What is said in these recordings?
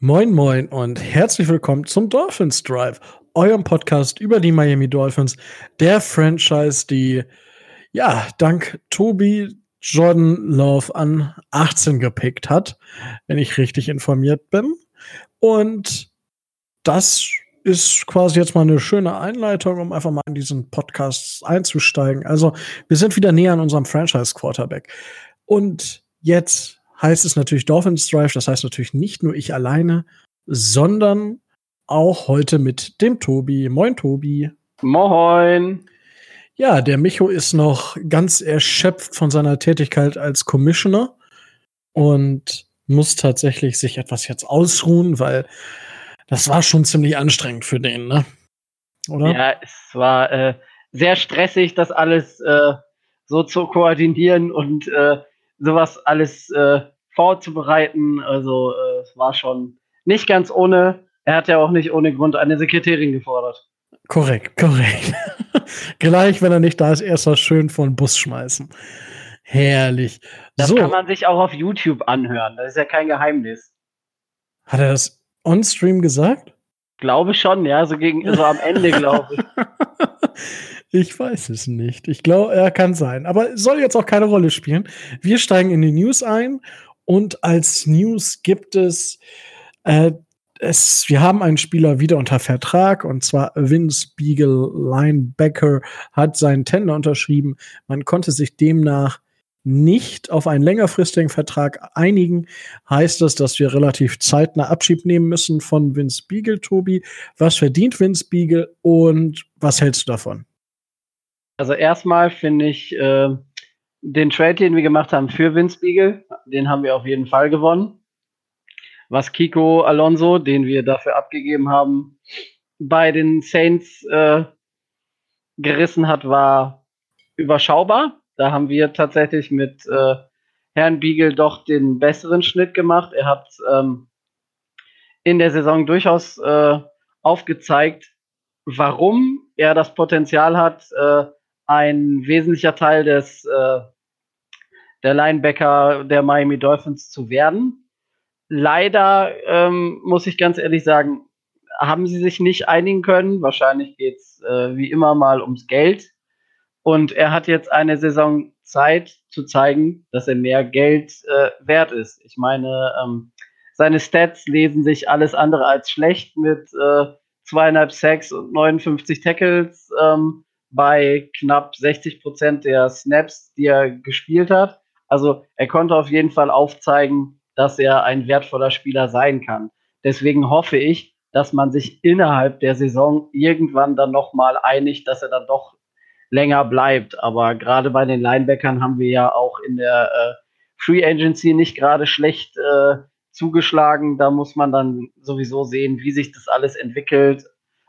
Moin Moin und herzlich willkommen zum Dolphins Drive, eurem Podcast über die Miami Dolphins, der Franchise, die ja dank Tobi Jordan Love an 18 gepickt hat, wenn ich richtig informiert bin. Und das ist quasi jetzt mal eine schöne Einleitung, um einfach mal in diesen Podcast einzusteigen. Also, wir sind wieder näher an unserem Franchise Quarterback. Und jetzt heißt es natürlich Dolphins Drive. Das heißt natürlich nicht nur ich alleine, sondern auch heute mit dem Tobi. Moin, Tobi. Moin. Ja, der Micho ist noch ganz erschöpft von seiner Tätigkeit als Commissioner und muss tatsächlich sich etwas jetzt ausruhen, weil das war schon ziemlich anstrengend für den, ne? Oder? Ja, es war äh, sehr stressig, das alles äh, so zu koordinieren und äh, sowas alles äh, vorzubereiten. Also äh, es war schon nicht ganz ohne. Er hat ja auch nicht ohne Grund eine Sekretärin gefordert. Korrekt, korrekt. Gleich, wenn er nicht da ist, erst mal schön vor den Bus schmeißen. Herrlich. Das so. kann man sich auch auf YouTube anhören. Das ist ja kein Geheimnis. Hat er das on-stream gesagt? Glaube schon, ja, so gegen so am Ende, glaube ich. Ich weiß es nicht. Ich glaube, er kann sein. Aber soll jetzt auch keine Rolle spielen. Wir steigen in die News ein und als News gibt es, äh, es, wir haben einen Spieler wieder unter Vertrag und zwar Vince Beagle Linebacker hat seinen Tender unterschrieben. Man konnte sich demnach nicht auf einen längerfristigen Vertrag einigen, heißt das, dass wir relativ zeitnah Abschied nehmen müssen von Vince Beagle, Tobi. Was verdient Vince Beagle und was hältst du davon? Also erstmal finde ich äh, den Trade, den wir gemacht haben für Vince Beagle, den haben wir auf jeden Fall gewonnen. Was Kiko Alonso, den wir dafür abgegeben haben, bei den Saints äh, gerissen hat, war überschaubar. Da haben wir tatsächlich mit äh, Herrn Beagle doch den besseren Schnitt gemacht. Er hat ähm, in der Saison durchaus äh, aufgezeigt, warum er das Potenzial hat, äh, ein wesentlicher Teil des äh, der Linebacker der Miami Dolphins zu werden. Leider ähm, muss ich ganz ehrlich sagen, haben sie sich nicht einigen können. Wahrscheinlich geht's äh, wie immer mal ums Geld. Und er hat jetzt eine Saison Zeit zu zeigen, dass er mehr Geld äh, wert ist. Ich meine, ähm, seine Stats lesen sich alles andere als schlecht mit äh, zweieinhalb Sacks und 59 Tackles. Ähm, bei knapp 60 Prozent der Snaps, die er gespielt hat. Also er konnte auf jeden Fall aufzeigen, dass er ein wertvoller Spieler sein kann. Deswegen hoffe ich, dass man sich innerhalb der Saison irgendwann dann noch mal einigt, dass er dann doch länger bleibt. Aber gerade bei den Linebackern haben wir ja auch in der äh, Free Agency nicht gerade schlecht äh, zugeschlagen. Da muss man dann sowieso sehen, wie sich das alles entwickelt.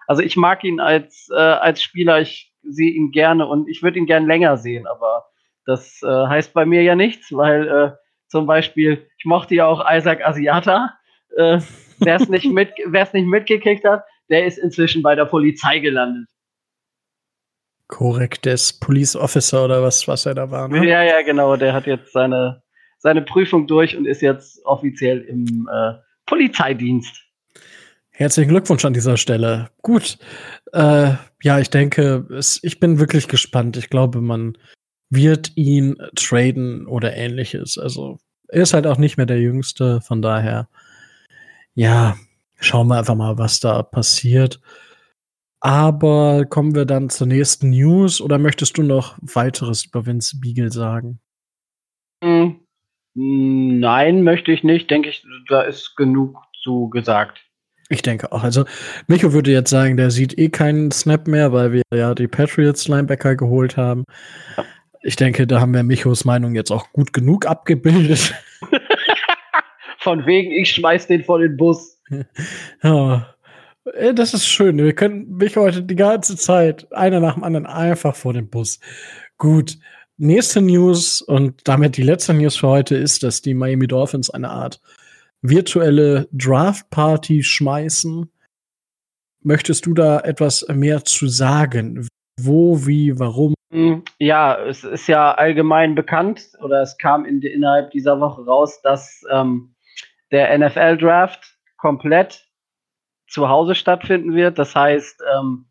Also ich mag ihn als, äh, als Spieler. Ich sehe ihn gerne und ich würde ihn gern länger sehen, aber das äh, heißt bei mir ja nichts, weil äh, zum Beispiel, ich mochte ja auch Isaac Asiata. Äh, Wer es nicht, mit, nicht mitgekriegt hat, der ist inzwischen bei der Polizei gelandet. Korrektes Police Officer oder was, was er da war. Ne? Ja, ja, genau. Der hat jetzt seine, seine Prüfung durch und ist jetzt offiziell im äh, Polizeidienst. Herzlichen Glückwunsch an dieser Stelle. Gut. Äh, ja, ich denke, es, ich bin wirklich gespannt. Ich glaube, man wird ihn traden oder ähnliches. Also, er ist halt auch nicht mehr der Jüngste. Von daher, ja, schauen wir einfach mal, was da passiert. Aber kommen wir dann zur nächsten News oder möchtest du noch weiteres über Vince Beagle sagen? Hm, nein, möchte ich nicht. Denke ich, da ist genug zu gesagt. Ich denke auch. Also, Micho würde jetzt sagen, der sieht eh keinen Snap mehr, weil wir ja die Patriots Linebacker geholt haben. Ich denke, da haben wir Michos Meinung jetzt auch gut genug abgebildet. Von wegen, ich schmeiß den vor den Bus. ja. Das ist schön. Wir können mich heute die ganze Zeit einer nach dem anderen einfach vor den Bus. Gut. Nächste News und damit die letzte News für heute ist, dass die Miami Dolphins eine Art virtuelle Draft-Party schmeißen. Möchtest du da etwas mehr zu sagen? Wo, wie, warum? Hm, ja, es ist ja allgemein bekannt oder es kam in, innerhalb dieser Woche raus, dass ähm, der NFL-Draft komplett zu Hause stattfinden wird. Das heißt, ähm,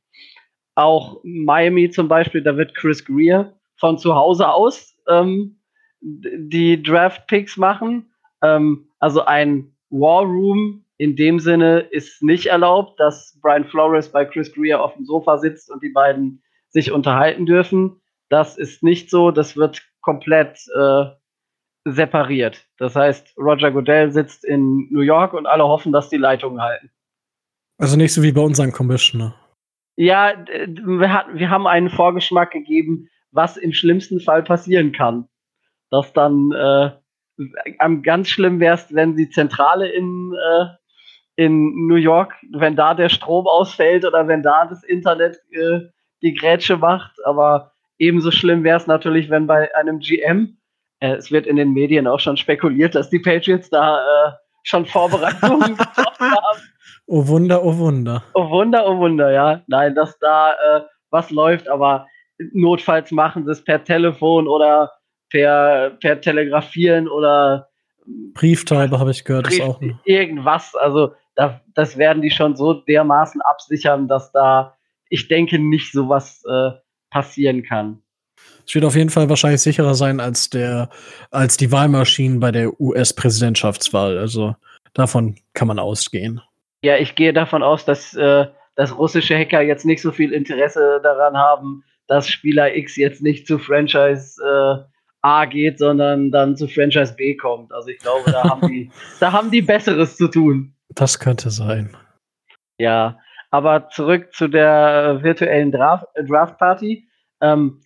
auch Miami zum Beispiel, da wird Chris Greer von zu Hause aus ähm, die Draft Picks machen. Ähm, also ein War Room in dem Sinne ist nicht erlaubt, dass Brian Flores bei Chris Greer auf dem Sofa sitzt und die beiden sich unterhalten dürfen. Das ist nicht so. Das wird komplett äh, separiert. Das heißt, Roger Goodell sitzt in New York und alle hoffen, dass die Leitungen halten. Also nicht so wie bei unserem Commissioner. Ja, wir, hat, wir haben einen Vorgeschmack gegeben, was im schlimmsten Fall passieren kann. Dass dann äh, am ganz schlimm wäre es, wenn die Zentrale in, äh, in New York, wenn da der Strom ausfällt oder wenn da das Internet äh, die Grätsche macht. Aber ebenso schlimm wäre es natürlich, wenn bei einem GM, äh, es wird in den Medien auch schon spekuliert, dass die Patriots da äh, schon Vorbereitungen getroffen haben. Oh Wunder, oh Wunder. Oh Wunder, oh Wunder, ja. Nein, dass da äh, was läuft, aber notfalls machen sie es per Telefon oder per, per Telegrafieren oder Brieftaube habe ich gehört, Brief, ist auch irgendwas. Also da, das werden die schon so dermaßen absichern, dass da, ich denke, nicht sowas äh, passieren kann. Es wird auf jeden Fall wahrscheinlich sicherer sein als der, als die Wahlmaschinen bei der US-Präsidentschaftswahl. Also davon kann man ausgehen. Ja, ich gehe davon aus, dass, äh, dass russische Hacker jetzt nicht so viel Interesse daran haben, dass Spieler X jetzt nicht zu Franchise äh, A geht, sondern dann zu Franchise B kommt. Also ich glaube, da haben die, da haben die Besseres zu tun. Das könnte sein. Ja, aber zurück zu der virtuellen Draft, äh, Draft Party. Ähm,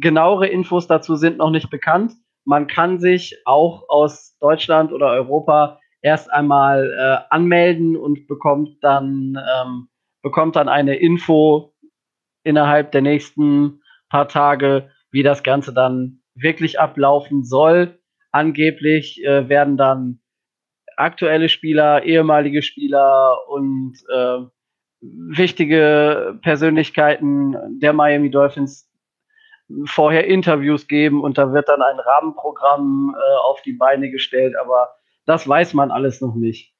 genauere Infos dazu sind noch nicht bekannt. Man kann sich auch aus Deutschland oder Europa erst einmal äh, anmelden und bekommt dann, ähm, bekommt dann eine Info innerhalb der nächsten paar Tage, wie das Ganze dann wirklich ablaufen soll. Angeblich äh, werden dann aktuelle Spieler, ehemalige Spieler und äh, wichtige Persönlichkeiten der Miami Dolphins vorher Interviews geben und da wird dann ein Rahmenprogramm äh, auf die Beine gestellt, aber das weiß man alles noch nicht.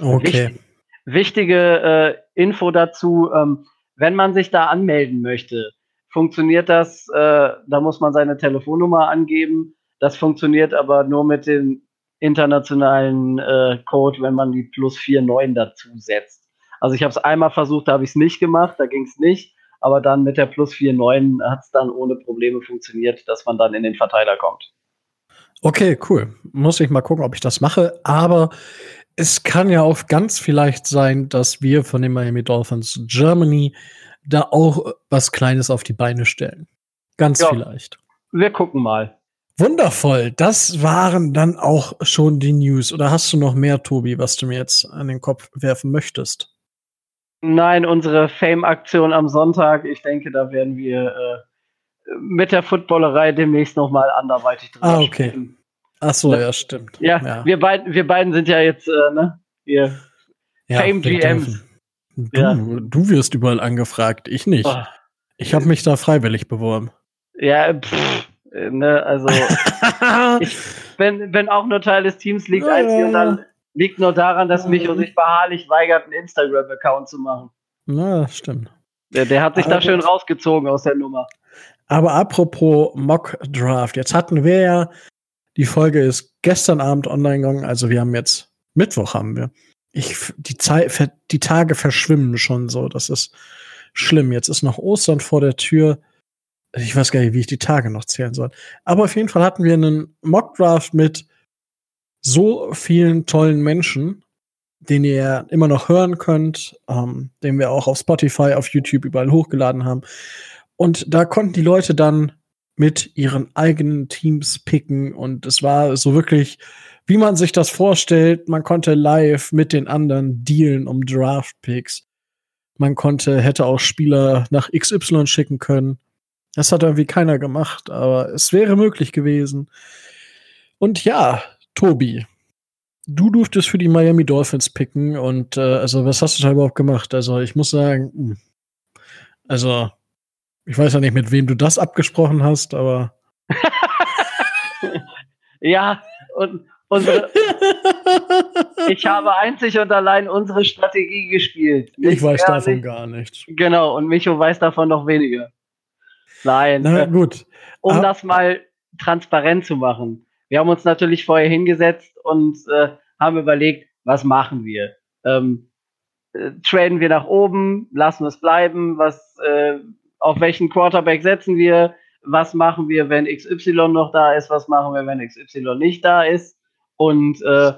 Okay. Wichtig, wichtige äh, Info dazu, ähm, wenn man sich da anmelden möchte, funktioniert das, äh, da muss man seine Telefonnummer angeben. Das funktioniert aber nur mit dem internationalen äh, Code, wenn man die plus 49 dazu setzt. Also ich habe es einmal versucht, da habe ich es nicht gemacht, da ging es nicht. Aber dann mit der plus 49 hat es dann ohne Probleme funktioniert, dass man dann in den Verteiler kommt. Okay, cool. Muss ich mal gucken, ob ich das mache. Aber es kann ja auch ganz vielleicht sein, dass wir von den Miami Dolphins Germany da auch was Kleines auf die Beine stellen. Ganz ja, vielleicht. Wir gucken mal. Wundervoll. Das waren dann auch schon die News. Oder hast du noch mehr, Tobi, was du mir jetzt an den Kopf werfen möchtest? Nein, unsere Fame-Aktion am Sonntag, ich denke, da werden wir äh, mit der Footballerei demnächst noch mal anderweitig drüber Ah, okay. Sprechen. Ach so, ja, stimmt. Ja, ja, Wir, beiden, wir beiden sind ja jetzt, äh, ne, wir ja, Fame GMs. Du, ja. du wirst überall angefragt, ich nicht. Oh. Ich habe mich da freiwillig beworben. Ja, pff, ne, also ich bin, bin auch nur Teil des Teams, liegt ja, einzig und dann liegt nur daran, dass Micho sich beharrlich weigert, einen Instagram-Account zu machen. Na, stimmt. Der, der hat sich aber, da schön rausgezogen aus der Nummer. Aber apropos Mock Draft, jetzt hatten wir ja, die Folge ist gestern Abend online gegangen, also wir haben jetzt Mittwoch haben wir ich, die Zeit, die Tage verschwimmen schon so. Das ist schlimm. Jetzt ist noch Ostern vor der Tür. Ich weiß gar nicht, wie ich die Tage noch zählen soll. Aber auf jeden Fall hatten wir einen Mockdraft mit so vielen tollen Menschen, den ihr immer noch hören könnt, ähm, den wir auch auf Spotify, auf YouTube überall hochgeladen haben. Und da konnten die Leute dann mit ihren eigenen Teams picken und es war so wirklich wie man sich das vorstellt. Man konnte live mit den anderen dealen um Draft-Picks. Man konnte, hätte auch Spieler nach XY schicken können. Das hat irgendwie keiner gemacht, aber es wäre möglich gewesen. Und ja, Tobi, du durftest für die Miami Dolphins picken und äh, also was hast du da überhaupt gemacht? Also ich muss sagen. Hm, also ich weiß ja nicht, mit wem du das abgesprochen hast, aber ja, und unsere, ich habe einzig und allein unsere Strategie gespielt. Nicht ich weiß davon nicht. gar nichts. Genau, und Micho weiß davon noch weniger. Nein. Na äh, gut. Um ah. das mal transparent zu machen. Wir haben uns natürlich vorher hingesetzt und äh, haben überlegt, was machen wir? Ähm, äh, traden wir nach oben, lassen wir es bleiben, was, äh, auf welchen Quarterback setzen wir, was machen wir, wenn XY noch da ist, was machen wir, wenn XY nicht da ist. Und äh,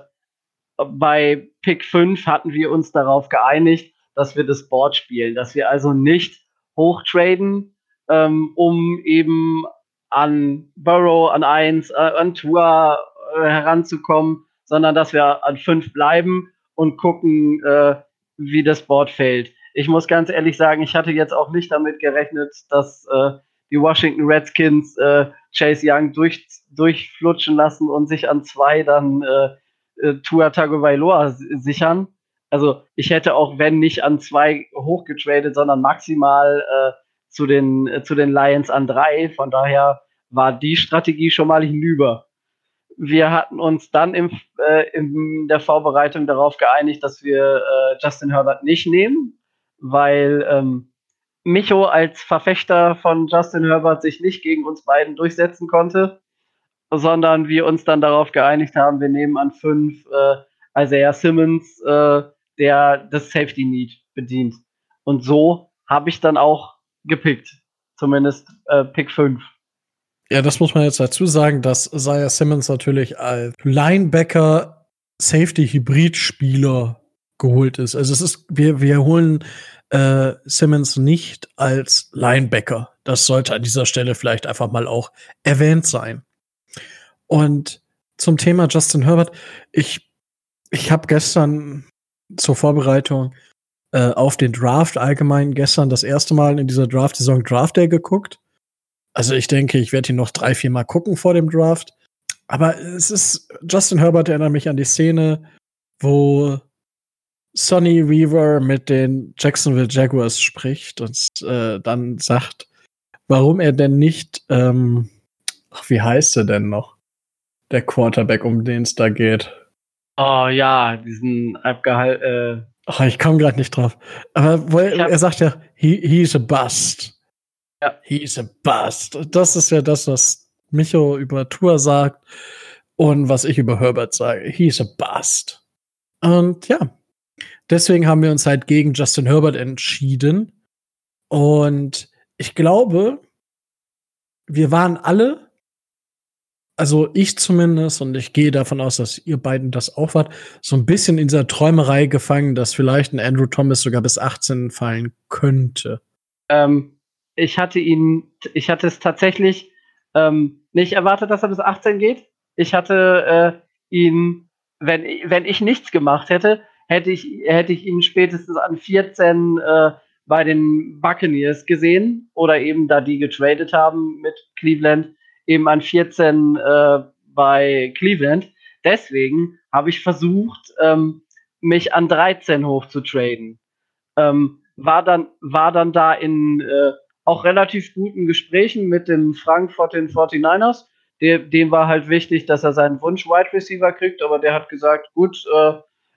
bei Pick 5 hatten wir uns darauf geeinigt, dass wir das Board spielen, dass wir also nicht hochtraden, ähm, um eben an Burrow, an 1, äh, an Tour äh, heranzukommen, sondern dass wir an 5 bleiben und gucken, äh, wie das Board fällt. Ich muss ganz ehrlich sagen, ich hatte jetzt auch nicht damit gerechnet, dass äh, die Washington Redskins äh, Chase Young durch, durchflutschen lassen und sich an zwei dann äh, äh, Tua Tagovailoa sichern. Also ich hätte auch, wenn nicht an zwei hochgetradet, sondern maximal äh, zu, den, äh, zu den Lions an drei. Von daher war die Strategie schon mal hinüber. Wir hatten uns dann im, äh, in der Vorbereitung darauf geeinigt, dass wir äh, Justin Herbert nicht nehmen, weil ähm, Micho als Verfechter von Justin Herbert sich nicht gegen uns beiden durchsetzen konnte, sondern wir uns dann darauf geeinigt haben, wir nehmen an fünf äh, Isaiah Simmons, äh, der das Safety Need bedient. Und so habe ich dann auch gepickt, zumindest äh, Pick 5. Ja, das muss man jetzt dazu sagen, dass Isaiah Simmons natürlich als Linebacker Safety Hybrid Spieler geholt ist. Also es ist, wir, wir holen äh, Simmons nicht als Linebacker. Das sollte an dieser Stelle vielleicht einfach mal auch erwähnt sein. Und zum Thema Justin Herbert, ich, ich habe gestern zur Vorbereitung äh, auf den Draft allgemein gestern das erste Mal in dieser Draft-Saison Draft Day geguckt. Also ich denke, ich werde ihn noch drei, vier Mal gucken vor dem Draft. Aber es ist, Justin Herbert erinnert mich an die Szene, wo Sonny Weaver mit den Jacksonville Jaguars spricht und äh, dann sagt, warum er denn nicht, ähm, ach, wie heißt er denn noch? Der Quarterback, um den es da geht. Oh ja, diesen abgehalt. Äh Ach, ich komme gerade nicht drauf. Aber wo er, sagt ja, he, he's a bust. Ja. He's a bust. Das ist ja das, was Micho über Tour sagt und was ich über Herbert sage. He's a bust. Und ja, Deswegen haben wir uns halt gegen Justin Herbert entschieden. Und ich glaube, wir waren alle, also ich zumindest, und ich gehe davon aus, dass ihr beiden das auch wart, so ein bisschen in dieser Träumerei gefangen, dass vielleicht ein Andrew Thomas sogar bis 18 fallen könnte. Ähm, ich hatte ihn, ich hatte es tatsächlich ähm, nicht erwartet, dass er bis 18 geht. Ich hatte äh, ihn, wenn, wenn ich nichts gemacht hätte, hätte ich, hätte ich ihn spätestens an 14 äh, bei den Buccaneers gesehen oder eben da die getradet haben mit Cleveland, eben an 14 äh, bei Cleveland. Deswegen habe ich versucht, ähm, mich an 13 hoch zu traden. Ähm, war dann, war dann da in äh, auch relativ guten Gesprächen mit dem Frankfurt den 49ers. Der, dem war halt wichtig, dass er seinen Wunsch Wide Receiver kriegt, aber der hat gesagt, gut, äh,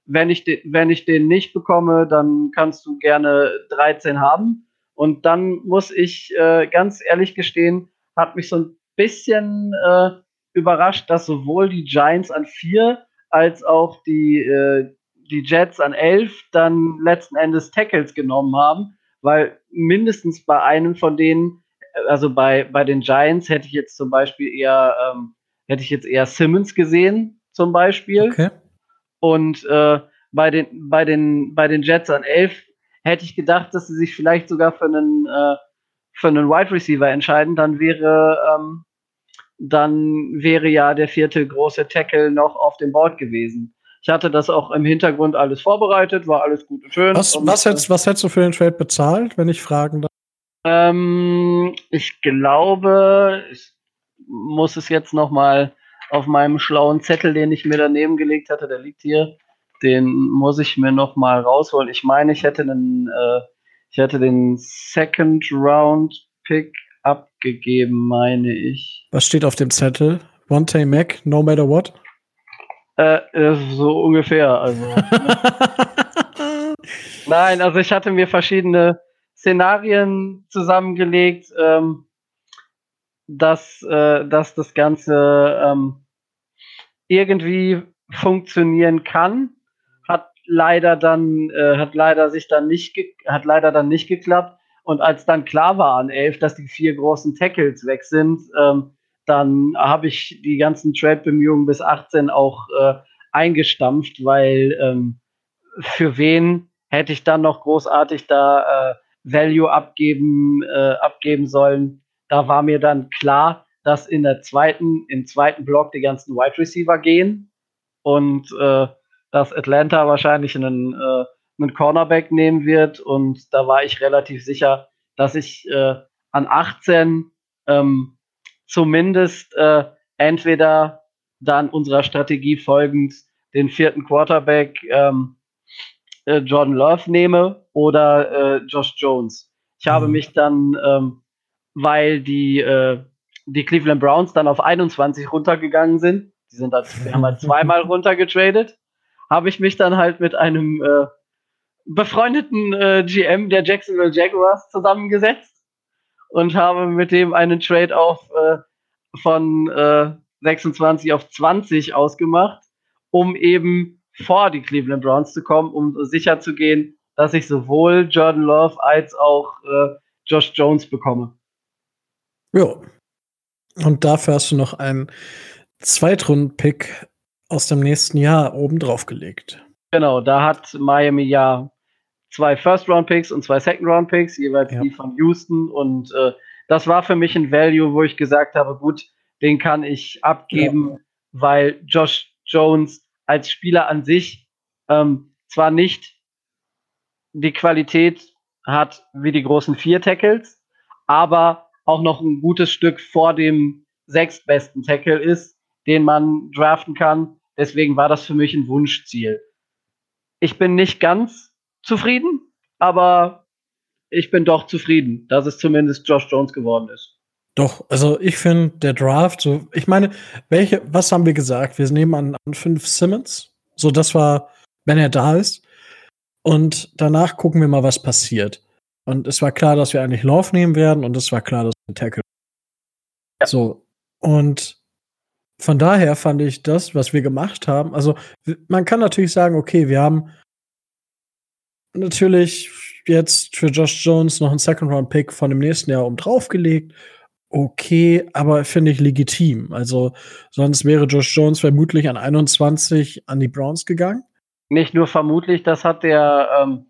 wenn ich, den, wenn ich den nicht bekomme, dann kannst du gerne 13 haben. Und dann muss ich äh, ganz ehrlich gestehen, hat mich so ein bisschen äh, überrascht, dass sowohl die Giants an 4 als auch die, äh, die Jets an 11 dann letzten Endes Tackles genommen haben, weil mindestens bei einem von denen, also bei, bei den Giants hätte ich jetzt zum Beispiel eher, ähm, hätte ich jetzt eher Simmons gesehen, zum Beispiel. Okay. Und äh, bei, den, bei, den, bei den Jets an 11 hätte ich gedacht, dass sie sich vielleicht sogar für einen, äh, für einen Wide Receiver entscheiden. Dann wäre, ähm, dann wäre ja der vierte große Tackle noch auf dem Board gewesen. Ich hatte das auch im Hintergrund alles vorbereitet, war alles gut und schön. Was, und, was, hättest, was hättest du für den Trade bezahlt, wenn ich fragen darf? Ähm, ich glaube, ich muss es jetzt noch mal auf meinem schlauen Zettel, den ich mir daneben gelegt hatte, der liegt hier, den muss ich mir noch mal rausholen. Ich meine, ich hätte einen, äh, ich hätte den Second Round Pick abgegeben, meine ich. Was steht auf dem Zettel? One Tay Mac, no matter what? Äh, so ungefähr, also. ne? Nein, also ich hatte mir verschiedene Szenarien zusammengelegt, ähm, dass, äh, dass das Ganze ähm, irgendwie funktionieren kann. Hat leider dann, äh, hat leider sich dann nicht, hat leider dann nicht geklappt. Und als dann klar war an 11, dass die vier großen Tackles weg sind, ähm, dann habe ich die ganzen Trade-Bemühungen bis 18 auch äh, eingestampft, weil ähm, für wen hätte ich dann noch großartig da äh, Value abgeben, äh, abgeben sollen. Da war mir dann klar, dass in der zweiten, im zweiten Block die ganzen Wide Receiver gehen und äh, dass Atlanta wahrscheinlich einen, äh, einen Cornerback nehmen wird. Und da war ich relativ sicher, dass ich äh, an 18 ähm, zumindest äh, entweder dann unserer Strategie folgend den vierten Quarterback ähm, äh, Jordan Love nehme oder äh, Josh Jones. Ich habe Mhm. mich dann, ähm, weil die, äh, die Cleveland Browns dann auf 21 runtergegangen sind, die sind halt, wir haben halt zweimal runtergetradet, habe ich mich dann halt mit einem äh, befreundeten äh, GM der Jacksonville Jaguars zusammengesetzt und habe mit dem einen Trade auf äh, von äh, 26 auf 20 ausgemacht, um eben vor die Cleveland Browns zu kommen, um sicher zu gehen, dass ich sowohl Jordan Love als auch äh, Josh Jones bekomme. Ja. Und dafür hast du noch einen Zweitrunden-Pick aus dem nächsten Jahr oben drauf gelegt. Genau, da hat Miami ja zwei First-Round-Picks und zwei Second-Round-Picks, jeweils Ja. die von Houston. Und äh, das war für mich ein Value, wo ich gesagt habe, gut, den kann ich abgeben, weil Josh Jones als Spieler an sich ähm, zwar nicht die Qualität hat wie die großen vier Tackles, aber auch noch ein gutes Stück vor dem sechstbesten Tackle ist, den man draften kann. Deswegen war das für mich ein Wunschziel. Ich bin nicht ganz zufrieden, aber ich bin doch zufrieden, dass es zumindest Josh Jones geworden ist. Doch, also ich finde, der Draft, so, ich meine, welche, was haben wir gesagt? Wir nehmen an, an fünf Simmons. So, das war, wenn er da ist. Und danach gucken wir mal, was passiert. Und es war klar, dass wir eigentlich Love nehmen werden und es war klar, dass einen Tackle. So. Und von daher fand ich das, was wir gemacht haben, also man kann natürlich sagen, okay, wir haben natürlich jetzt für Josh Jones noch einen Second-Round-Pick von dem nächsten Jahr um draufgelegt. Okay, aber finde ich legitim. Also sonst wäre Josh Jones vermutlich an 21 an die Browns gegangen. Nicht nur vermutlich, das hat der, ähm,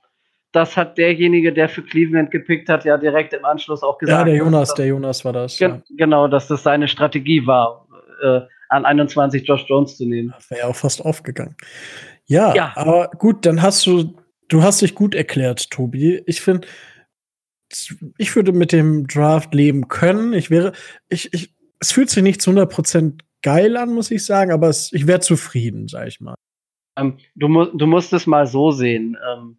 das hat derjenige, der für Cleveland gepickt hat, ja direkt im Anschluss auch gesagt. ja, der dass Jonas, das- der Jonas war das. Gen Genau, dass das seine Strategie war, äh, an 21 Josh Jones zu nehmen. Wäre ja auch fast aufgegangen. Ja, Ja. aber gut, dann hast du, du hast dich gut erklärt, Tobi. Ich finde, ich würde mit dem Draft leben können. Ich wäre, ich, ich, es fühlt sich nicht zu 100% geil an, muss ich sagen, aber es, ich wäre zufrieden, sag ich mal. Ähm, du, mu du musst es mal so sehen. Ähm,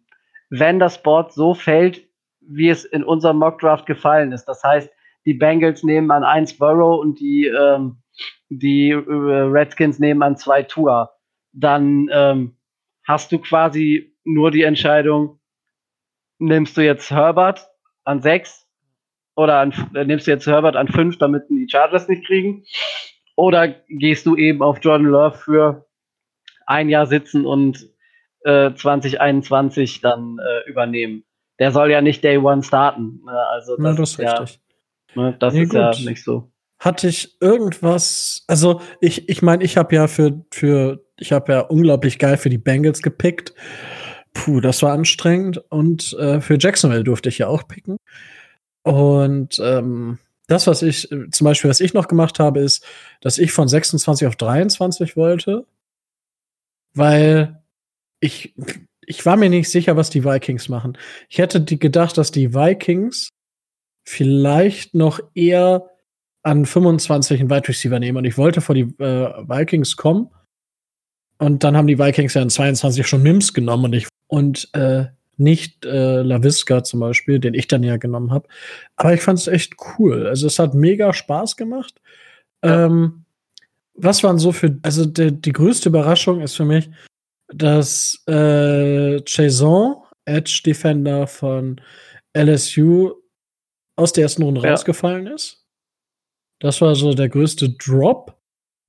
wenn das Board so fällt, wie es in unserem Mockdraft gefallen ist, das heißt, die Bengals nehmen an 1 Burrow und die, ähm, die äh, Redskins nehmen an 2 Tour, dann ähm, hast du quasi nur die Entscheidung, nimmst du jetzt Herbert an 6 oder an, äh, nimmst du jetzt Herbert an 5, damit die Chargers nicht kriegen, oder gehst du eben auf Jordan Love für ein Jahr sitzen und äh, 2021 dann äh, übernehmen. Der soll ja nicht Day One starten. Ne? Also das, Na, das ist ist ja, richtig. ne, das Nee, ist ja gut. nicht so. Hatte ich irgendwas, also ich, ich meine, ich habe ja für, für, ich habe ja unglaublich geil für die Bengals gepickt. Puh, das war anstrengend. Und äh, für Jacksonville durfte ich ja auch picken. Und ähm, das, was ich, äh, zum Beispiel, was ich noch gemacht habe, ist, dass ich von 26 auf 23 wollte, weil ich, ich war mir nicht sicher, was die Vikings machen. Ich hätte die gedacht, dass die Vikings vielleicht noch eher an 25 einen Wide Receiver nehmen und ich wollte vor die äh, Vikings kommen. Und dann haben die Vikings ja in 22 schon Mims genommen und ich und äh, nicht äh, LaVisca zum Beispiel, den ich dann ja genommen habe. Aber ich fand es echt cool. Also es hat mega Spaß gemacht. Ja. Ähm, was waren so für, also die, die größte Überraschung ist für mich, dass äh, Jason, Edge Defender von LSU, aus der ersten Runde ja. rausgefallen ist. Das war so der größte Drop.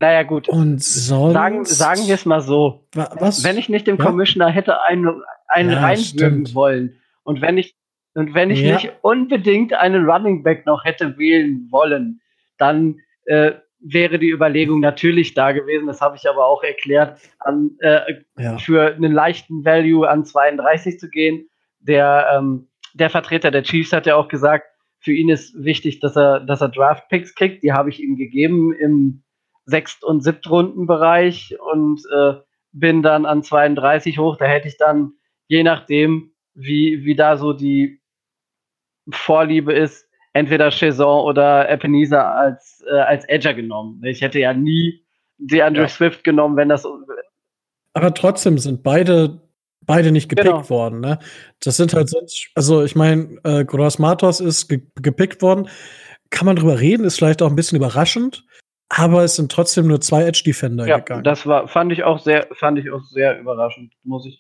Naja, gut. Und sonst. Sagen, sagen wir es mal so. Was? Wenn ich nicht dem ja? Commissioner hätte einen, einen ja, reinwirken wollen und wenn ich, und wenn ich ja. nicht unbedingt einen Running Back noch hätte wählen wollen, dann äh, wäre die Überlegung natürlich da gewesen. Das habe ich aber auch erklärt, an, äh, ja. für einen leichten Value an 32 zu gehen. Der, ähm, der Vertreter der Chiefs hat ja auch gesagt, für ihn ist wichtig, dass er, dass er Draft Picks kriegt. Die habe ich ihm gegeben im Sechst- und Siebtrunden-Bereich und äh, bin dann an 32 hoch. Da hätte ich dann, je nachdem, wie, wie da so die Vorliebe ist, entweder Chazon oder Ebenezer als, äh, als Edger genommen. Ich hätte ja nie DeAndre ja. Swift genommen, wenn das. Aber trotzdem sind beide beide nicht gepickt genau. worden. Ne? Das sind halt sonst, also ich meine, äh, Gross Matos ist ge gepickt worden. Kann man drüber reden, ist vielleicht auch ein bisschen überraschend, aber es sind trotzdem nur zwei Edge Defender ja, gegangen. Das war, fand ich auch sehr, fand ich auch sehr überraschend, muss ich.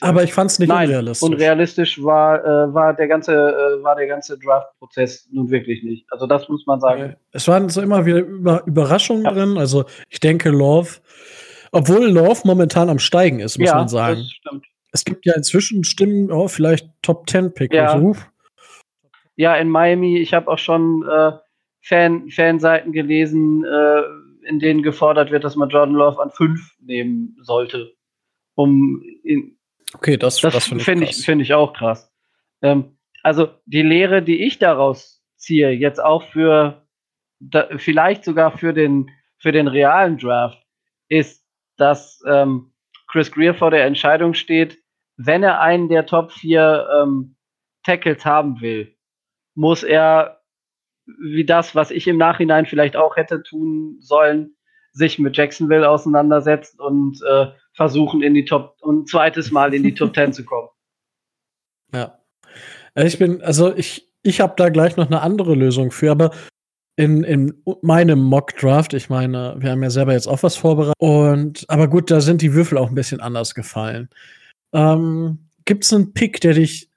Aber ich fand es nicht Nein, unrealistisch. Unrealistisch war, äh, war der ganze, äh, war der ganze Draft-Prozess nun wirklich nicht. Also das muss man sagen. Es waren so immer wieder Über Überraschungen ja. drin. Also ich denke, Love obwohl Love momentan am Steigen ist, muss ja, man sagen. Das stimmt. Es gibt ja inzwischen Stimmen, oh, vielleicht Top 10 Pick. Ja. Also, ja, in Miami, ich habe auch schon äh, Fan, Fanseiten gelesen, äh, in denen gefordert wird, dass man Jordan Love an 5 nehmen sollte. Um in, okay, das, das, das finde find ich, find ich auch krass. Ähm, also die Lehre, die ich daraus ziehe, jetzt auch für da, vielleicht sogar für den, für den realen Draft, ist, dass ähm, Chris Greer vor der Entscheidung steht, wenn er einen der Top 4 ähm, Tackles haben will, muss er, wie das, was ich im Nachhinein vielleicht auch hätte tun sollen, sich mit Jacksonville auseinandersetzen und äh, versuchen, in die Top und zweites Mal in die Top 10 zu kommen. Ja. Ich bin, also ich, ich habe da gleich noch eine andere Lösung für, aber in, in meinem Mock-Draft, ich meine, wir haben ja selber jetzt auch was vorbereitet. Und, aber gut, da sind die Würfel auch ein bisschen anders gefallen. Ähm, Gibt es einen Pick, der dich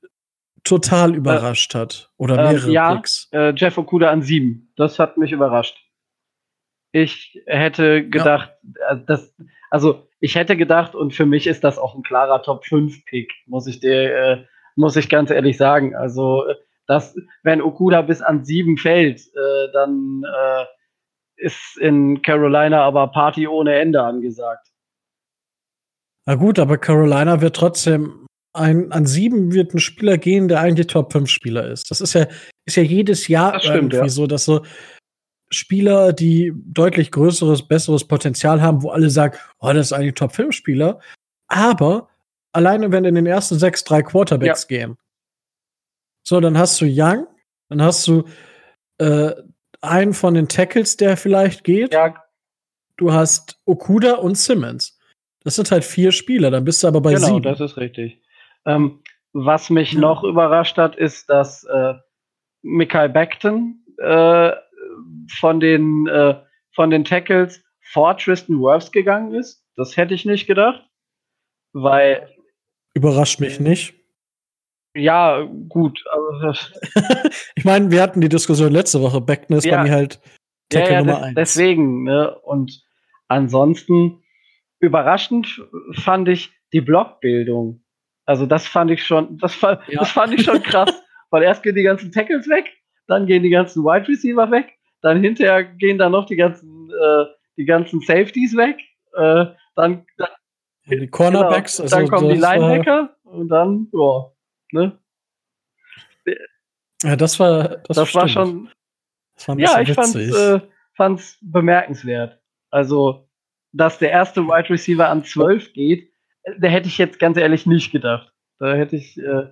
total äh, überrascht äh, hat? Oder äh, mehrere äh, ja, Picks? Äh, Jeff Okuda an sieben. Das hat mich überrascht. Ich hätte gedacht, ja. Äh, dass, also ich hätte gedacht, und für mich ist das auch ein klarer Top 5 Pick, muss ich dir, muss ich ganz ehrlich sagen. Also dass wenn Okuda bis an sieben fällt, äh, dann äh, ist in Carolina aber Party ohne Ende angesagt. Na gut, aber Carolina wird trotzdem ein, an sieben wird ein Spieler gehen, der eigentlich Top 5 Spieler ist. Das ist ja, ist ja jedes Jahr stimmt, irgendwie ja. so, dass so Spieler, die deutlich größeres, besseres Potenzial haben, wo alle sagen, oh, das ist eigentlich Top 5 Spieler. Aber alleine, wenn in den ersten sechs drei Quarterbacks ja. gehen, so, dann hast du Young, dann hast du äh, einen von den Tackles, der vielleicht geht. Ja. Du hast Okuda und Simmons. Das sind halt vier Spieler, dann bist du aber bei genau, sieben. Genau, das ist richtig. Ähm, was mich ja. noch überrascht hat, ist, dass äh, Mikael Beckton äh, von den äh, von den Tackles vor Tristan Wirfs gegangen ist. Das hätte ich nicht gedacht, weil überrascht mich nicht. Ja, gut. Also ich meine, wir hatten die Diskussion letzte Woche. Beckton ist ja, bei mir halt Tackle ja, ja, Nummer eins. Deswegen, ne? Und ansonsten überraschend fand ich die Blockbildung. Also das fand ich schon, das, fand, ja. das fand ich schon krass. Weil erst gehen die ganzen Tackles weg, dann gehen die ganzen Wide Receiver weg, dann hinterher gehen dann noch die ganzen, äh, die ganzen Safeties weg, äh, dann, dann die Cornerbacks, genau, dann also kommen die Linebacker und dann, ja. Ne? Ja, das war das, das war schon. Das war ja, ich fand's, äh, fand's bemerkenswert. Also, dass der erste Wide Receiver an 12 geht, äh, da hätte ich jetzt ganz ehrlich nicht gedacht. Da hätte ich. Äh,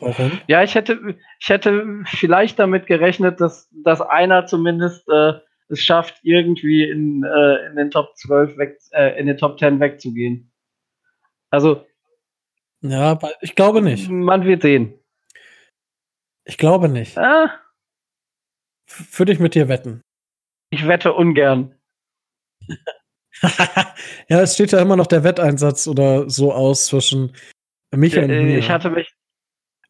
Warum? Ja, ich hätte, ich hätte vielleicht damit gerechnet, dass, dass einer zumindest äh, es schafft, irgendwie in, äh, in den Top 12 weg, äh, in den Top 10 wegzugehen. Also ja, ich glaube nicht. Man wird sehen. Ich glaube nicht. Ah. Würde ich mit dir wetten. Ich wette ungern. ja, es steht ja immer noch der Wetteinsatz oder so aus zwischen mich und Äh, mir. ich hatte mich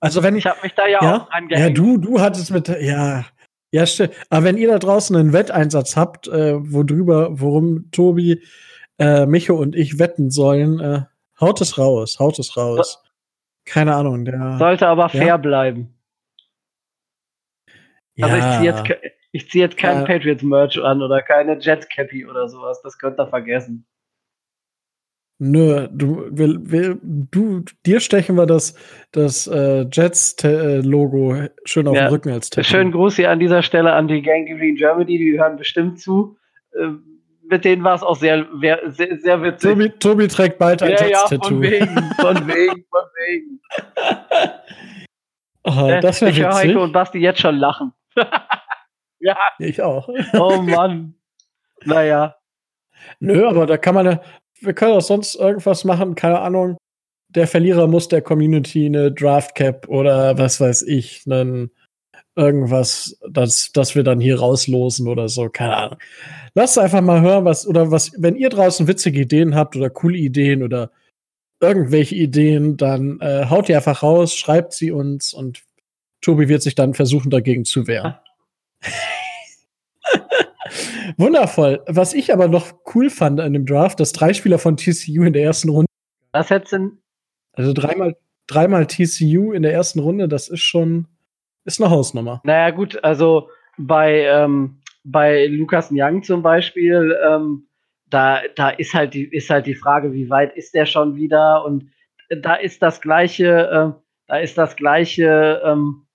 Also wenn ich habe mich da ja, ja, auch ja, angehängt. du, du hattest mit, ja, ja, stimmt. Aber wenn ihr da draußen einen Wetteinsatz habt, äh, wo drüber, worum Tobi, äh, Micho und ich wetten sollen, äh, haut es raus, haut es raus. Keine Ahnung, der. Sollte aber Ja. fair bleiben. Also ich ziehe jetzt, ich zieh jetzt kein Ja. Patriots-Merch an oder keine Jets-Cappy oder sowas. Das könnt ihr vergessen. Nö, du, will, will, du, dir stechen wir das, das äh, Jets-Logo schön auf Ja. den Rücken als Tattoo. Schönen Gruß hier an dieser Stelle an die Gang Green Germany, die hören bestimmt zu. Ähm, mit denen war es auch sehr, sehr, sehr witzig. Tobi, Tobi trägt bald ein ja, ja, Jets-Tattoo. von wegen, von wegen, von wegen. Ah, Äh, das wäre ich höre. Heiko und Basti jetzt schon lachen. ja, Ich auch. oh Mann. naja. Nö, aber da kann man ja, wir können auch sonst irgendwas machen, keine Ahnung. Der Verlierer muss der Community eine Draft Cap oder was weiß ich, einen irgendwas, das, das wir dann hier rauslosen oder so, keine Ahnung. Lasst einfach mal hören, was, oder was, wenn ihr draußen witzige Ideen habt oder coole Ideen oder irgendwelche Ideen, dann äh, haut die einfach raus, schreibt sie uns und Tobi wird sich dann versuchen, dagegen zu wehren. Wundervoll. Was ich aber noch cool fand an dem Draft, dass drei Spieler von TCU in der ersten Runde, Das hättest du also dreimal, dreimal TCU in der ersten Runde, das ist schon, ist eine Hausnummer. Naja, gut, also bei, ähm, bei Lukas Young zum Beispiel, ähm, da, da ist halt die, ist halt die Frage, wie weit ist der schon wieder? Und da ist das gleiche, ähm, da ist das gleiche ähm,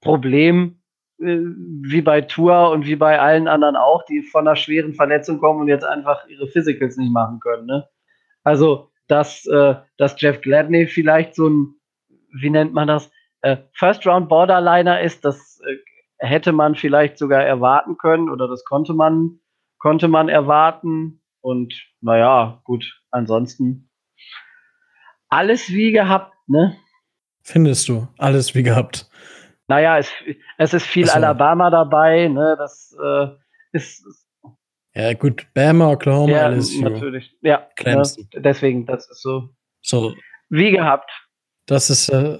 Problem äh, wie bei Tour und wie bei allen anderen auch, die von einer schweren Verletzung kommen und jetzt einfach ihre Physicals nicht machen können. Ne? Also, dass, äh, dass Jeff Gladney vielleicht so ein, wie nennt man das, äh, First Round Borderliner ist, das äh, hätte man vielleicht sogar erwarten können oder das konnte man, konnte man erwarten. Und naja, gut, ansonsten alles wie gehabt, ne? Findest du? Alles wie gehabt. Naja, es, es ist viel so. Alabama dabei, ne? Das äh, ist Ja, gut. Bama, Oklahoma, ja, LSU. natürlich. Ja, ne? Clemson. deswegen, das ist so So, wie gehabt. das ist, äh,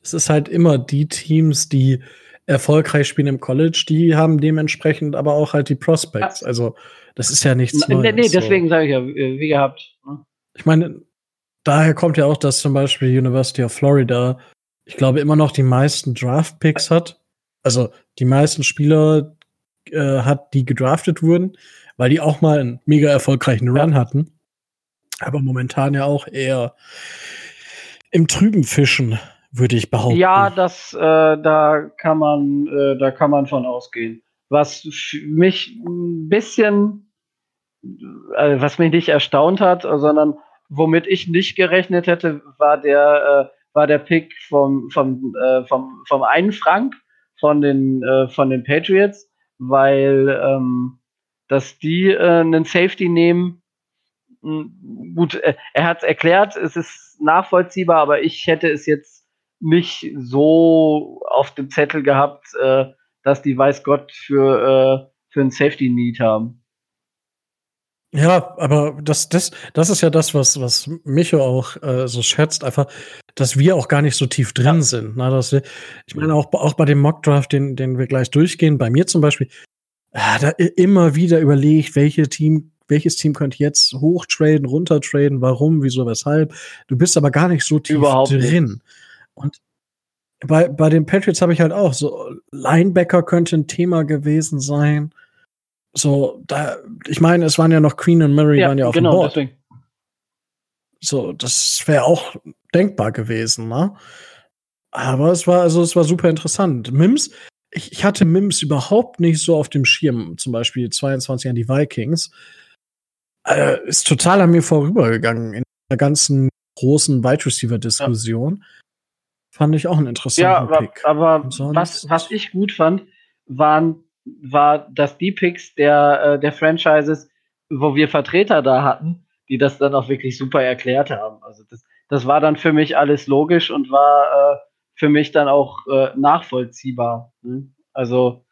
das ist halt immer die Teams, die erfolgreich spielen im College, die haben dementsprechend aber auch halt die Prospects. Also, das ist ja nichts Nee, Neues. nee, so. deswegen sage ich ja, äh, wie gehabt. Ne? Ich meine, daher kommt ja auch, dass zum Beispiel University of Florida, ich glaube, immer noch die meisten Draft-Picks hat. Also die meisten Spieler äh, hat, die gedraftet wurden, weil die auch mal einen mega erfolgreichen Run hatten. Aber momentan ja auch eher im Trüben fischen, würde ich behaupten. Ja, das, äh, da kann man, äh, da kann man von ausgehen. Was mich ein bisschen, äh, was mich nicht erstaunt hat, sondern womit ich nicht gerechnet hätte, war der, äh, war der Pick vom, vom, äh, vom, vom einen Frank von den, äh, von den Patriots, weil, ähm, dass die äh, einen Safety nehmen. m, Gut, äh, er hat es erklärt, es ist nachvollziehbar, aber ich hätte es jetzt nicht so auf dem Zettel gehabt, äh, dass die weiß Gott für, äh, für ein Safety Need haben. Ja, aber das, das, das ist ja das, was, was Micho auch äh, so schätzt, einfach, dass wir auch gar nicht so tief drin Ja. sind. Na, dass wir, ich meine, auch, auch bei dem Mockdraft, den, den wir gleich durchgehen, bei mir zum Beispiel, ah, da immer wieder überlegt, welche Team, welches Team könnte jetzt hochtraden, runtertraden, warum, wieso, weshalb. Du bist aber gar nicht so tief Überhaupt nicht. drin. Und bei, bei den Patriots habe ich halt auch so, Linebacker könnte ein Thema gewesen sein. So, da, ich meine, es waren ja noch Queen und Murray waren ja auf dem genau, Board. deswegen. So, das wäre auch denkbar gewesen, ne? Aber es war, also es war super interessant. Mims, ich, ich hatte Mims überhaupt nicht so auf dem Schirm, zum Beispiel 22 an die Vikings. Äh, ist total an mir vorübergegangen in der ganzen großen Wide Receiver-Diskussion. Fand ich auch einen Ja, interessanten aber, Pick. aber was, was ich gut fand, waren, war, dass die Picks der, äh, der Franchises, wo wir Vertreter da hatten, die das dann auch wirklich super erklärt haben. Also das, das war dann für mich alles logisch und war äh, für mich dann auch äh, nachvollziehbar. Ne? Also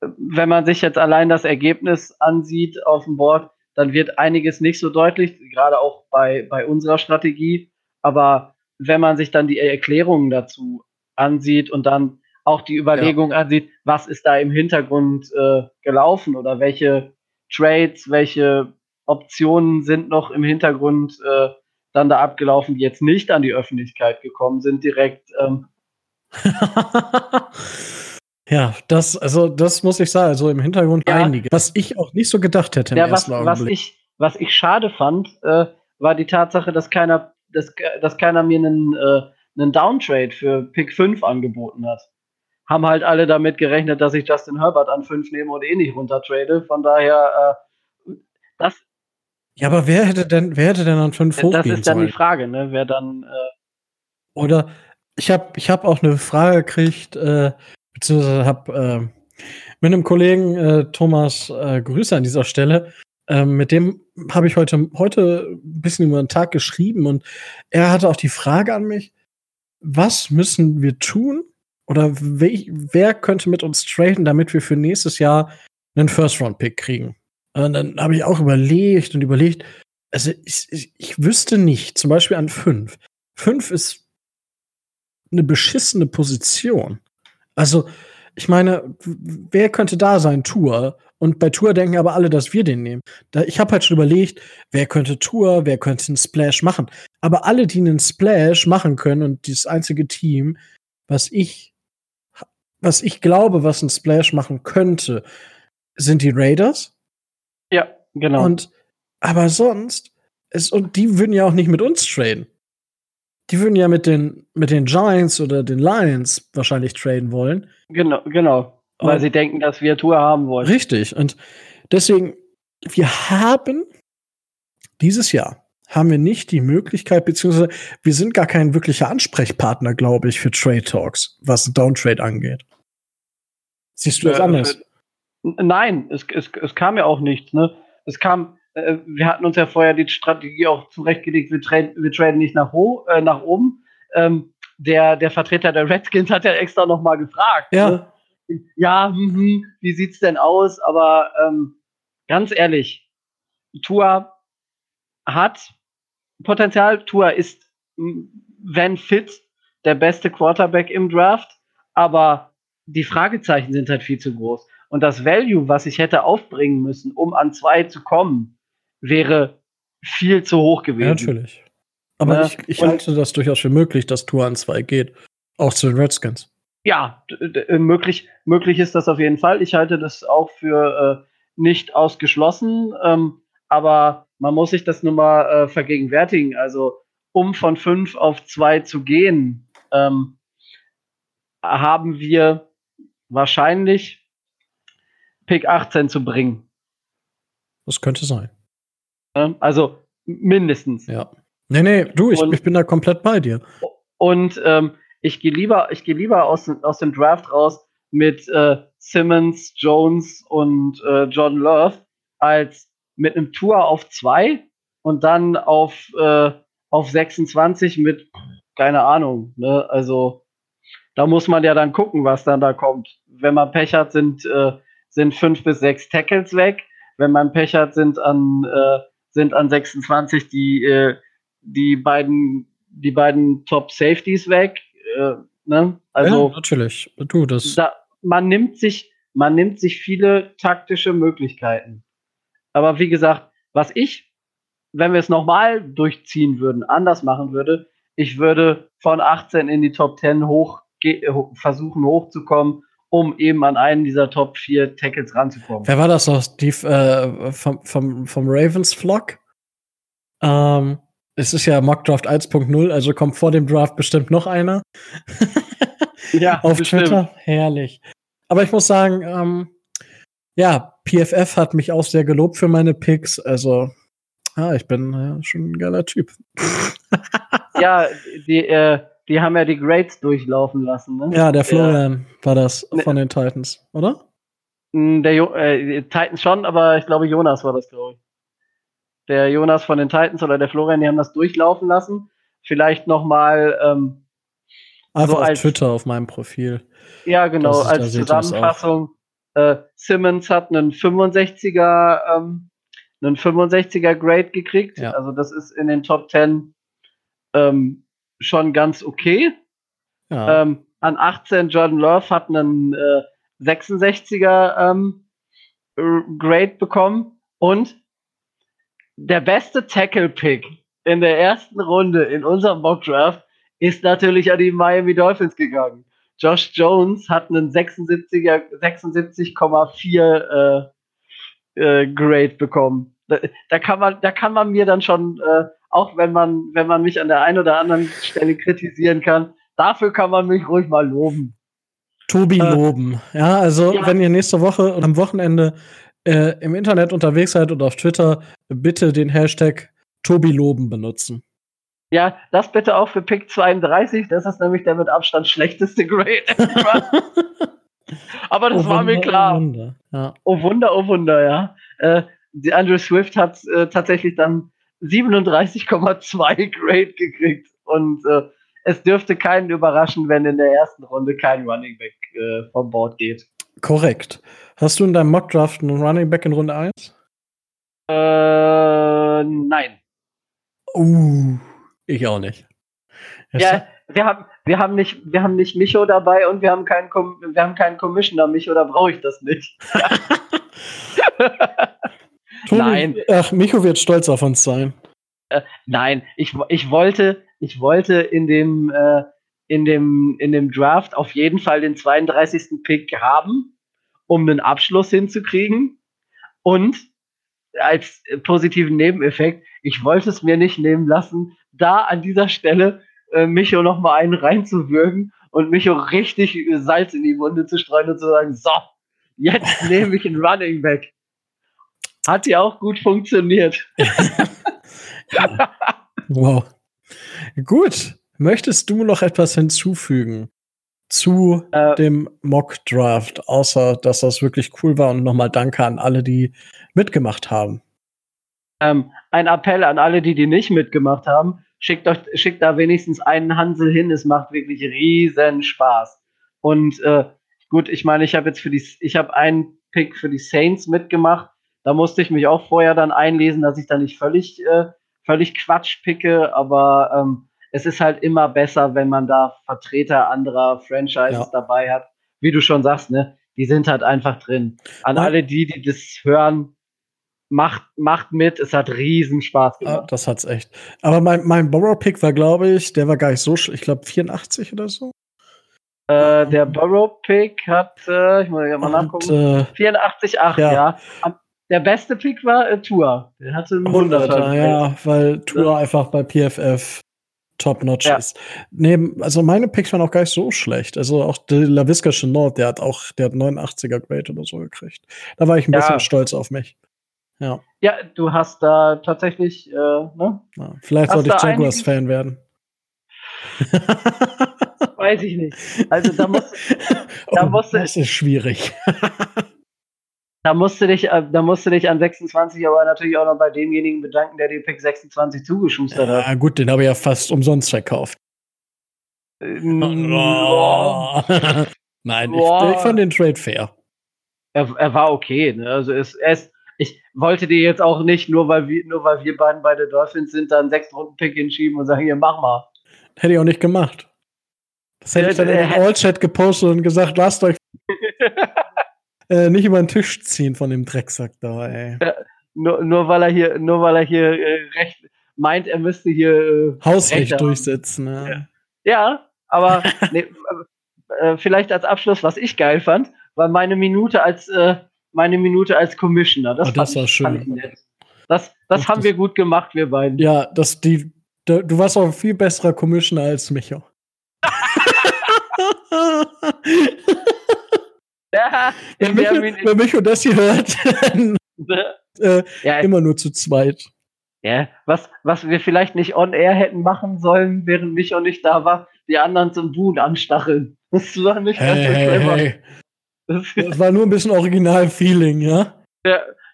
wenn man sich jetzt allein das Ergebnis ansieht auf dem Board, dann wird einiges nicht so deutlich, gerade auch bei, bei unserer Strategie. Aber wenn man sich dann die Erklärungen dazu ansieht und dann auch die Überlegung ja. ansieht, was ist da im Hintergrund äh, gelaufen oder welche Trades, welche Optionen sind noch im Hintergrund äh, dann da abgelaufen, die jetzt nicht an die Öffentlichkeit gekommen sind, direkt. Ähm. ja, das, also das muss ich sagen, also im Hintergrund ja. einige. Was ich auch nicht so gedacht hätte im ja, was, was ich, was ich schade fand, äh, war die Tatsache, dass keiner, dass, dass keiner mir einen, äh, einen Downtrade für Pick 5 angeboten hat. Haben halt alle damit gerechnet, dass ich Justin Herbert an 5 nehme und eh nicht runtertrade. Von daher, äh, das, ja, aber wer hätte denn, wer hätte denn an fünf hochgehen Das ist dann sollen? die Frage, ne? Wer dann. Äh Oder ich habe ich hab auch eine Frage gekriegt, äh, beziehungsweise habe äh, mit einem Kollegen äh, Thomas äh, Grüße an dieser Stelle. Äh, mit dem habe ich heute, heute ein bisschen über den Tag geschrieben und er hatte auch die Frage an mich, was müssen wir tun? Oder we wer könnte mit uns traden, damit wir für nächstes Jahr einen First-Round-Pick kriegen? Und dann habe ich auch überlegt und überlegt. Also ich, ich, ich wüsste nicht, zum Beispiel an fünf. Fünf ist eine beschissene Position. Also, ich meine, wer könnte da sein? Tour. Und bei Tour denken aber alle, dass wir den nehmen. Da, ich habe halt schon überlegt, wer könnte Tour, wer könnte einen Splash machen. Aber alle, die einen Splash machen können und dieses einzige Team, was ich, was ich glaube, was ein Splash machen könnte, sind die Raiders. Ja, genau. Und aber sonst ist, und die würden ja auch nicht mit uns traden. Die würden ja mit den mit den Giants oder den Lions wahrscheinlich traden wollen. Genau, genau. Weil und, sie denken, dass wir Tour haben wollen. Richtig. Und deswegen, wir haben dieses Jahr haben wir nicht die Möglichkeit, beziehungsweise wir sind gar kein wirklicher Ansprechpartner, glaube ich, für Trade Talks, was Downtrade angeht. Siehst du das äh, anders? Nein, es, es, es kam ja auch nichts. Ne? Es kam, äh, wir hatten uns ja vorher die Strategie auch zurechtgelegt, wir, tra wir traden nicht nach, ho äh, nach oben. Ähm, der, der Vertreter der Redskins hat ja extra nochmal gefragt. Ja, ne? ja mh, wie sieht's denn aus? Aber ähm, ganz ehrlich, Tua hat Potenzial. Tua ist, wenn fit, der beste Quarterback im Draft. Aber die Fragezeichen sind halt viel zu groß. Und das Value, was ich hätte aufbringen müssen, um an zwei zu kommen, wäre viel zu hoch gewesen. Ja, natürlich. Aber ja, ich, ich halte das durchaus für möglich, dass Tour an zwei geht. Auch zu den Redskins. Ja, möglich, möglich ist das auf jeden Fall. Ich halte das auch für äh, nicht ausgeschlossen. Ähm, aber man muss sich das nun mal äh, vergegenwärtigen. Also, um von fünf auf zwei zu gehen, ähm, haben wir wahrscheinlich Pick 18 zu bringen. Das könnte sein. Also mindestens. Ja. Nee, nee, du, ich, und, ich bin da komplett bei dir. Und ähm, ich gehe lieber, ich gehe lieber aus, aus dem Draft raus mit äh, Simmons, Jones und äh, John Love als mit einem Tour auf 2 und dann auf, äh, auf 26 mit, keine Ahnung, ne? Also da muss man ja dann gucken, was dann da kommt. Wenn man Pech hat, sind äh, sind fünf bis sechs Tackles weg. Wenn man Pech hat, sind an, äh, sind an 26 die, äh, die beiden, die beiden Top Safeties weg. Äh, ne? Also, ja, natürlich. Du, das. Da, man nimmt sich, man nimmt sich viele taktische Möglichkeiten. Aber wie gesagt, was ich, wenn wir es nochmal durchziehen würden, anders machen würde, ich würde von 18 in die Top 10 hoch versuchen hochzukommen um eben an einen dieser Top 4 Tackles ranzukommen. Wer war das noch? Die, äh, vom, vom, vom Ravens Flock? Ähm, es ist ja Mockdraft 1.0, also kommt vor dem Draft bestimmt noch einer. ja, auf bestimmt. Twitter. Herrlich. Aber ich muss sagen, ähm, ja, PFF hat mich auch sehr gelobt für meine Picks. Also, ja, ich bin ja, schon ein geiler Typ. ja, die, äh, die haben ja die Grades durchlaufen lassen. Ne? Ja, der Florian ja. war das ne. von den Titans, oder? Hm, der jo äh, Titans schon, aber ich glaube, Jonas war das, glaube ich. Der Jonas von den Titans oder der Florian, die haben das durchlaufen lassen. Vielleicht noch mal ähm, Einfach so auf als, Twitter auf meinem Profil. Ja, genau, als Zusammenfassung. Äh, Simmons hat einen 65er, ähm, einen 65er Grade gekriegt. Ja. Also das ist in den Top 10 ähm, schon ganz okay. Ja. Ähm, an 18 Jordan Love hat einen äh, 66er ähm, Grade bekommen und der beste Tackle-Pick in der ersten Runde in unserem Mock Draft ist natürlich an die Miami Dolphins gegangen. Josh Jones hat einen 76er, 76,4 äh, äh, Grade bekommen. Da, da kann man, da kann man mir dann schon, äh, auch wenn man, wenn man mich an der einen oder anderen Stelle kritisieren kann, dafür kann man mich ruhig mal loben. Tobi äh, loben. Ja, also ja. wenn ihr nächste Woche und am Wochenende äh, im Internet unterwegs seid oder auf Twitter, bitte den Hashtag Tobi loben benutzen. Ja, das bitte auch für Pick 32. Das ist nämlich der mit Abstand schlechteste Grade. Aber das Oh war mir Wunder, klar. Oh Wunder. Ja. Oh Wunder, oh Wunder, ja. Äh, die Andrew Swift hat äh, tatsächlich dann 37,2 Grade gekriegt. Und äh, es dürfte keinen überraschen, wenn in der ersten Runde kein Running Back äh, vom Board geht. Korrekt. Hast du in deinem Mockdraft einen Running Back in Runde 1? Äh, nein. Uh, ich auch nicht. Jetzt- Ja, wir haben, wir haben nicht, wir haben nicht Micho dabei und wir haben keinen, Com wir haben keinen Commissioner Micho, da brauche ich das nicht. Nein. Ach, Micho wird stolz auf uns sein. Nein, ich, ich wollte, ich wollte in dem, äh, in dem, in dem Draft auf jeden Fall den 32. Pick haben, um einen Abschluss hinzukriegen. Und als äh, positiven Nebeneffekt, ich wollte es mir nicht nehmen lassen, da an dieser Stelle äh, Micho noch mal einen reinzuwürgen und Micho richtig äh, Salz in die Wunde zu streuen und zu sagen, so, jetzt nehme ich einen Running Back. Hat ja auch gut funktioniert. Wow. Gut. Möchtest du noch etwas hinzufügen zu Äh, dem Mock Draft, außer dass das wirklich cool war und nochmal Danke an alle, die mitgemacht haben. Ähm, ein Appell an alle, die die nicht mitgemacht haben. Schickt, euch, schickt da wenigstens einen Hansel hin. Es macht wirklich riesen Spaß. Und äh, gut, ich meine, ich habe jetzt für die, ich habe einen Pick für die Saints mitgemacht. Da musste ich mich auch vorher dann einlesen, dass ich da nicht völlig, äh, völlig Quatsch picke. Aber ähm, es ist halt immer besser, wenn man da Vertreter anderer Franchises Ja. dabei hat. Wie du schon sagst, ne? Die sind halt einfach drin. An Ja. alle die, die das hören, macht, macht mit. Es hat riesen Spaß Ah, gemacht. das hat's echt. Aber mein, mein Borrow-Pick war, glaube ich, der war gar nicht so, sch- ich glaube 84 oder so. Äh, der Burrow-Pick hat, äh, ich muss ja mal nachgucken, äh, 84,8, ja. ja. Am- Der beste Pick war äh, Tua. Der hatte einen 100er, 100er. ja, weil Tour einfach bei PFF top-notch Ja. ist. Neben, also meine Picks waren auch gar nicht so schlecht. Also auch der LaVisca Chenault, der hat auch, der hat 89er Grade oder so gekriegt. Da war ich ein Ja. bisschen stolz auf mich. Ja, Ja, du hast da tatsächlich, äh, ne? ja. vielleicht Hast sollte ich Jaguars-Fan werden. Weiß ich nicht. Also da musst, Da oh, musste- das ist schwierig. da musst du dich, äh, da musst du dich an 26 aber natürlich auch noch bei demjenigen bedanken, der dir Pick 26 zugeschustert hat. Ja, gut, den habe ich ja fast umsonst verkauft. Ähm, Oh. Nein, ich, ich fand den Trade fair. er, er war okay. Ne? Also es, ist, ich wollte dir jetzt auch nicht, nur weil wir, nur weil wir beiden bei den Dolphins sind, da einen sechs Runden Pick hinschieben und sagen, hier mach mal. Hätte ich auch nicht gemacht. Das hätte ich dann in den Äh, äh, All-Chat gepostet und gesagt, lasst euch äh, nicht über den Tisch ziehen von dem Drecksack da, ey. Nur, nur weil er hier, nur weil er hier äh, recht meint, er müsste hier äh, Hausrecht durchsetzen. Ja. Ja. Ja, aber nee, äh, vielleicht als Abschluss, was ich geil fand, war meine Minute als äh, meine Minute als Commissioner. Das, Oh, das war ich- schön. Das, das Das- haben das- wir gut gemacht, wir beiden. Ja, das, die, da, du warst auch ein viel besserer Commissioner als Micho. Ja, wenn, Micho, wenn Micho das hier hört, dann äh, Ja, immer nur zu zweit. ja, was, was wir vielleicht nicht on air hätten machen sollen, während Micho nicht da war, die anderen zum Buhn anstacheln. Das war nicht ganz Hey, so hey, hey. Das, Das war nur ein bisschen Original-Feeling, ja?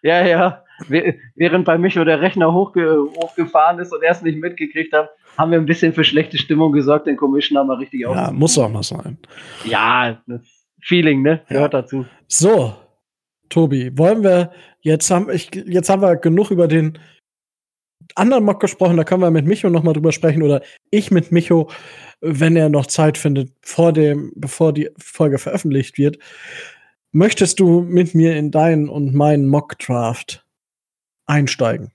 ja, ja. Wäh- Während bei Micho der Rechner hochge hochgefahren ist und er es nicht mitgekriegt hat, haben wir ein bisschen für schlechte Stimmung gesorgt, den Commissioner mal richtig Ja, auf. muss auch mal sein. Ja, das Feeling, ne? Gehört dazu. So, Tobi, wollen wir jetzt haben ich jetzt haben wir genug über den anderen Mock gesprochen, da können wir mit Micho noch mal drüber sprechen oder ich mit Micho, wenn er noch Zeit findet vor dem bevor die Folge veröffentlicht wird. Möchtest du mit mir in deinen und meinen Mock Draft einsteigen?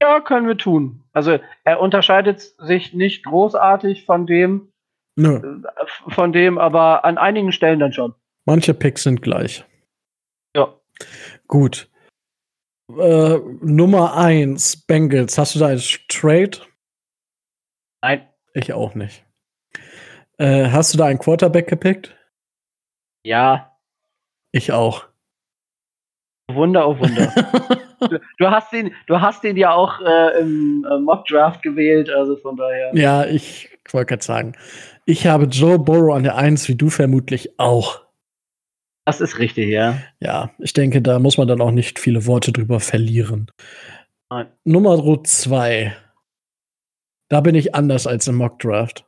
Ja, können wir tun. Also er unterscheidet sich nicht großartig von dem, Nö. Von dem, aber an einigen Stellen dann schon. Manche Picks sind gleich. Ja. Gut. Äh, Nummer 1, Bengals. Hast du da als Trade? Nein. Ich auch nicht. Äh, hast du da einen Quarterback gepickt? Ja. Ich auch. Wunder auf Wunder. du, du, hast ihn, du hast ihn ja auch äh, im äh, Mock Draft gewählt, also von daher. Ja, ich wollte gerade sagen. Ich habe Joe Burrow an der 1, wie du vermutlich auch. Das ist richtig, ja. Ja, ich denke, da muss man dann auch nicht viele Worte drüber verlieren. Nein. Nummer 2. Da bin ich anders als im Mock Draft.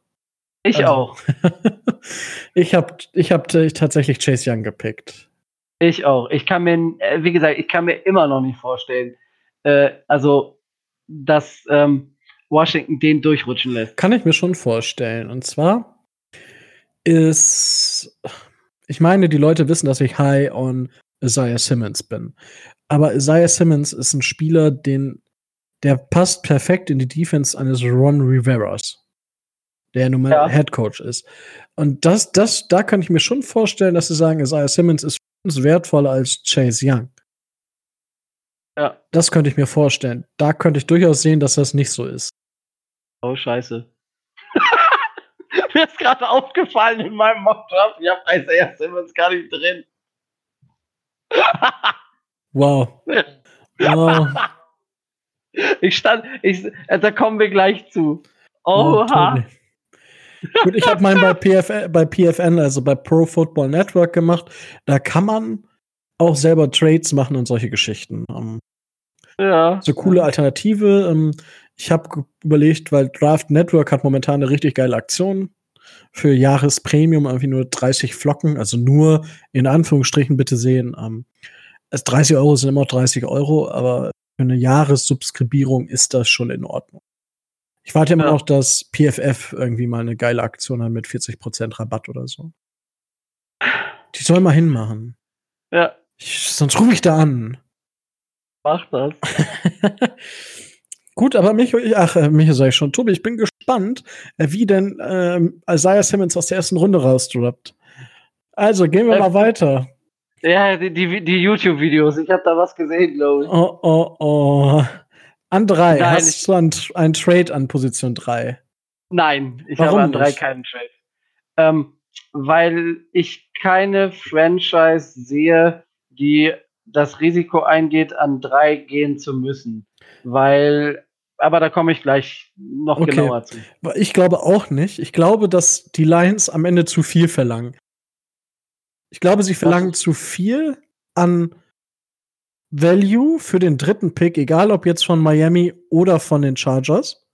Ich also, auch. ich habe ich hab tatsächlich Chase Young gepickt. Ich auch. Ich kann mir, äh, wie gesagt, ich kann mir immer noch nicht vorstellen, äh, also, dass ähm, Washington den durchrutschen lässt. Kann ich mir schon vorstellen. Und zwar ist, ich meine, die Leute wissen, dass ich high on Isaiah Simmons bin. Aber Isaiah Simmons ist ein Spieler, den, der passt perfekt in die Defense eines Ron Riveras der nun mal ja. Head Coach ist. Und das, das, da kann ich mir schon vorstellen, dass sie sagen, Isaiah Simmons ist wertvoller als Chase Young. Ja. Das könnte ich mir vorstellen. Da könnte ich durchaus sehen, dass das nicht so ist. Oh, scheiße. mir ist gerade aufgefallen in meinem Mockdraft, ich habe Isaiah Simmons gar nicht drin. wow. wow. Ich stand, ich, da kommen wir gleich zu. Oha. Oh, Gut, ich habe meinen bei, PF, bei PFN, also bei Pro Football Network gemacht. Da kann man auch selber Trades machen und solche Geschichten. Um, ähm, ja. So coole Alternative. Um, ähm, ich habe überlegt, weil Draft Network hat momentan eine richtig geile Aktion für Jahrespremium, irgendwie nur 30 Flocken, also nur in Anführungsstrichen bitte sehen. Ähm, 30 Euro sind immer 30 Euro, aber für eine Jahressubskribierung ist das schon in Ordnung. Ich warte immer ja. noch, dass PFF irgendwie mal eine geile Aktion hat mit 40% Rabatt oder so. Die soll mal hinmachen. Ja. Ich, sonst rufe ich da an. Mach das. Gut, aber mich, ach, äh, mich sag ich schon, Tobi, ich bin gespannt, äh, wie denn ähm, Isaiah Simmons aus der ersten Runde rausdroppt. Also, gehen wir äh, mal weiter. Ja, die, die, die YouTube-Videos, ich habe da was gesehen, glaube ich. Oh, oh, oh. An drei. Nein, Hast du einen, einen Trade an Position drei? Nein, ich Warum habe an drei keinen Trade. Ähm, weil ich keine Franchise sehe, die das Risiko eingeht, an drei gehen zu müssen. Weil, aber da komme ich gleich noch okay. genauer zu. Ich glaube auch nicht. Ich glaube, dass die Lions am Ende zu viel verlangen. Ich glaube, sie verlangen zu viel an Value für den dritten Pick, egal ob jetzt von Miami oder von den Chargers.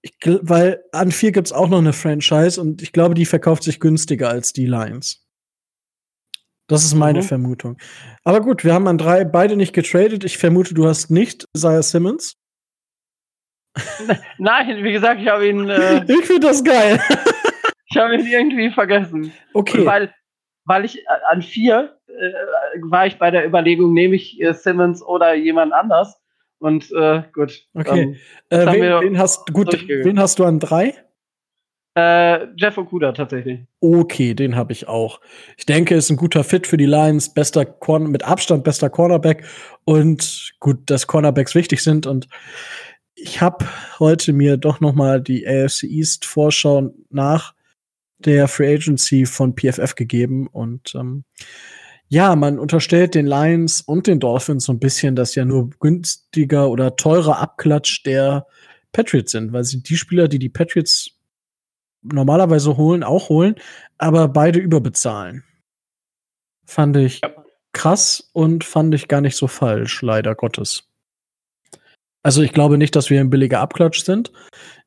Ich, weil an vier gibt's auch noch eine Franchise und ich glaube, die verkauft sich günstiger als die Lions. Das ist meine mhm. Vermutung. Aber gut, wir haben an drei beide nicht getradet. Ich vermute, du hast nicht Isaiah Simmons. Nein, wie gesagt, ich habe ihn. Äh, ich finde das geil. ich habe ihn irgendwie vergessen. Okay. Weil, weil ich äh, an vier äh, war ich bei der Überlegung, nehme ich äh, Simmons oder jemand anders. Und äh, gut. Okay. Ähm, wen, wen, hast, gut wen hast du an drei? Äh, Jeff Okuda tatsächlich. Okay, den habe ich auch. Ich denke, ist ein guter Fit für die Lions, bester Corner, mit Abstand bester Cornerback und gut, dass Cornerbacks wichtig sind und ich habe heute mir doch noch mal die AFC East Vorschau nach der Free Agency von PFF gegeben und ähm, ja, man unterstellt den Lions und den Dolphins so ein bisschen, dass ja nur günstiger oder teurer Abklatsch der Patriots sind, weil sie die Spieler, die die Patriots normalerweise holen, auch holen, aber beide überbezahlen. Fand ich krass und fand ich gar nicht so falsch, leider Gottes. Also ich glaube nicht, dass wir ein billiger Abklatsch sind.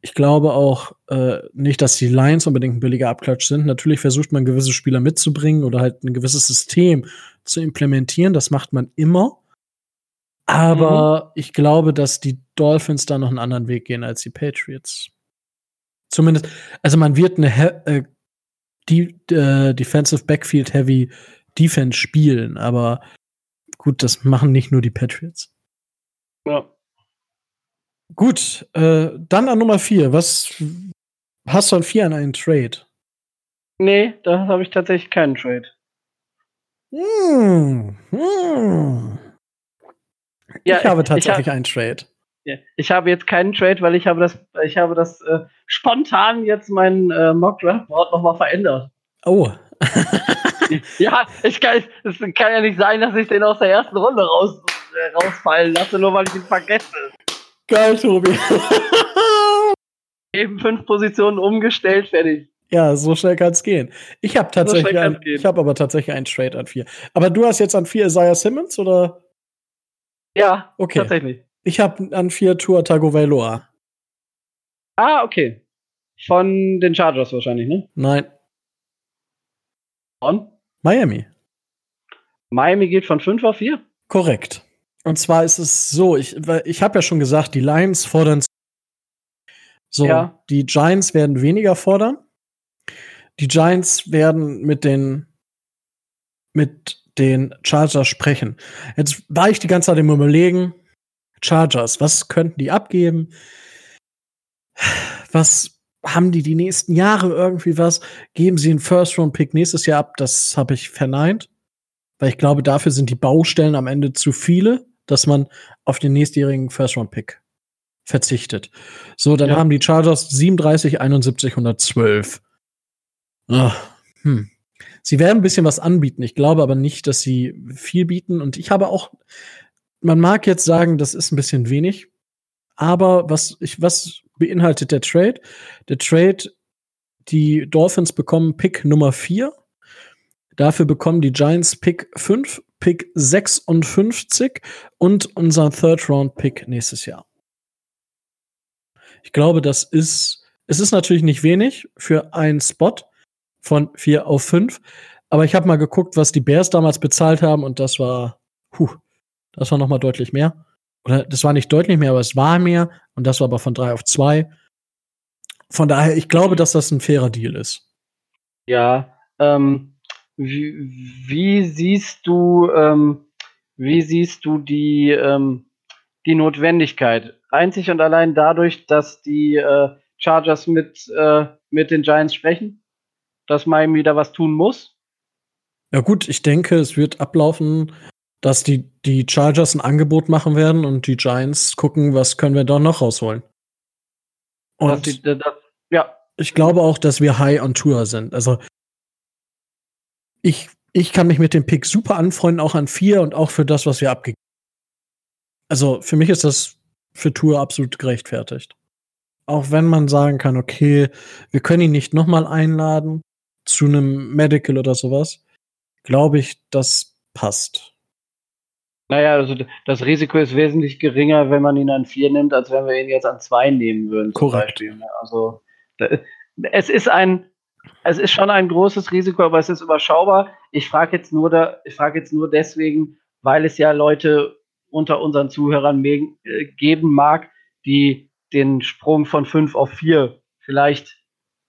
Ich glaube auch äh, nicht, dass die Lions unbedingt ein billiger Abklatsch sind. Natürlich versucht man gewisse Spieler mitzubringen oder halt ein gewisses System zu implementieren. Das macht man immer. Aber mhm. ich glaube, dass die Dolphins da noch einen anderen Weg gehen als die Patriots. Zumindest, also man wird eine äh, die, äh, Defensive Backfield Heavy Defense spielen, aber gut, das machen nicht nur die Patriots. Ja. Gut, äh, dann an Nummer 4. Was hast du an 4 an einen Trade? Nee, da habe ich tatsächlich keinen Trade. Hm. Hm. Ja, ich habe tatsächlich ich hab, einen Trade. Ja, ich habe jetzt keinen Trade, weil ich habe das, ich habe das äh, spontan jetzt meinen äh, Mock Draft Board nochmal verändert. Oh. ja, ich kann, es kann ja nicht sein, dass ich den aus der ersten Runde raus, äh, rausfallen lasse, nur weil ich ihn vergesse. Geil, Tobi. Eben fünf Positionen umgestellt, fertig. Ja, so schnell kann es gehen. Ich habe tatsächlich, so ein, ich habe aber tatsächlich einen Trade an vier. Aber du hast jetzt an vier Isaiah Simmons oder? Ja, okay. tatsächlich. Ich habe an vier Tour Tagovailoa. Ah, okay. Von den Chargers wahrscheinlich, ne? Nein. Von? Miami. Miami geht von 5 auf 4? Korrekt. Und zwar ist es so, ich, ich habe ja schon gesagt, die Lions fordern so, ja. die Giants werden weniger fordern. Die Giants werden mit den mit den Chargers sprechen. Jetzt war ich die ganze Zeit im Überlegen, Chargers, was könnten die abgeben? Was haben die die nächsten Jahre irgendwie was? Geben sie einen First-Round-Pick nächstes Jahr ab? Das habe ich verneint. Weil ich glaube, dafür sind die Baustellen am Ende zu viele, dass man auf den nächstjährigen First-Round-Pick verzichtet. So, dann ja. haben die Chargers 37, 71, 112. Ach, hm. Sie werden ein bisschen was anbieten. Ich glaube aber nicht, dass sie viel bieten. Und ich habe auch man mag jetzt sagen, das ist ein bisschen wenig, aber was, ich, was beinhaltet der Trade? Der Trade, die Dolphins bekommen Pick Nummer 4. Dafür bekommen die Giants Pick 5, Pick 56 und unser Third Round Pick nächstes Jahr. Ich glaube, das ist, es ist natürlich nicht wenig für einen Spot von 4 auf 5, aber ich habe mal geguckt, was die Bears damals bezahlt haben und das war, puh, das war nochmal deutlich mehr. Oder das war nicht deutlich mehr, aber es war mehr. Und das war aber von drei auf zwei. Von daher, ich glaube, dass das ein fairer Deal ist. Ja, ähm, wie, wie, siehst du, ähm, wie siehst du die, ähm, die Notwendigkeit? Einzig und allein dadurch, dass die äh, Chargers mit, äh, mit den Giants sprechen, dass Miami da was tun muss? Ja gut, ich denke, es wird ablaufen dass die, die Chargers ein Angebot machen werden und die Giants gucken, was können wir da noch rausholen. Und die, das, ja. ich glaube auch, dass wir high on Tour sind. Also ich, ich kann mich mit dem Pick super anfreunden, auch an vier und auch für das, was wir abgegeben haben. Also für mich ist das für Tour absolut gerechtfertigt. Auch wenn man sagen kann, okay, wir können ihn nicht nochmal einladen zu einem Medical oder sowas, glaube ich, das passt. Naja, also das Risiko ist wesentlich geringer, wenn man ihn an vier nimmt, als wenn wir ihn jetzt an zwei nehmen würden. Korrekt. Beispiel. Ne? Also es ist ein, es ist schon ein großes Risiko, aber es ist überschaubar. Ich frage jetzt nur da, ich frage jetzt nur deswegen, weil es ja Leute unter unseren Zuhörern äh, geben mag, die den Sprung von fünf auf vier vielleicht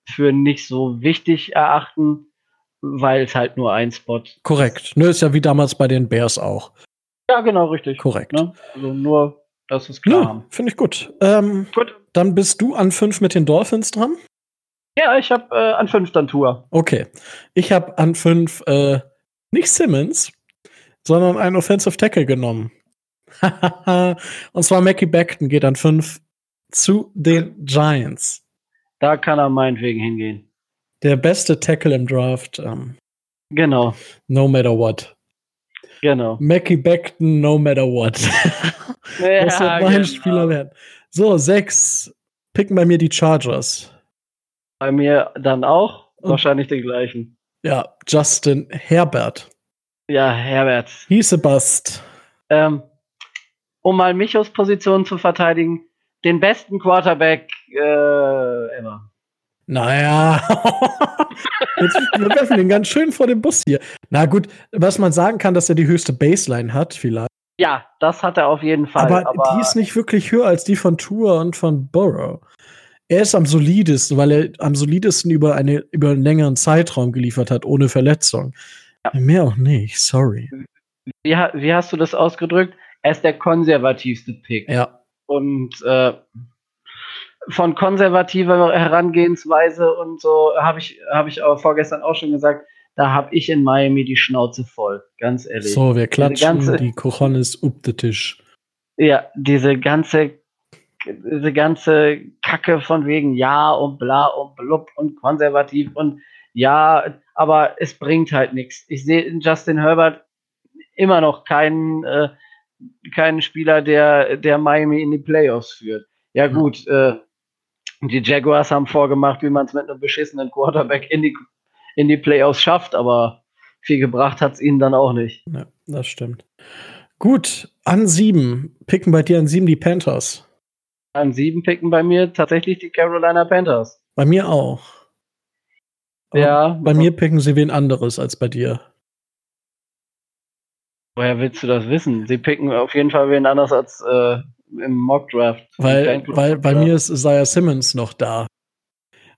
für nicht so wichtig erachten, weil es halt nur ein Spot. Korrekt. Nö, ist ja wie damals bei den Bears auch. Ja, genau, richtig. Korrekt. Ne? Also nur, dass es klar ja, Finde ich gut. Ähm, gut. Dann bist du an fünf mit den Dolphins dran. Ja, ich habe äh, an fünf dann Tour. Okay. Ich habe an fünf äh, nicht Simmons, sondern einen Offensive Tackle genommen. Und zwar Mackie Beckton geht an fünf zu den Giants. Da kann er meinetwegen hingehen. Der beste Tackle im Draft. Ähm, genau. No matter what. Genau. Mackie Beckton, no matter what. Ja, das wird mein genau. Spieler werden. So, sechs. Picken bei mir die Chargers. Bei mir dann auch. Und wahrscheinlich den gleichen. Ja, Justin Herbert. Ja, Herbert. Hieß a bust. Ähm, um mal Michos Position zu verteidigen, den besten Quarterback äh, ever. Naja, Jetzt, wir werfen den ganz schön vor den Bus hier. Na gut, was man sagen kann, dass er die höchste Baseline hat, vielleicht. Ja, das hat er auf jeden Fall. Aber, aber die ist nicht wirklich höher als die von Tour und von Burrow. Er ist am solidesten, weil er am solidesten über, eine, über einen längeren Zeitraum geliefert hat, ohne Verletzung. Ja. Mehr auch nicht, sorry. Wie, wie, hast du das ausgedrückt? Er ist der konservativste Pick. Ja. Und äh, von konservativer Herangehensweise und so habe ich, hab ich aber vorgestern auch schon gesagt, da habe ich in Miami die Schnauze voll, ganz ehrlich. So, wir klatschen ganze, die Cojones up den Tisch. Ja, diese ganze, diese ganze Kacke von wegen ja und bla und blub und konservativ und ja, aber es bringt halt nichts. Ich sehe in Justin Herbert immer noch keinen, äh, keinen Spieler, der, der Miami in die Playoffs führt. Ja, gut, äh, die Jaguars haben vorgemacht, wie man es mit einem beschissenen Quarterback in die, in die Playoffs schafft, aber viel gebracht hat es ihnen dann auch nicht. Ja, das stimmt. Gut, an sieben. Picken bei dir an sieben die Panthers. An sieben picken bei mir tatsächlich die Carolina Panthers. Bei mir auch. Aber ja. Bei mir picken sie wen anderes als bei dir. Woher willst du das wissen? Sie picken auf jeden Fall wen anders als äh, im Mockdraft. Weil, weil bei mir ist Isaiah Simmons noch da.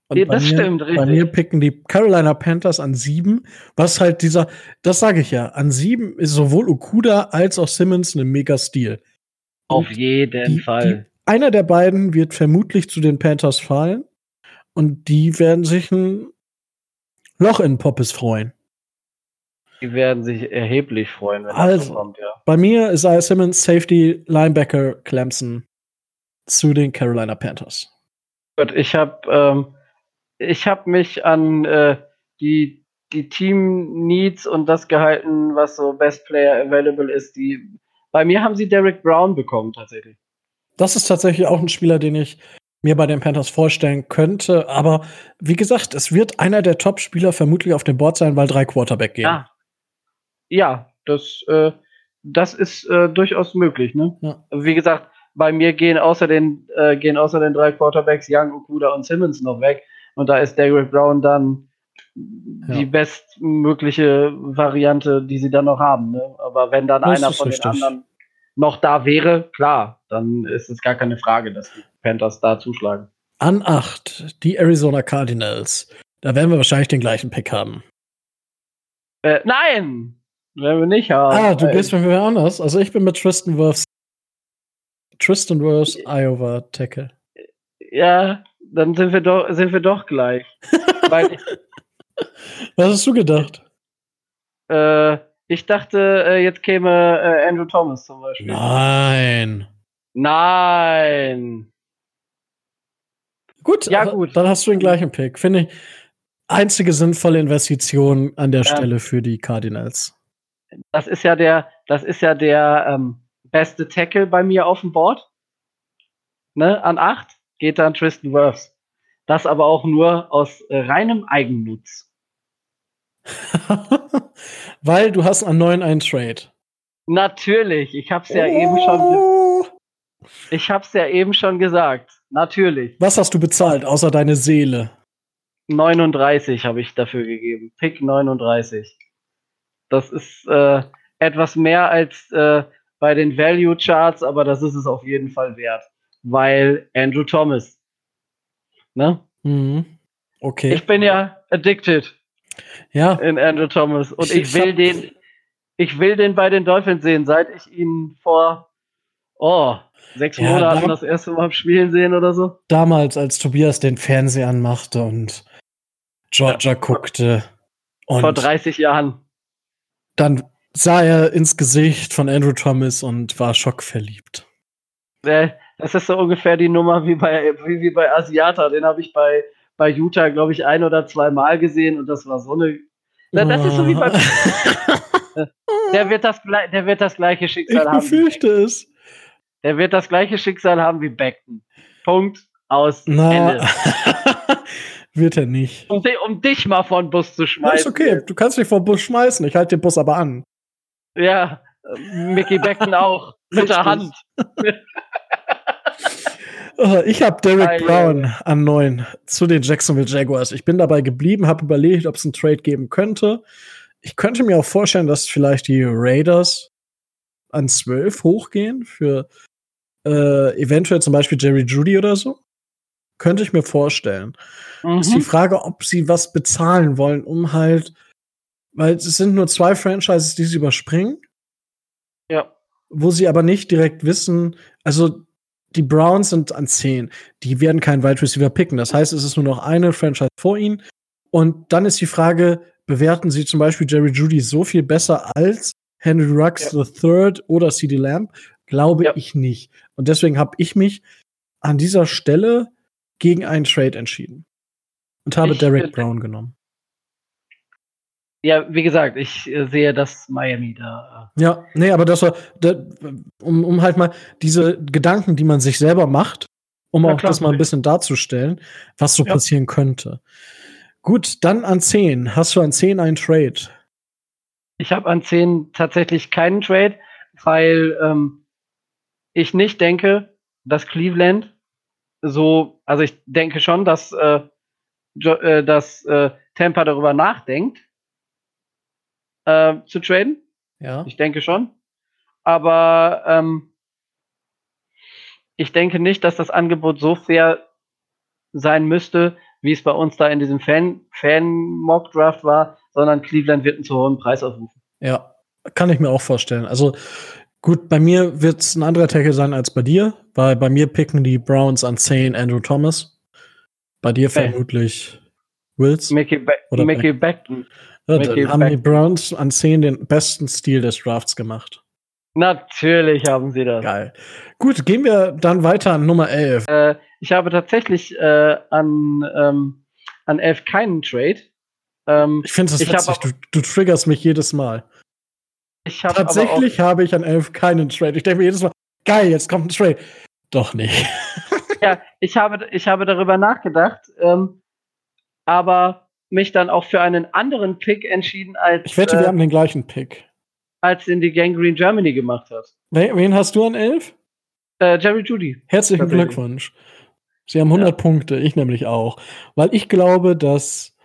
Und ja, das mir, stimmt, richtig. Bei mir picken die Carolina Panthers an sieben, was halt dieser, das sage ich ja, an sieben ist sowohl Okuda als auch Simmons ein Mega-Stil. Auf jeden die, Fall. Einer der beiden wird vermutlich zu den Panthers fallen und die werden sich ein Loch in Poppes freuen. Die werden sich erheblich freuen, wenn also, das so kommt, ja. Bei mir ist Isaiah Simmons Safety Linebacker Clemson zu den Carolina Panthers. Gut, ich habe ähm, ich habe mich an äh, die die Team Needs und das gehalten, was so Best Player Available ist. Die bei mir haben sie Derek Brown bekommen tatsächlich. Das ist tatsächlich auch ein Spieler, den ich mir bei den Panthers vorstellen könnte. Aber wie gesagt, es wird einer der Top-Spieler vermutlich auf dem Board sein, weil drei Quarterback gehen. Ja, ja, das, äh, das ist äh, durchaus möglich. Ne? Ja. Wie gesagt, bei mir gehen außer den, äh, gehen außer den drei Quarterbacks Young, Okuda und Simmons noch weg. Und da ist Derrick Brown dann ja. die bestmögliche Variante, die sie dann noch haben. Ne? Aber wenn dann das einer von richtig. den anderen noch da wäre, klar, dann ist es gar keine Frage, dass die Panthers da zuschlagen. An 8, die Arizona Cardinals. Da werden wir wahrscheinlich den gleichen Pick haben. Äh, nein! Werden wir nicht haben. Ah, du gehst mit mir anders. Also ich bin mit Tristan Wirfs. Tristan Wirfs Iowa Tackle. Ja, dann sind wir doch, sind wir doch gleich. Was hast du gedacht? Äh, ich dachte, äh, jetzt käme äh, Andrew Thomas zum Beispiel. Nein. Nein. Gut, ja, gut. Dann hast du den gleichen Pick. Finde ich einzige sinnvolle Investition an der ja. Stelle für die Cardinals das ist ja der, das ist ja der ähm, beste Tackle bei mir auf dem Board. Ne, an 8 geht dann Tristan Wirfs. Das aber auch nur aus äh, reinem Eigennutz. Weil du hast an 9 einen Trade. Natürlich, ich hab's ja oh. eben schon. Oh. Ich hab's ja eben schon gesagt. Natürlich. Was hast du bezahlt, außer deine Seele? 39 habe ich dafür gegeben. Pick 39. Das ist äh, etwas mehr als äh, bei den Value Charts, aber das ist es auf jeden Fall wert, weil Andrew Thomas. Ne? Mhm. Okay. Ich bin ja addicted. Ja. In Andrew Thomas und ich, ich will den, ich will den bei den Dolphins sehen, seit ich ihn vor oh sechs ja, Monaten das erste Mal spielen sehen oder so. Damals, als Tobias den Fernseher anmachte und Georgia ja. guckte. Und vor 30 Jahren dann sah er ins Gesicht von Andrew Thomas und war schockverliebt. Das ist so ungefähr die Nummer wie bei, wie, wie bei Asiata. Den habe ich bei, bei Utah, glaube ich, ein oder zwei Mal gesehen und das war so eine. Das ist so wie bei. der, wird das, der wird das gleiche Schicksal ich haben. Ich befürchte es. Der wird das gleiche Schicksal haben wie Beckton. Punkt. Aus. Na. Ende. Wird er nicht. Um, um, dich mal vor den Bus zu schmeißen. Das ist okay, du kannst mich vor den Bus schmeißen, ich halte den Bus aber an. Ja, Mickey Beckton auch. Mit der Hand. Uh, ich habe Derek Brown an neun zu den Jacksonville Jaguars. Ich bin dabei geblieben, habe überlegt, ob es einen Trade geben könnte. Ich könnte mir auch vorstellen, dass vielleicht die Raiders an zwölf hochgehen für äh, eventuell zum Beispiel Jerry Judy oder so. Könnte ich mir vorstellen. Mhm. Ist die Frage, ob sie was bezahlen wollen, um halt, weil es sind nur zwei Franchises, die sie überspringen. Ja. Wo sie aber nicht direkt wissen, also die Browns sind an 10. Die werden keinen Wide Receiver picken. Das heißt, es ist nur noch eine Franchise vor ihnen. Und dann ist die Frage, bewerten sie zum Beispiel Jerry Judy so viel besser als Henry Rux ja. III oder CD Lamb? Glaube ja. ich nicht. Und deswegen habe ich mich an dieser Stelle gegen einen Trade entschieden. Und habe ich, Derek Brown genommen. Ja, wie gesagt, ich äh, sehe, dass Miami da. Äh ja, nee, aber das war, da, um, um halt mal diese Gedanken, die man sich selber macht, um ja, auch klar, das mal ein bisschen darzustellen, was so ja. passieren könnte. Gut, dann an 10. Hast du an 10 einen Trade? Ich habe an 10 tatsächlich keinen Trade, weil ähm, ich nicht denke, dass Cleveland so, also ich denke schon, dass, äh, äh, dass äh, Tampa darüber nachdenkt, äh, zu traden. Ja. Ich denke schon. Aber ähm, ich denke nicht, dass das Angebot so fair sein müsste, wie es bei uns da in diesem Fan-Mock-Draft war, sondern Cleveland wird einen zu hohen Preis aufrufen. Ja, kann ich mir auch vorstellen. Also gut, bei mir wird es ein anderer Tackle sein als bei dir, weil bei mir picken die Browns an 10 Andrew Thomas. Bei dir hey. vermutlich Wills. Mickey, ba oder Mickey Beckton. Ja, dann haben die Browns an 10 den besten Stil des Drafts gemacht. Natürlich haben sie das. Geil. Gut, gehen wir dann weiter an Nummer 11. Äh, ich habe tatsächlich äh, an, ähm, an 11 keinen Trade. Ähm, ich finde es witzig, du, du triggerst mich jedes Mal. Hab Tatsächlich habe ich an 11 keinen Trade. Ich denke mir jedes Mal, geil, jetzt kommt ein Trade. Doch nicht. ja, ich habe, ich habe darüber nachgedacht, ähm, aber mich dann auch für einen anderen Pick entschieden als. Ich wette, äh, wir haben den gleichen Pick. Als den die Gangrene Germany gemacht hat. Wen hast du an 11? Äh, Jerry Judy. Herzlichen Glückwunsch. Sie haben 100 ja. Punkte, ich nämlich auch. Weil ich glaube, dass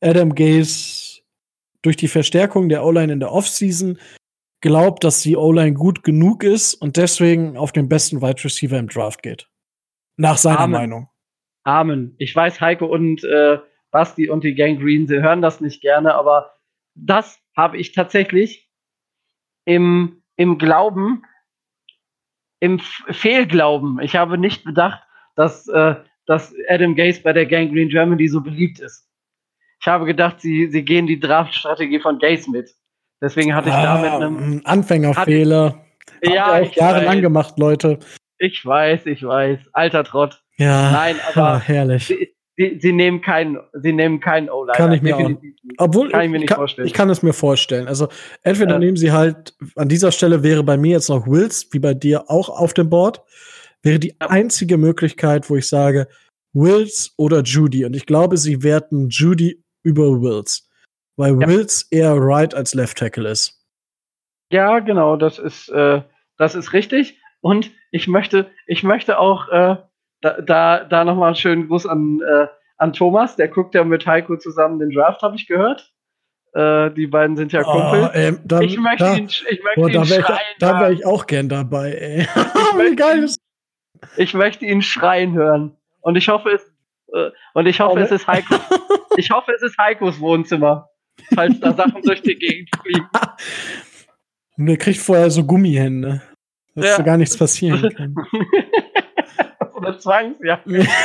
Adam Gaze durch die Verstärkung der O-Line in der Offseason glaubt, dass die O-Line gut genug ist und deswegen auf den besten Wide Receiver im Draft geht. Nach seiner Amen. Meinung. Amen. Ich weiß, Heiko und äh, Basti und die Gang Green, sie hören das nicht gerne, aber das habe ich tatsächlich im, im Glauben, im Fehlglauben. Ich habe nicht bedacht, dass, äh, dass Adam Gaze bei der Gang Green Germany so beliebt ist. Ich habe gedacht, sie, sie gehen die Draftstrategie von Gaze mit. Deswegen hatte ich ah, da mit einem Anfängerfehler. Hat, ja, auch jahrelang gemacht, Leute. Ich weiß, ich weiß. Alter Trott. Ja. Nein, aber herrlich. Sie, sie, sie, nehmen keinen, sie nehmen keinen O-Liner. Kann ich mir auch. Obwohl, kann ich mir nicht kann, vorstellen. Ich kann es mir vorstellen. Also, entweder ja. nehmen sie halt, an dieser Stelle wäre bei mir jetzt noch Wills, wie bei dir auch auf dem Board. Wäre die einzige Möglichkeit, wo ich sage, Wills oder Judy. Und ich glaube, sie werten Judy über Wills. Weil ja. Wills eher Right als Left Tackle ist. Ja, genau, das ist, äh, das ist richtig. Und ich möchte, ich möchte auch äh, da, da, da nochmal einen schönen Gruß an, äh, an Thomas, der guckt ja mit Heiko zusammen den Draft, habe ich gehört. Äh, die beiden sind ja oh, Kumpel. Ey, da, ich möchte da, ihn, ich möchte boah, ihn da wäre ich, wär ich, auch gern dabei, ey. Wie geil ist Ich möchte ihn schreien hören. Und ich hoffe, es, äh, und ich hoffe, oh, es ist Heiko. ich hoffe, es ist Heikos Wohnzimmer, falls da Sachen durch die Gegend fliegen. Und der kriegt vorher so Gummihände, dass ja. da gar nichts passieren kann. Oder Zwangsjacke.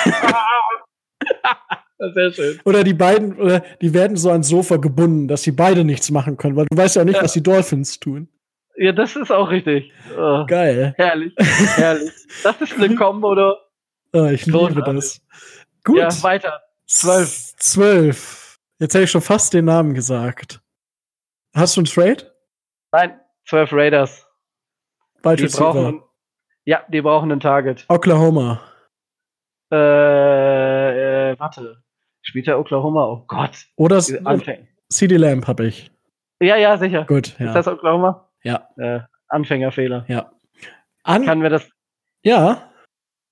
Sehr schön. Oder die beiden, oder die werden so ans Sofa gebunden, dass sie beide nichts machen können, weil du weißt ja nicht, ja. was die Dolphins tun. Ja, das ist auch richtig. Oh, Geil. Herrlich, herrlich. Das ist eine Kombo, oder? Oh, ich liebe das. Gut. Ja, weiter. Zwölf. Zwölf. Jetzt hätte ich schon fast den Namen gesagt. Hast du einen Trade? Nein, zwölf Raiders. Bald die brauchen, ja, die brauchen ein Target. Oklahoma. Äh, äh, warte. Spielt der Oklahoma? Oh Gott. Oder CD Lamp habe ich. Ja, ja, sicher. Gut. Ja. Ist das Oklahoma? Ja. Äh, Anfängerfehler. Ja. An Kann wir das. Ja.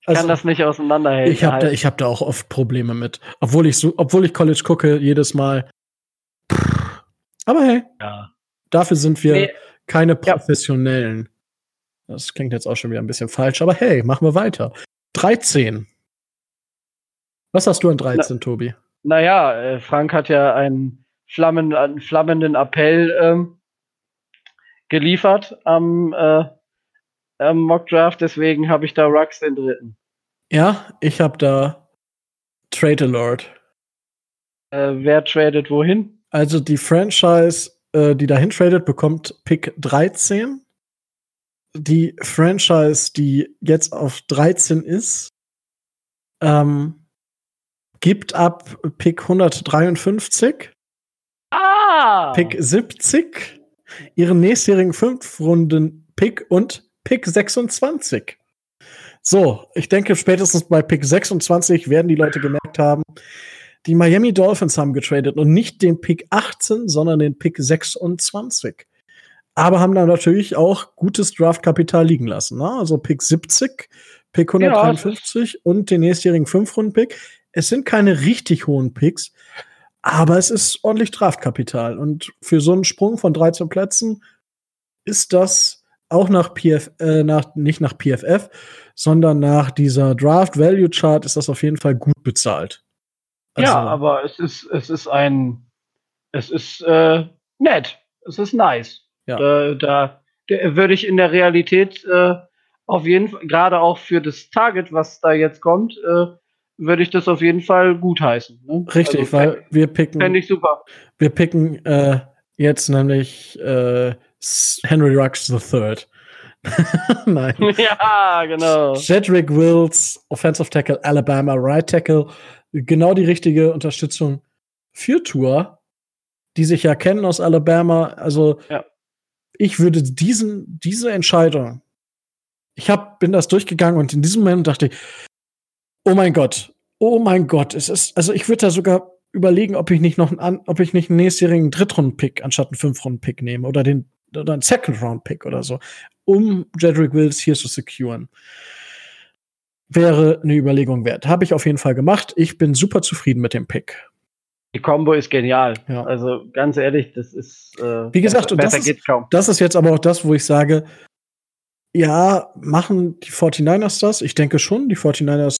Also, kann das nicht auseinanderhalten. Ich habe da, ich hab da auch oft Probleme mit. Obwohl ich, so, obwohl ich College gucke, jedes Mal. Aber hey, ja. dafür sind wir nee. keine Professionellen. Ja. Das klingt jetzt auch schon wieder ein bisschen falsch, aber hey, machen wir weiter. 13. Was hast du an 13, Na, Tobi? Naja, äh, Frank hat ja einen, Flammen, einen flammenden Appell ähm, geliefert am, äh, am Mock Draft, deswegen habe ich da Rux den dritten. Ja, ich habe da Trade Alert. Äh, wer tradet wohin? Also die Franchise, äh, die dahin tradet, bekommt Pick 13. Die Franchise, die jetzt auf 13 ist, ähm, gibt ab Pick 153. Ah! Pick 70, ihren nächstjährigen Fünf-Runden-Pick und Pick 26. So, ich denke, spätestens bei Pick 26 werden die Leute gemerkt haben, die Miami Dolphins haben getradet und nicht den Pick 18, sondern den Pick 26. Aber haben da natürlich auch gutes Draftkapital liegen lassen. Ne? Also Pick 70, Pick 153 ja, und den nächstjährigen Fünf-Runden-Pick. Es sind keine richtig hohen Picks, aber es ist ordentlich Draftkapital. Und für so einen Sprung von 13 Plätzen ist das auch nach PF, äh, nach, nicht nach PFF, sondern nach dieser Draft Value Chart ist das auf jeden Fall gut bezahlt. Also, ja, aber es ist, es ist ein, es ist äh, nett, es ist nice. Ja. Da, da, da würde ich in der Realität äh, auf jeden Fall, gerade auch für das Target, was da jetzt kommt, äh, würde ich das auf jeden Fall gutheißen. Ne? Richtig, also, weil wir picken. Fände ich super. Wir picken äh, jetzt nämlich äh, Henry Rux III. Nein. Ja, genau. Jedrick Wills, Offensive Tackle, Alabama, Right Tackle. Genau die richtige Unterstützung für Tour, die sich ja kennen aus Alabama. Also, ja. Ich würde diesen, diese Entscheidung, ich hab, bin das durchgegangen und in diesem Moment dachte ich, oh mein Gott, oh mein Gott, es ist, also ich würde da sogar überlegen, ob ich nicht noch einen, ob ich nicht einen nächstjährigen Drittrunden-Pick anstatt einen Fünfrunden-Pick nehme oder den oder einen Second-Round-Pick oder so, um Jedrick Wills hier zu securen. Wäre eine Überlegung wert. Habe ich auf jeden Fall gemacht. Ich bin super zufrieden mit dem Pick. Die Combo ist genial. Ja. Also ganz ehrlich, das ist. Äh, Wie gesagt, besser, das, ist, kaum. das ist jetzt aber auch das, wo ich sage, ja, machen die 49ers das? Ich denke schon, die 49ers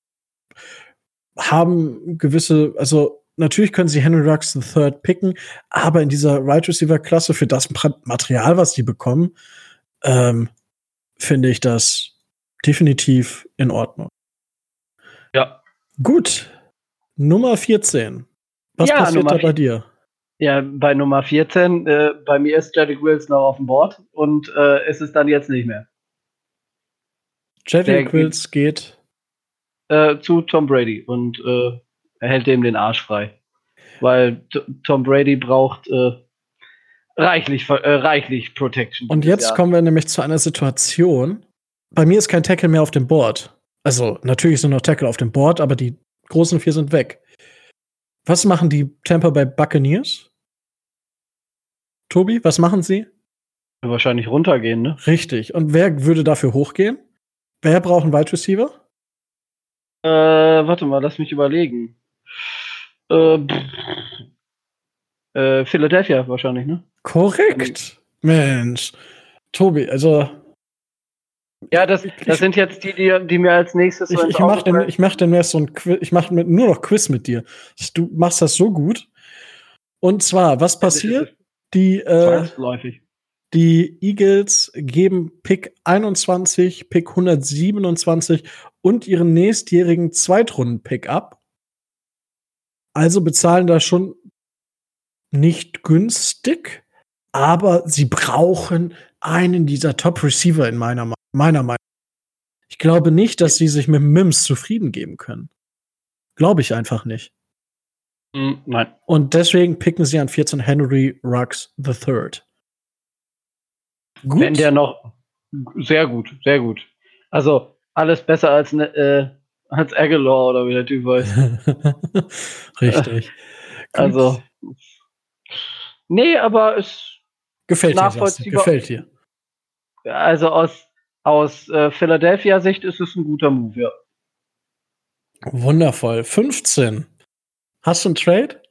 haben gewisse, also natürlich können sie Henry Rux III picken, aber in dieser Right Receiver Klasse für das Material, was die bekommen, ähm, finde ich das definitiv in Ordnung. Ja. Gut. Nummer 14. Was ja, passiert Nummer da bei dir? Ja, bei Nummer 14, äh, bei mir ist Jedrick Wills noch auf dem Board und äh, ist es dann jetzt nicht mehr. Jedrick Wills geht äh, zu Tom Brady und äh, er hält dem den Arsch frei. Weil Tom Brady braucht äh, reichlich, äh, reichlich Protection. Und jetzt Jahr. kommen wir nämlich zu einer Situation. Bei mir ist kein Tackle mehr auf dem Board. Also, natürlich sind noch Tackle auf dem Board, aber die großen vier sind weg. Was machen die Tampa Bay Buccaneers? Tobi, was machen sie? Wahrscheinlich runtergehen, ne? Richtig. Und wer würde dafür hochgehen? Wer braucht einen Wide Receiver? Äh, warte mal, lass mich überlegen. Äh, äh, Philadelphia wahrscheinlich, ne? Korrekt. Mensch. Tobi, also. Ja, das, das sind jetzt die, die, die mir als nächstes. Ich, ich mache den, ich mach den so ein Quiz, ich mache nur noch Quiz mit dir. Du machst das so gut. Und zwar, was passiert? Die, äh, die Eagles geben Pick 21, Pick 127 und ihren nächstjährigen Zweitrunden-Pick ab. Also bezahlen da schon nicht günstig, aber sie brauchen einen dieser Top-Receiver in meiner, meiner Meinung. Ich glaube nicht, dass sie sich mit Mims zufrieden geben können. Glaube ich einfach nicht. Mm, nein. Und deswegen picken sie an 14 Henry Rux III. Gut. Wenn der noch sehr gut, sehr gut. Also alles besser als ne, äh, als Aguilar oder wie der Typ heißt. Richtig. also nee, aber es gefällt dir. Gefällt dir. Also aus aus äh, Philadelphia Sicht ist es ein guter Move, ja. Wundervoll. 15. Hast du einen Trade?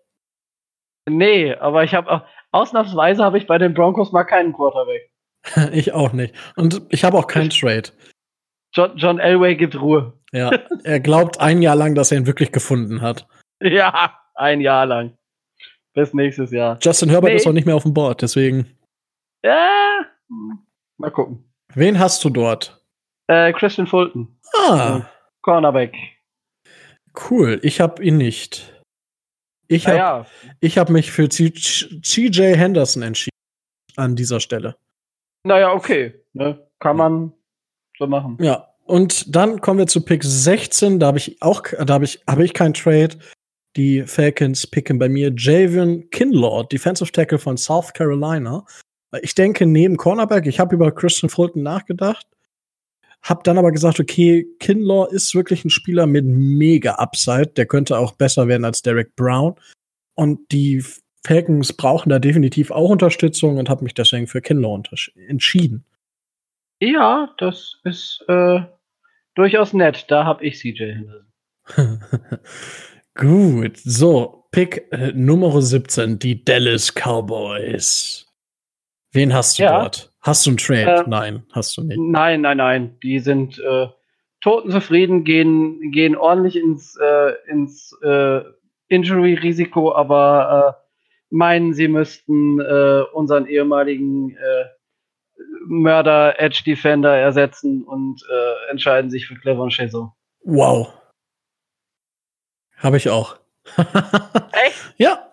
Nee, aber ich habe ausnahmsweise habe ich bei den Broncos mal keinen Quarterback. ich auch nicht. Und ich habe auch keinen Trade. John, John Elway gibt Ruhe. Ja, er glaubt ein Jahr lang, dass er ihn wirklich gefunden hat. Ja, ein Jahr lang. Bis nächstes Jahr. Justin Herbert nee. ist auch nicht mehr auf dem Board, deswegen. Ja, mal gucken. Wen hast du dort? Äh, Christian Fulton. Ah. Cornerback. Cool, ich habe ihn nicht. Ich habe ja. hab mich für CJ Henderson entschieden an dieser Stelle. Naja, okay. Ne? Kann man so machen. Ja, und dann kommen wir zu Pick 16. Da habe ich auch, da habe ich, habe ich keinen Trade. Die Falcons picken bei mir Javion Kinlaw, Defensive Tackle von South Carolina. Ich denke, neben Cornerback, ich habe über Christian Fulton nachgedacht, habe dann aber gesagt, okay, Kinlaw ist wirklich ein Spieler mit mega Upside. Der könnte auch besser werden als Derek Brown. Und die Falcons brauchen da definitiv auch Unterstützung und habe mich deswegen für Kinlaw entschieden. Ja, das ist äh, durchaus nett. Da habe ich CJ Henderson. Gut, so, Pick äh, Nummer 17, die Dallas Cowboys. Wen hast du ja. dort? Hast du einen Trade? Äh, nein, hast du nicht. Nein, nein, nein. Die sind äh, totenzufrieden, gehen, gehen ordentlich ins, äh, ins äh, Injury-Risiko, aber äh, meinen, sie müssten äh, unseren ehemaligen äh, Mörder Edge Defender ersetzen und äh, entscheiden sich für Clevon Chezo. Wow. Habe ich auch. Echt? Ja.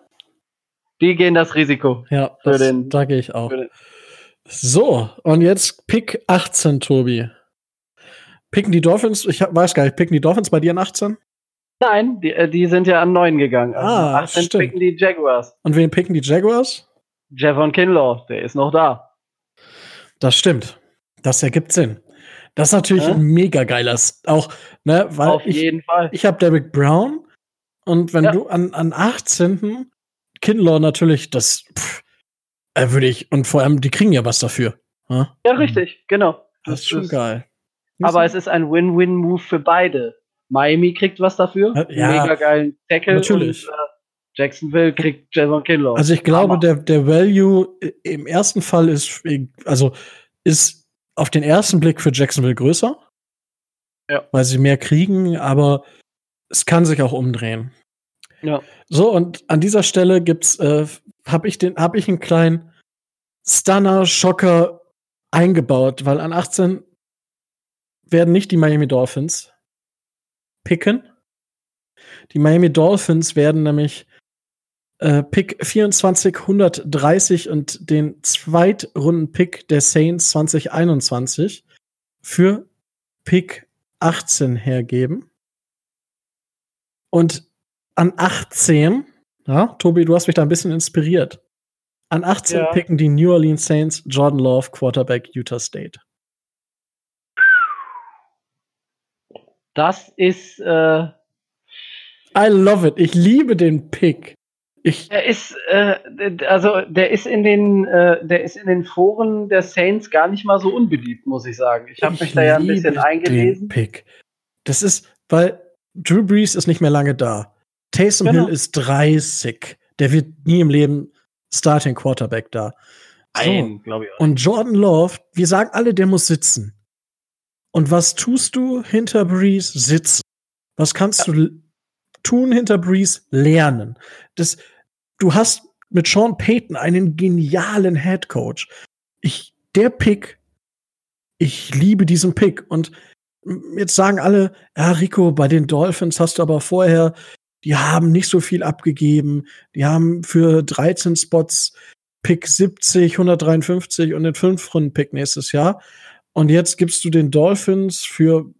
Die gehen das Risiko. Ja, für das, den, da gehe ich auch. So, und jetzt Pick 18, Tobi. Picken die Dolphins, ich weiß gar nicht, picken die Dolphins bei dir an 18? Nein, die, äh, die sind ja an 9 gegangen. Also ah, 18 stimmt. picken die Jaguars. Und wen picken die Jaguars? Javon Kinlaw, der ist noch da. Das stimmt. Das ergibt Sinn. Das ist natürlich ja? ein mega geiler, auch, ne, weil Auf ich, jeden Fall. Ich habe Derek Brown und wenn ja. du an, an 18. Kinlaw natürlich, das pff, äh, würde ich, und vor allem, die kriegen ja was dafür. Ja, ja richtig, genau. Das, das ist schon ist, geil. Aber es ist ein Win-Win-Move für beide. Miami kriegt was dafür. Ja, Mega geilen Tackle. Natürlich. Und, äh, Jacksonville kriegt Javon Kinlaw. Also ich glaube, der, der Value im ersten Fall ist, also ist auf den ersten Blick für Jacksonville größer. Ja. Weil sie mehr kriegen, aber es kann sich auch umdrehen. Ja. So, und an dieser Stelle gibt's, äh, habe ich den, habe ich einen kleinen Stunner-Schocker eingebaut, weil an 18 werden nicht die Miami Dolphins picken. Die Miami Dolphins werden nämlich äh, Pick 24 130 und den Zweitrunden-Pick der Saints 2021 für Pick 18 hergeben. Und an 18, ja, Tobi, du hast mich da ein bisschen inspiriert. An 18 ja. picken die New Orleans Saints Jordan Love, Quarterback Utah State. Das ist. Äh I love it. Ich liebe den Pick. Ich der ist, äh, also der ist in den, äh, der ist in den Foren der Saints gar nicht mal so unbeliebt, muss ich sagen. Ich habe mich da ja ein bisschen eingelesen. Pick. Das ist, weil Drew Brees ist nicht mehr lange da. Taysom genau. Hill ist 30. Der wird nie im Leben Starting Quarterback da. Ein, so. glaube ich. Auch. Und Jordan Love, wir sagen alle, der muss sitzen. Und was tust du hinter Brees? Sitzen. Was kannst ja. du tun hinter Brees? Lernen. Das, du hast mit Sean Payton einen genialen Head Coach. Ich, der Pick, ich liebe diesen Pick. Und jetzt sagen alle, ja, Rico, bei den Dolphins hast du aber vorher, die haben nicht so viel abgegeben. Die haben für 13 Spots Pick 70, 153 und den 5-Runden-Pick nächstes Jahr. Und jetzt gibst du den Dolphins für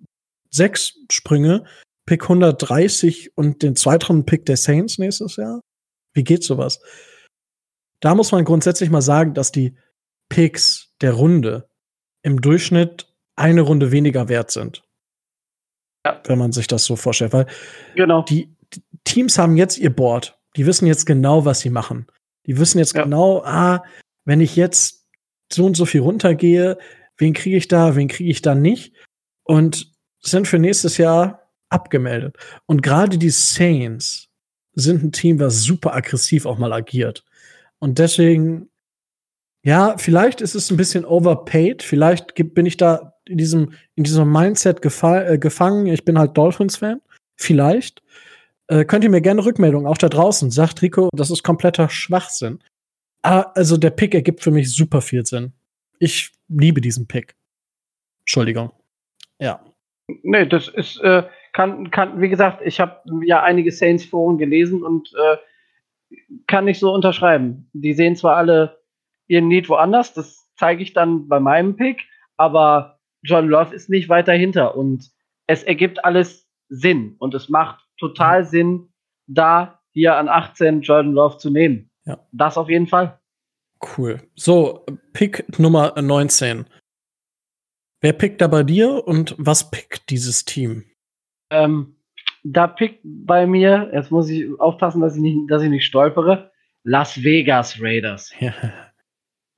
sechs Sprünge Pick 130 und den Zweitrunden-Pick der Saints nächstes Jahr. Wie geht sowas? Da muss man grundsätzlich mal sagen, dass die Picks der Runde im Durchschnitt eine Runde weniger wert sind. Ja. Wenn man sich das so vorstellt. Weil genau. die Teams haben jetzt ihr Board. Die wissen jetzt genau, was sie machen. Die wissen jetzt ja. genau, ah, wenn ich jetzt so und so viel runtergehe, wen kriege ich da, wen kriege ich da nicht? Und sind für nächstes Jahr abgemeldet. Und gerade die Saints sind ein Team, was super aggressiv auch mal agiert. Und deswegen, ja, vielleicht ist es ein bisschen overpaid. Vielleicht bin ich da in diesem, in diesem Mindset äh, gefangen. Ich bin halt Dolphins-Fan. Vielleicht. Äh, könnt ihr mir gerne Rückmeldungen, auch da draußen. Sagt Rico, das ist kompletter Schwachsinn. Ah, also der Pick ergibt für mich super viel Sinn. Ich liebe diesen Pick. Entschuldigung. Ja. Nee, das ist, äh, kann, kann, wie gesagt, ich habe ja einige Saints-Foren gelesen und äh, kann nicht so unterschreiben. Die sehen zwar alle ihren Need woanders, das zeige ich dann bei meinem Pick, aber John Love ist nicht weiter hinter und es ergibt alles Sinn und es macht total mhm. Sinn, da hier an 18 Jordan Love zu nehmen. Ja. Das auf jeden Fall. Cool. So, Pick Nummer 19. Wer pickt da bei dir und was pickt dieses Team? Ähm, da pickt bei mir, jetzt muss ich aufpassen, dass ich nicht, dass ich nicht stolpere, Las Vegas Raiders. Ja.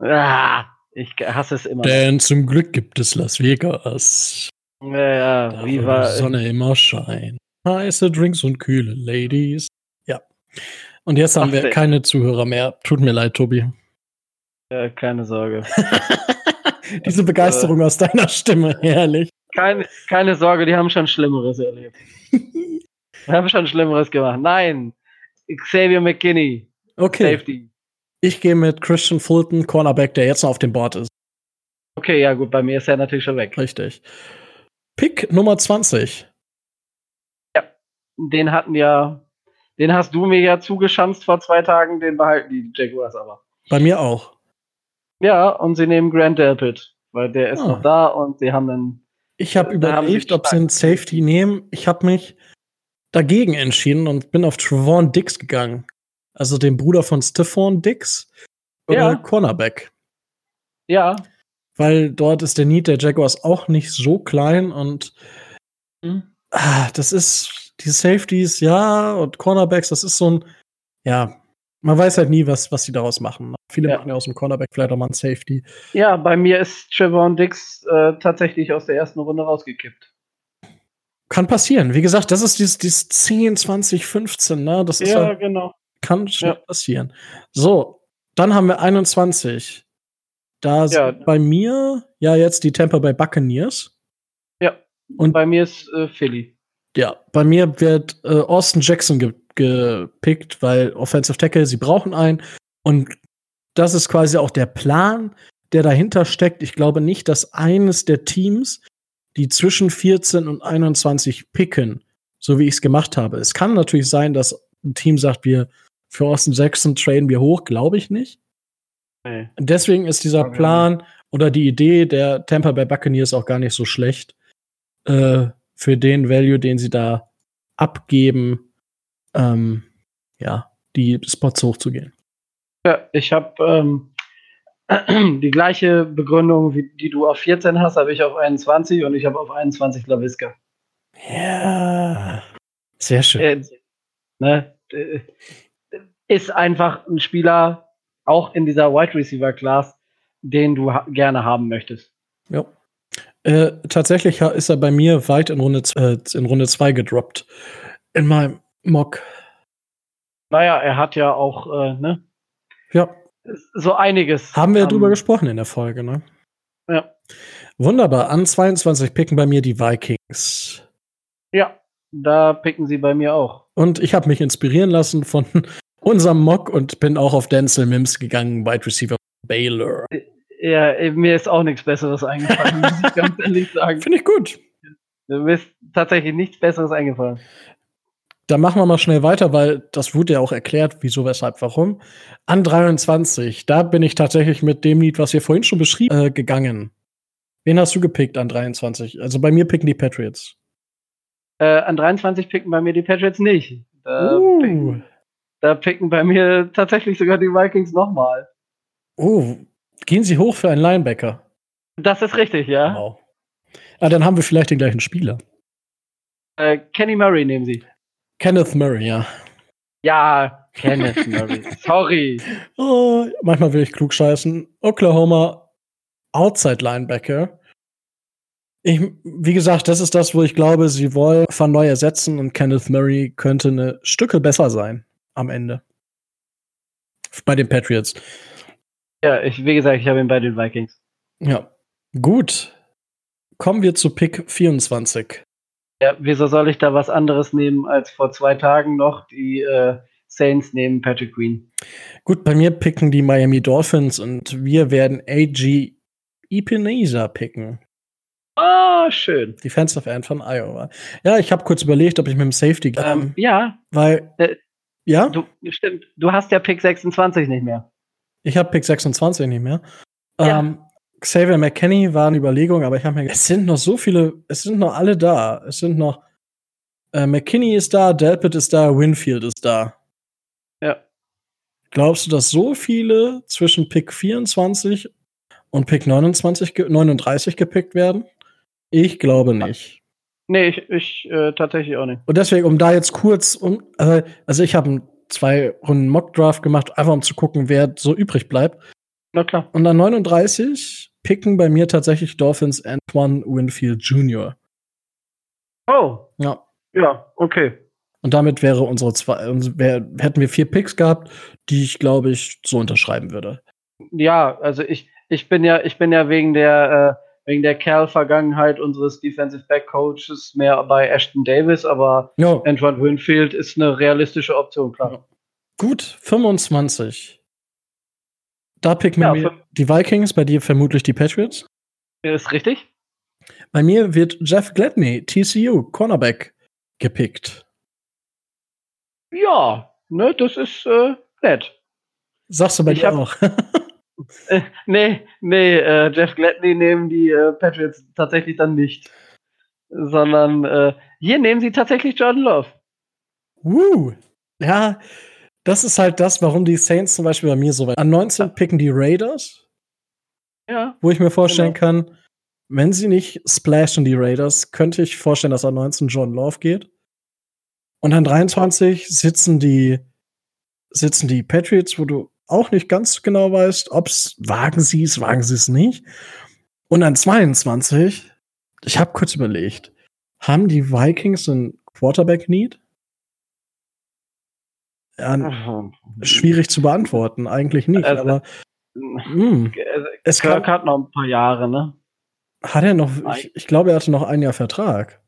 Ah, ich hasse es immer. Denn zum Glück gibt es Las Vegas. Ja, ja, wie war. Die Sonne immer scheint. Heiße Drinks und kühle Ladies. Ja. Und jetzt haben Ach, wir keine Zuhörer mehr. Tut mir leid, Tobi. Ja, keine Sorge. Diese Begeisterung aus deiner Stimme, herrlich. Keine, keine Sorge, die haben schon Schlimmeres erlebt. die haben schon Schlimmeres gemacht. Nein, Xavier McKinney. Okay. Safety. Ich gehe mit Christian Fulton, Cornerback, der jetzt noch auf dem Board ist. Okay, ja gut, bei mir ist er natürlich schon weg. Richtig. Pick Nummer 20. Den hatten ja, den hast du mir ja zugeschanzt vor zwei Tagen, den behalten die Jaguars aber. Bei mir auch. Ja, und sie nehmen Grant Delpit, weil der ist ah. noch da und sie haben dann. Ich habe überlegt, ob sie einen Safety nehmen. Ich habe mich dagegen entschieden und bin auf Trevon Dix gegangen. Also den Bruder von Stephon Dix oder ja. Cornerback. Ja. Weil dort ist der Need der Jaguars auch nicht so klein und mhm. ah, das ist die Safeties, ja, und Cornerbacks, das ist so ein, ja, man weiß halt nie, was, was sie daraus machen. Viele ja. machen ja aus dem Cornerback vielleicht auch mal ein Safety. Ja, bei mir ist Trevon Dix äh, tatsächlich aus der ersten Runde rausgekippt. Kann passieren. Wie gesagt, das ist dieses, dieses 10, 20, 15, ne? Das ist ja, halt, genau. Kann schnell ja. passieren. So, dann haben wir 21. Da ja. sind bei mir ja jetzt die Tampa Bay Buccaneers. Ja. Und bei mir ist äh, Philly. Ja, bei mir wird äh, Austin Jackson ge gepickt, weil Offensive Tackle, sie brauchen einen. Und das ist quasi auch der Plan, der dahinter steckt. Ich glaube nicht, dass eines der Teams, die zwischen 14 und 21 picken, so wie ich es gemacht habe. Es kann natürlich sein, dass ein Team sagt, wir für Austin Jackson traden wir hoch, glaube ich nicht. Nee. Deswegen ist dieser Plan oder die Idee der Tampa Bay Buccaneers auch gar nicht so schlecht. Äh, für den Value, den sie da abgeben, ähm, ja, die Spots hochzugehen. Ja, ich habe ähm, die gleiche Begründung, wie die du auf 14 hast, habe ich auf 21 und ich habe auf 21 Laviska. Ja, sehr schön. Äh, ne, äh, ist einfach ein Spieler, auch in dieser Wide Receiver Class, den du ha gerne haben möchtest. Ja. Äh, tatsächlich ist er bei mir weit in Runde, äh, in Runde 2 gedroppt. In meinem Mock. Naja, er hat ja auch, äh, ne? Ja. So einiges. Haben wir um, drüber gesprochen in der Folge, ne? Ja. Wunderbar. An 22 picken bei mir die Vikings. Ja, da picken sie bei mir auch. Und ich habe mich inspirieren lassen von unserem Mock und bin auch auf Denzel Mims gegangen, Wide Receiver Baylor. Ja, mir ist auch nichts Besseres eingefallen, muss ich ganz ehrlich sagen. Finde ich gut. Mir ist tatsächlich nichts Besseres eingefallen. Da machen wir mal schnell weiter, weil das wurde ja auch erklärt, wieso, weshalb, warum. An 23, da bin ich tatsächlich mit dem Lied, was wir vorhin schon beschrieben, äh, gegangen. Wen hast du gepickt an 23? Also bei mir picken die Patriots. Äh, an 23 picken bei mir die Patriots nicht. Da, uh. picken, da picken bei mir tatsächlich sogar die Vikings nochmal. Oh, gehen sie hoch für einen Linebacker? Das ist richtig, ja. Wow. Ah, dann haben wir vielleicht den gleichen Spieler. Äh, Kenny Murray nehmen sie. Kenneth Murray, ja. Ja, Kenneth Murray. Sorry. Oh, manchmal will ich klug scheißen. Oklahoma Outside Linebacker. Ich, wie gesagt, das ist das, wo ich glaube, sie wollen Van Neu ersetzen und Kenneth Murray könnte eine Stücke besser sein am Ende. Bei den Patriots. Ja, ich, wie gesagt, ich habe ihn bei den Vikings. Ja. Gut. Kommen wir zu Pick 24. Ja, wieso soll ich da was anderes nehmen als vor zwei Tagen noch? Die äh, Saints nehmen Patrick Queen. Gut, bei mir picken die Miami Dolphins und wir werden AG Epinesa picken. Ah, oh, schön. Defensive End von Iowa. Ja, ich habe kurz überlegt, ob ich mit dem Safety gehe. Ähm, ja. Weil. Äh, ja? Du, stimmt. Du hast ja Pick 26 nicht mehr. Ich habe Pick 26 nicht mehr. Ja. Ähm, Xavier McKenney war eine Überlegung, aber ich habe mir gedacht, es sind noch so viele, es sind noch alle da. Es sind noch äh, McKinney ist da, Delpit ist da, Winfield ist da. Ja. Glaubst du, dass so viele zwischen Pick 24 und Pick 29, 39 gepickt werden? Ich glaube nicht. Nee, ich, ich äh, tatsächlich auch nicht. Und deswegen, um da jetzt kurz, um, also, also ich habe zwei Runden Mockdraft gemacht, einfach um zu gucken, wer so übrig bleibt. Na klar. Und an 39 picken bei mir tatsächlich Dolphins Antoine Winfield Jr. Oh. Ja. Ja, okay. Und damit wäre unsere zwei, wär, hätten wir vier Picks gehabt, die ich, glaube ich, so unterschreiben würde. Ja, also ich, ich bin ja, ich bin ja wegen der, äh, wegen der Kerl-Vergangenheit unseres Defensive Back Coaches mehr bei Ashton Davis, aber ja. Antoine Winfield ist eine realistische Option, klar. Gut, 25. Da picken ja, wir die Vikings, bei dir vermutlich die Patriots. Ist richtig. Bei mir wird Jeff Gladney, TCU, Cornerback, gepickt. Ja, ne, das ist äh, nett. Sagst du bei ich dir auch? äh, nee, nee, äh, Jeff Gladney nehmen die äh, Patriots tatsächlich dann nicht. Sondern äh, hier nehmen sie tatsächlich Jordan Love. Uh, ja, das ist halt das, warum die Saints zum Beispiel bei mir so weit. An 19 ja. picken die Raiders. Ja. Wo ich mir vorstellen genau. kann, wenn sie nicht splashen, die Raiders, könnte ich vorstellen, dass an 19 John Love geht. Und an 23 sitzen die, sitzen die Patriots, wo du auch nicht ganz genau weißt, ob's wagen sie es, wagen sie es nicht. Und an 22, ich habe kurz überlegt, haben die Vikings einen Quarterback-Need? Ja, schwierig zu beantworten, eigentlich nicht, also, aber mh, hm, es Kirk kann, hat noch ein paar Jahre, ne? Hat er noch, ich, ich glaube, er hatte noch ein Jahr Vertrag.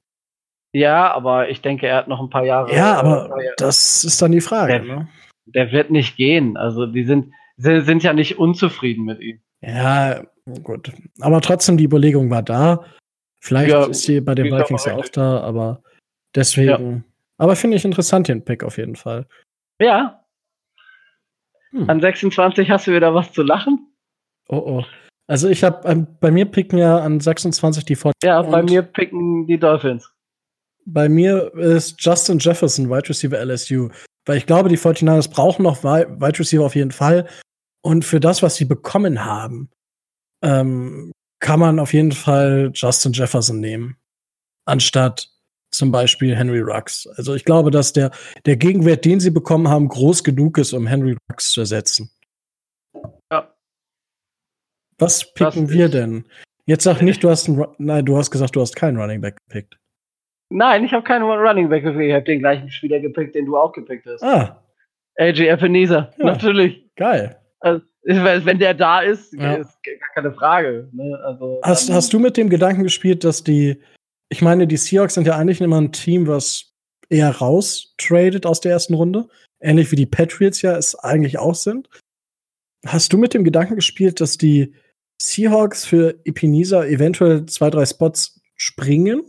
Ja, aber ich denke, er hat noch ein paar Jahre. Ja, aber äh, das ist dann die Frage. Der, ne? Der, wird nicht gehen. Also die sind, sie sind ja nicht unzufrieden mit ihm. Ja, gut. Aber trotzdem, die Überlegung war da. Vielleicht ja, ist sie bei den Vikings ja auch da, aber deswegen. Ja. Aber finde ich interessant, den Pick auf jeden Fall. Ja. Hm. An 26 hast du wieder was zu lachen? Oh oh. Also ich habe ähm, bei mir picken ja an 26 die Fort. Ja, bei mir picken die Dolphins. Bei mir ist Justin Jefferson, Wide Receiver LSU. Weil ich glaube, die 49ers brauchen noch Wide Receiver auf jeden Fall. Und für das, was sie bekommen haben, ähm, kann man auf jeden Fall Justin Jefferson nehmen. Anstatt zum Beispiel Henry Rux. Also ich glaube, dass der, der Gegenwert, den sie bekommen haben, groß genug ist, um Henry Rux zu ersetzen. Ja. Was picken wir denn? Jetzt sag nicht, du hast einen, nein, du hast gesagt, du hast keinen Running Back gepickt. Nein, ich habe keinen Running Back gepickt. Ich habe den gleichen Spieler gepickt, den du auch gepickt hast. Ah. AJ Ebenezer, ja. natürlich. Geil. Also, wenn der da ist, ja. ist gar keine Frage. Ne? Also, hast, ähm, hast du mit dem Gedanken gespielt, dass die, ich meine, die Seahawks sind ja eigentlich immer ein Team, was eher raus tradet aus der ersten Runde. Ähnlich wie die Patriots ja es eigentlich auch sind. Hast du mit dem Gedanken gespielt, dass die Seahawks für Ebenezer eventuell zwei, drei Spots springen?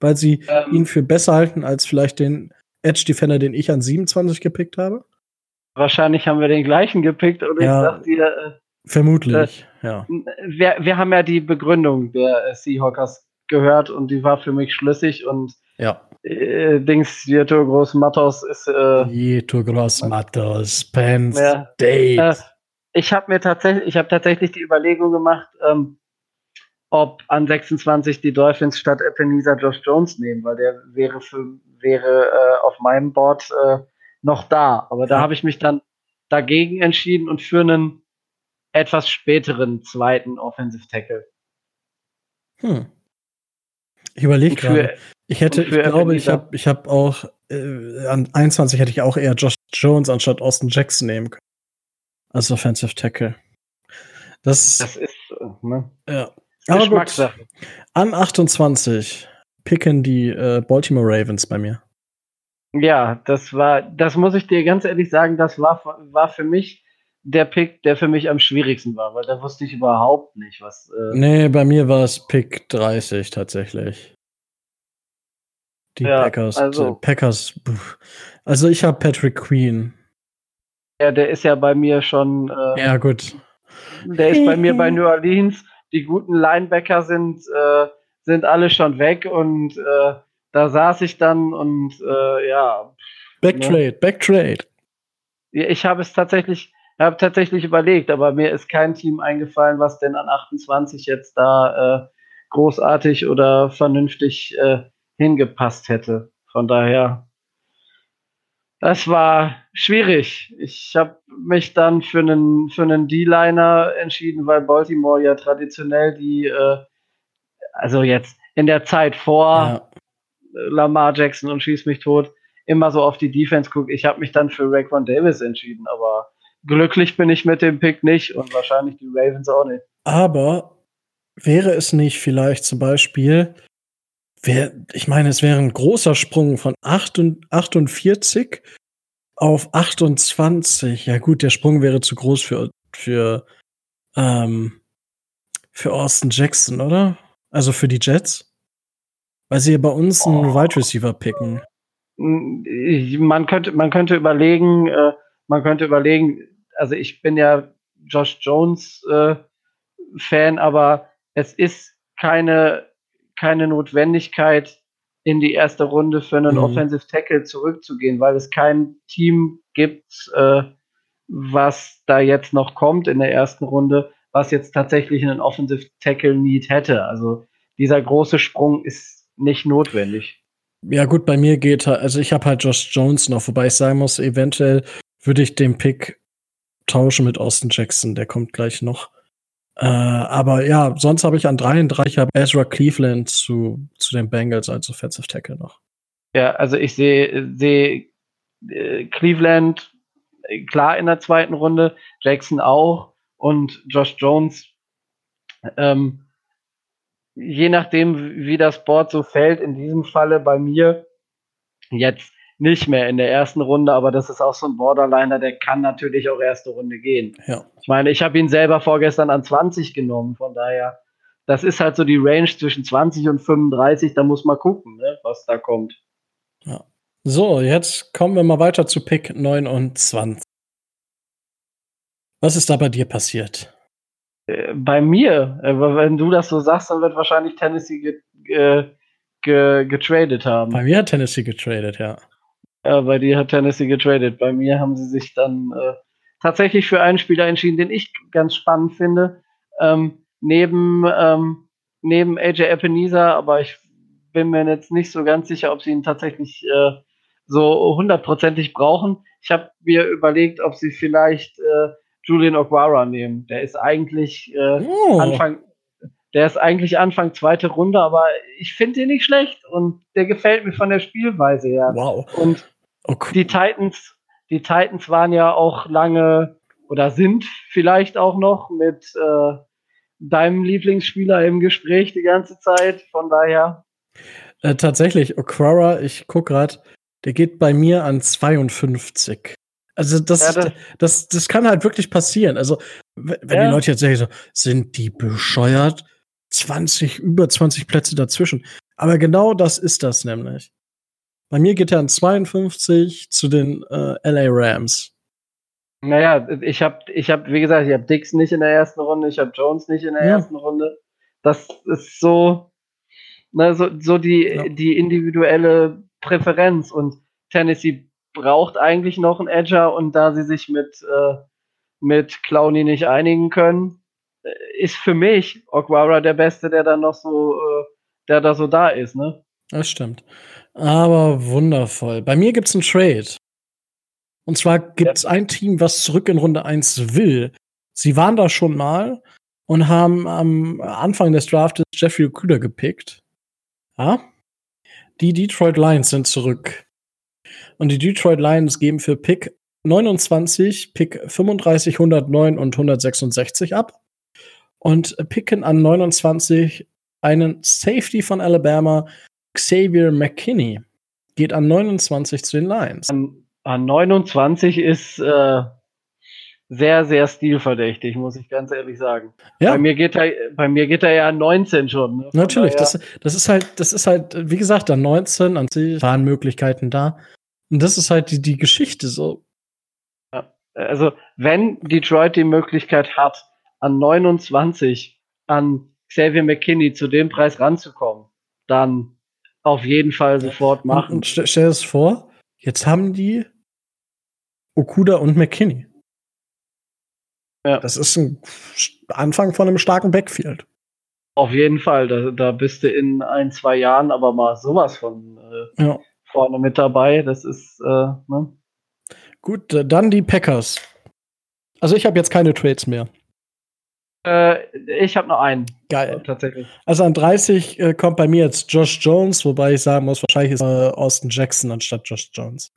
Weil sie ähm, ihn für besser halten als vielleicht den Edge Defender, den ich an 27 gepickt habe? Wahrscheinlich haben wir den gleichen gepickt und ja, ich dachte dir, äh, vermutlich, äh, ja. Wir, wir haben ja die Begründung der äh, Seahawkers gehört und die war für mich schlüssig und ja. Äh, Dings, Jeto Groß Matos ist. Äh, Jeto Groß Matos, Penn ja, State. Äh, ich habe mir tatsächlich, ich habe tatsächlich die Überlegung gemacht, ähm, ob an 26 die Dolphins statt Ebenezer Josh Jones nehmen, weil der wäre für, wäre äh, auf meinem Board äh, noch da. Aber da habe ich mich dann dagegen entschieden und für einen etwas späteren zweiten Offensive Tackle. Hm. Ich überlege gerade. Ich hätte, ich glaube, ich habe ich hab auch äh, an 21 hätte ich auch eher Josh Jones anstatt Austin Jackson nehmen können. Als Offensive Tackle. Das, das ist, äh, ne? Ja. Aber gut. An 28 picken die äh, Baltimore Ravens bei mir. Ja, das war, das muss ich dir ganz ehrlich sagen, das war, war für mich der Pick, der für mich am schwierigsten war, weil da wusste ich überhaupt nicht, was. Äh nee, bei mir war es Pick 30 tatsächlich. Die ja, Packers. Also, Packers. Also ich habe Patrick Queen. Ja, der ist ja bei mir schon. Äh, ja, gut. Der ist bei mir bei New Orleans. Die guten Linebacker sind, äh, sind alle schon weg und äh, da saß ich dann und äh, ja. Backtrade, ne? Backtrade. Ich habe es tatsächlich, habe tatsächlich überlegt, aber mir ist kein Team eingefallen, was denn an 28 jetzt da äh, großartig oder vernünftig äh, hingepasst hätte. Von daher, das war schwierig. Ich habe mich dann für einen für einen D-Liner entschieden, weil Baltimore ja traditionell die, äh, also jetzt in der Zeit vor ja. Lamar Jackson und schieß mich tot, immer so auf die Defense guckt. Ich habe mich dann für Raekwon Davis entschieden, aber glücklich bin ich mit dem Pick nicht und wahrscheinlich die Ravens auch nicht. Aber wäre es nicht vielleicht zum Beispiel, wär, ich meine, es wäre ein großer Sprung von 48 auf 28. Ja gut, der Sprung wäre zu groß für, für, ähm, für Austin Jackson, oder? Also für die Jets? Weil sie ja bei uns einen oh. Wide Receiver picken. Man könnte, man könnte überlegen, äh, man könnte überlegen, also ich bin ja Josh Jones äh, Fan, aber es ist keine, keine Notwendigkeit, in die erste Runde für einen mhm. Offensive Tackle zurückzugehen, weil es kein Team gibt, äh, was da jetzt noch kommt in der ersten Runde, was jetzt tatsächlich einen Offensive Tackle Need hätte. Also dieser große Sprung ist nicht notwendig. Ja, gut, bei mir geht halt, also ich habe halt Josh Jones noch, wobei ich sagen muss, eventuell würde ich den Pick tauschen mit Austin Jackson, der kommt gleich noch. Äh, aber ja, sonst habe ich an 33 habe Ezra Cleveland zu, zu den Bengals als Offensive Tackle noch. Ja, also ich sehe seh, äh, Cleveland äh, klar in der zweiten Runde, Jackson auch und Josh Jones ähm, je nachdem, wie das Board so fällt, in diesem Falle bei mir jetzt nicht mehr in der ersten Runde, aber das ist auch so ein Borderliner, der kann natürlich auch erste Runde gehen. Ja. Ich meine, ich habe ihn selber vorgestern an 20 genommen, von daher, das ist halt so die Range zwischen 20 und 35, da muss man gucken, ne, was da kommt. Ja. So, jetzt kommen wir mal weiter zu Pick 29. Was ist da bei dir passiert? Äh, bei mir, äh, wenn du das so sagst, dann wird wahrscheinlich Tennessee ge, ge, ge, getradet haben. Bei mir hat Tennessee getradet, ja. Ja, bei dir hat Tennessee getradet. Bei mir haben sie sich dann äh, tatsächlich für einen Spieler entschieden, den ich ganz spannend finde. Ähm, neben, ähm, neben AJ Ebenezer, aber ich bin mir jetzt nicht so ganz sicher, ob sie ihn tatsächlich äh, so hundertprozentig brauchen. Ich habe mir überlegt, ob sie vielleicht äh, Julian Oguara nehmen. Der ist eigentlich äh, oh. Anfang, der ist eigentlich Anfang zweite Runde, aber ich finde ihn nicht schlecht und der gefällt mir von der Spielweise her. Wow. Und okay. die Titans, die Titans waren ja auch lange oder sind vielleicht auch noch mit äh, deinem Lieblingsspieler im Gespräch die ganze Zeit. Von daher. Äh, tatsächlich, Okwara, ich gucke gerade, der geht bei mir an 52. Also das, ja, das, das, das, kann halt wirklich passieren. Also, wenn ja. die Leute jetzt sagen, so, sind die bescheuert? 20, über 20 Plätze dazwischen. Aber genau das ist das nämlich. Bei mir geht er an 52 zu den äh, LA Rams. Naja, ich habe, ich hab, wie gesagt, ich habe Dix nicht in der ersten Runde, ich habe Jones nicht in der ja. ersten Runde. Das ist so, ne, so, so die, ja. die individuelle Präferenz. Und Tennessee braucht eigentlich noch einen Edger und da sie sich mit, äh, mit Clowny nicht einigen können, ist für mich Okwara der Beste, der dann noch so, äh, der da so da ist, ne? Das stimmt. Aber wundervoll. Bei mir gibt's einen Trade. Und zwar gibt's ja. ein Team, was zurück in Runde 1 will. Sie waren da schon mal und haben am Anfang des Draftes Jeffrey Okuda gepickt. Ja. Die Detroit Lions sind zurück. Und die Detroit Lions geben für Pick 29, Pick 35, 109 und 166 ab. Und picken an 29 einen Safety von Alabama, Xavier McKinney. Geht an 29 zu den Lions. An, an 29 ist äh, sehr, sehr stilverdächtig, muss ich ganz ehrlich sagen. Ja. Bei mir geht er, bei mir geht er ja an 19 schon. Ne? Natürlich, das, das ist halt, das ist halt, wie gesagt, an 19 an sich waren Möglichkeiten da. Und das ist halt die, die Geschichte so. also wenn Detroit die Möglichkeit hat, an 29 an Xavier McKinney zu dem Preis ranzukommen, dann auf jeden Fall sofort machen. Und stell, stell dir das vor, jetzt haben die Okuda und McKinney. Ja. Das ist ein Anfang von einem starken Backfield. Auf jeden Fall. Da, da bist du in ein, zwei Jahren aber mal sowas von äh, Ja. vorne mit dabei. Das ist, äh, ne? Gut, dann die Packers. Also ich habe jetzt keine Trades mehr. Äh, ich habe noch einen. Geil. Tatsächlich. Also an 30 äh, kommt bei mir jetzt Josh Jones, wobei ich sagen muss, wahrscheinlich ist äh, Austin Jackson anstatt Josh Jones.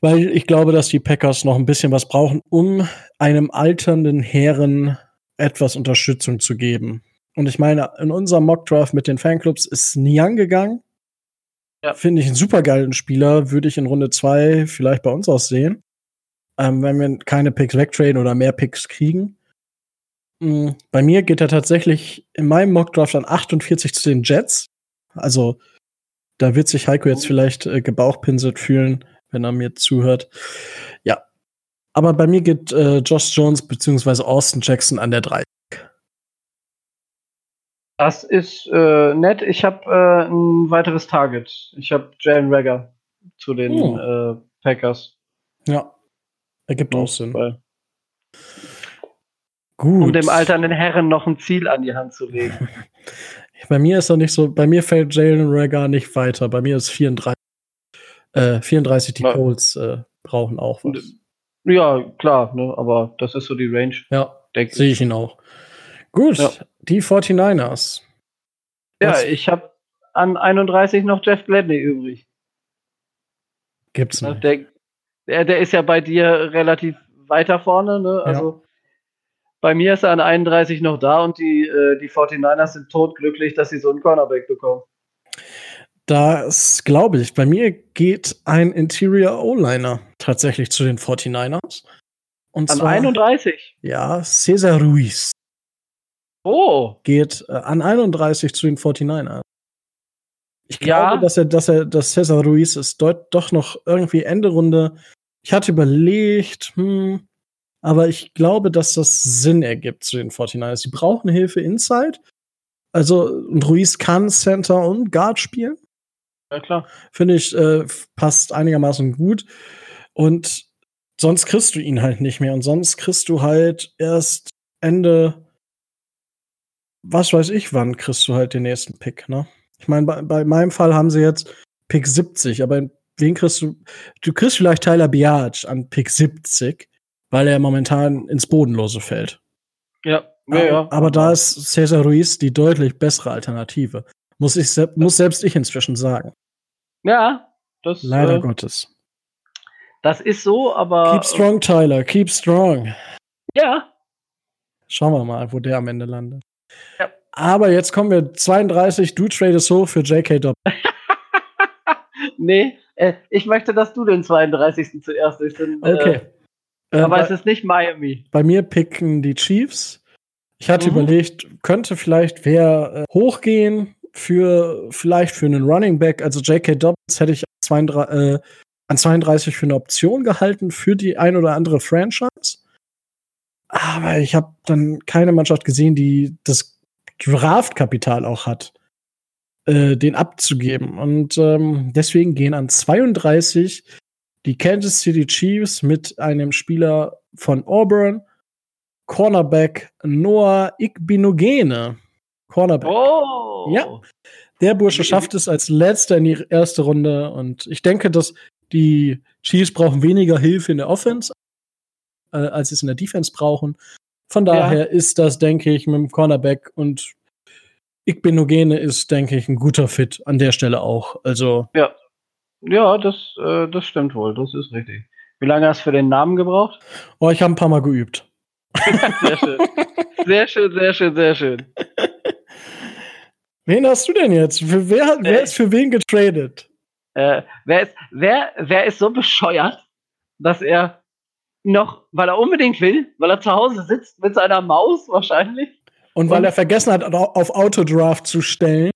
Weil ich glaube, dass die Packers noch ein bisschen was brauchen, um einem alternden Herren etwas Unterstützung zu geben. Und ich meine, in unserem Mockdraft mit den Fanclubs ist Niang gegangen. Ja. Finde ich einen supergeilen Spieler, würde ich in Runde 2 vielleicht bei uns auch sehen. Ähm, wenn wir keine Picks wegtraden oder mehr Picks kriegen. Bei mir geht er tatsächlich in meinem Mockdraft an 48 zu den Jets. Also da wird sich Heiko jetzt vielleicht äh, gebauchpinselt fühlen, wenn er mir zuhört. Ja. Aber bei mir geht äh, Josh Jones beziehungsweise Austin Jackson an der 3. Das ist äh, nett. Ich habe äh, ein weiteres Target. Ich habe Jalen Rager zu den äh, Packers. Ja. Ergibt auch Sinn. Weil- Gut. Um dem alternden Herren noch ein Ziel an die Hand zu legen. Bei mir ist er nicht so, bei mir fällt Jalen Rager nicht weiter. Bei mir ist 34. Äh, 34 die. Colts äh, brauchen auch was. ja, klar, ne? aber das ist so die Range, Ja, sehe ich. ihn auch. Gut, Ja. die 49ers. Ja, Was ich habe an 31 noch Jeff Gladney übrig. Gibt's Ne? nicht. Der, der, der ist ja bei dir relativ weiter vorne. Ne? Also bei mir ist er an 31 noch da und die, äh, die 49ers sind todglücklich, dass sie so einen Cornerback bekommen. Das glaube ich. Bei mir geht ein Interior O-Liner tatsächlich zu den 49ers. Und An zwar, 31. ja, Cesar Ruiz Oh, geht äh, an 31 zu den 49ers. Ich Ja. glaube, dass er, dass er, dass Cesar Ruiz ist deut, doch noch irgendwie Ende Runde. Ich hatte überlegt, hm, aber ich glaube, dass das Sinn ergibt zu den 49ers. Sie brauchen Hilfe inside. Also, und Ruiz kann Center und Guard spielen. ja klar. Finde ich, äh, passt einigermaßen gut. Und sonst kriegst du ihn halt nicht mehr. Und sonst kriegst du halt erst Ende, was weiß ich, wann kriegst du halt den nächsten Pick, ne? Ich meine, bei, bei meinem Fall haben sie jetzt Pick 70, aber wen kriegst du? Du kriegst vielleicht Tyler Biage an Pick 70, weil er momentan ins Bodenlose fällt. Ja, ja, aber, ja. aber da ist Cesar Ruiz die deutlich bessere Alternative. Muss, ich, se- muss selbst ich inzwischen sagen. Ja, das, Leider äh, Gottes. das ist so, aber. Keep strong, Tyler. Keep strong. Ja, Schauen wir mal, wo der am Ende landet. Ja. Aber jetzt kommen wir 32. Du tradest hoch für J.K. Dobbins. nee, äh, ich möchte, dass du den 32. zuerst bist. denn, Okay. Äh, Äh, aber bei, es ist nicht Miami. bei mir picken die Chiefs. Ich hatte Mhm. überlegt, könnte vielleicht wer äh, hochgehen für vielleicht für einen Running Back. Also J.K. Dobbins hätte ich 32, äh, an 32 für eine Option gehalten für die ein oder andere Franchise. Aber ich habe dann keine Mannschaft gesehen, die das Draftkapital auch hat, äh, den abzugeben. Und ähm, deswegen gehen an 32 die Kansas City Chiefs mit einem Spieler von Auburn, Cornerback Noah Igbinogene. Cornerback. Oh! Ja. Der Bursche schafft es als letzter in die erste Runde und ich denke, dass die Chiefs brauchen weniger Hilfe in der Offense, äh, als sie es in der Defense brauchen. Von Ja. daher ist das, denke ich, mit dem Cornerback und Igbenogene ist, denke ich, ein guter Fit an der Stelle auch. Also. Ja. Ja, das, äh, das stimmt wohl. Das ist richtig. Wie lange hast du für den Namen gebraucht? Oh, ich habe ein paar Mal geübt. sehr schön. Sehr schön, sehr schön, sehr schön. Wen hast du denn jetzt? Für wer, wer äh, ist für wen getradet? Äh, wer, ist, wer, wer ist so bescheuert, dass er noch, weil er unbedingt will, weil er zu Hause sitzt mit seiner Maus wahrscheinlich. Und weil und er vergessen hat, auf Autodraft zu stellen.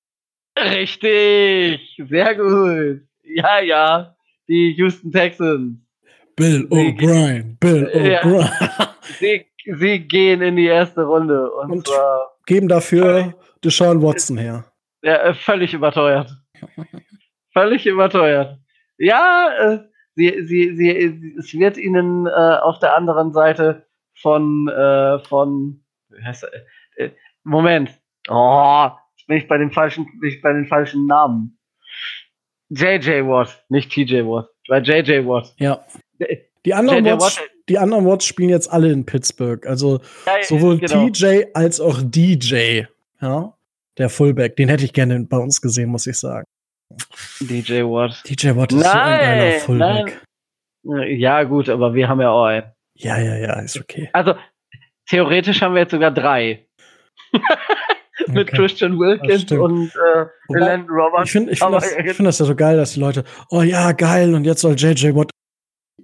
Richtig, sehr gut. Ja, ja, die Houston Texans. Bill O'Brien, Bill O'Brien. Ja, sie, sie, gehen in die erste Runde und, und zwar geben dafür Deshaun Watson her. Ja, äh, völlig überteuert. völlig überteuert. Ja, äh, sie, sie, sie, es wird ihnen äh, auf der anderen Seite von, äh, von? Äh, Moment. Oh, jetzt bin ich bei den falschen, bin ich bei den falschen Namen. JJ Watt, nicht TJ Watt, bei JJ Watt. Ja. Die anderen, Watts, die anderen Watts spielen jetzt alle in Pittsburgh. Also ja, sowohl genau. TJ als auch DJ. Ja. Der Fullback, den hätte ich gerne bei uns gesehen, muss ich sagen. DJ Watt. DJ Watt ist nein, so ein geiler Fullback. Nein. Ja, gut, aber wir haben ja auch einen. Ja, ja, ja, ist okay. Also, theoretisch haben wir jetzt sogar drei. Mit okay. Christian Wilkins und äh, Landon Roberts. Ich finde ich find das, find das ja so geil, dass die Leute, oh ja, geil, und jetzt soll JJ Watt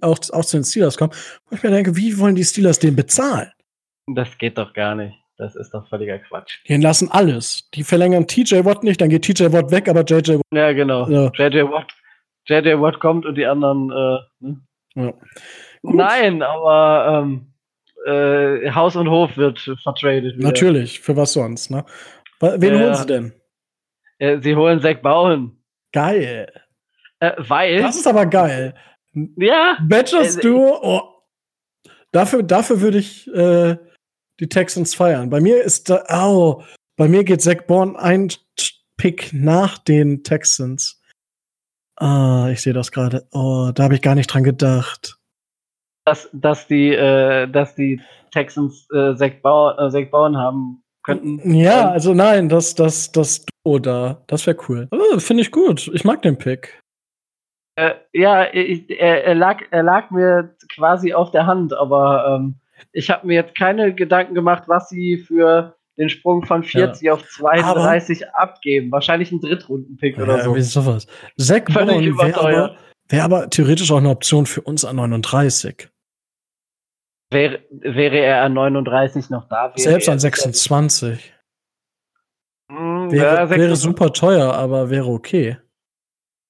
auch, auch zu den Steelers kommen. Und ich mir denke, wie wollen die Steelers den bezahlen? Das geht doch gar nicht. Das ist doch völliger Quatsch. Die lassen alles. Die verlängern TJ Watt nicht, dann geht TJ Watt weg, aber JJ Watt. Ja, genau. Ja. JJ Watt. JJ Watt kommt und die anderen. Äh, ne? ja. Nein, aber ähm, äh, Haus und Hof wird vertradet. Wieder. Natürlich, für was sonst, ne? Wen holen sie denn? Äh, sie holen Zack Bauen. Geil. Äh, weil. Das ist aber geil. Ja. Badgers äh, Duo. Oh. Dafür, dafür würde ich äh, die Texans feiern. Bei mir ist da, oh, bei mir geht Zach Bourne ein Pick nach den Texans. Ah, ich sehe das gerade. Oh, da habe ich gar nicht dran gedacht. Dass, dass, die, äh, dass die Texans äh, Zach, Bau, äh, Zach Bourne haben könnten. Ja, also nein, das, das, das Duo da, das wäre cool. Oh, Finde ich gut. Ich mag den Pick. Äh, ja, ich, er, er, lag, er lag mir quasi auf der Hand, aber ähm, ich habe mir jetzt keine Gedanken gemacht, was sie für den Sprung von 40 ja. auf 32 aber, abgeben. Wahrscheinlich ein Drittrunden-Pick ja, oder so. Sowas. Zach Brown wäre aber, wär aber theoretisch auch eine Option für uns an 39. Wäre, wäre er an 39 noch da? Selbst an 26. Mh, wäre, wäre super teuer, aber wäre okay.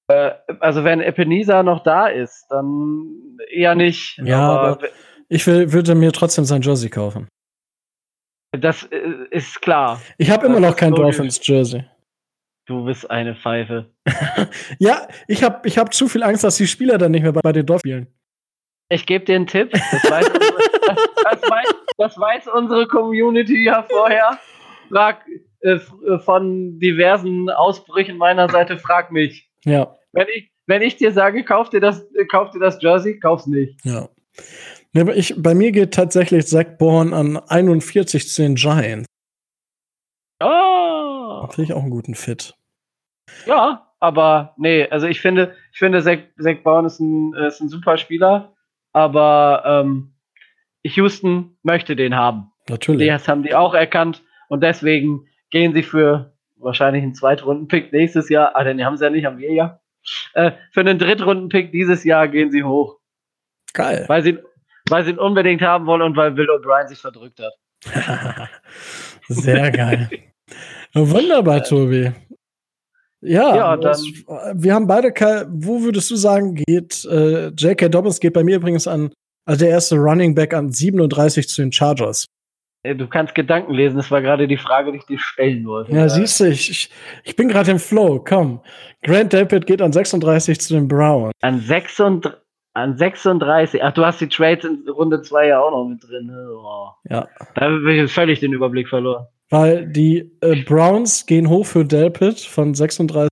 Äh, also wenn Ebenezer noch da ist, dann eher nicht. Ja, aber, aber ich will, würde mir trotzdem sein Jersey kaufen. Das äh, ist klar. Ich habe immer noch kein Dolphins Jersey. Du bist eine Pfeife. ja, ich habe ich hab zu viel Angst, dass die Spieler dann nicht mehr bei, bei den Dolphins spielen. Ich gebe dir einen Tipp. Das weiß, unsere, das, das, weiß, das weiß, unsere Community ja vorher. Frag, äh, von diversen Ausbrüchen meiner Seite, frag mich. Ja. Wenn ich, wenn ich dir sage, kauf dir das, kauf dir das Jersey, kauf's nicht. Ja. Nee, ich, bei mir geht tatsächlich Zach Bourne an 41 zu den Giants. Oh. Finde ich auch einen guten Fit. Ja, aber nee, also ich finde, ich finde, Zach, Zach Bourne ist ein, ist ein super Spieler, aber ähm, Houston möchte den haben. Natürlich. Das haben die auch erkannt und deswegen gehen sie für wahrscheinlich einen Zweitrunden-Pick nächstes Jahr. Ah, den haben sie ja nicht, haben wir ja. Äh, für einen Drittrunden-Pick dieses Jahr gehen sie hoch. Geil. Weil sie, weil sie ihn unbedingt haben wollen und weil Bill O'Brien sich verdrückt hat. Sehr geil. Wunderbar, Tobi. Ja, ja das, wir haben beide, wo würdest du sagen, geht äh, J.K. Dobbins geht bei mir übrigens an, also der erste Running Back an 37 zu den Chargers. Du kannst Gedanken lesen, das war gerade die Frage, die ich dir stellen wollte. Ja, ja. siehst du, ich, ich, ich bin gerade im Flow, komm. Grant Delpit geht an 36 zu den Browns. An 36? An 36. Ach, du hast die Trades in Runde 2 ja auch noch mit drin. Ne? Oh. Ja. Da habe ich völlig den Überblick verloren. Weil die äh, Browns gehen hoch für Delpit von 36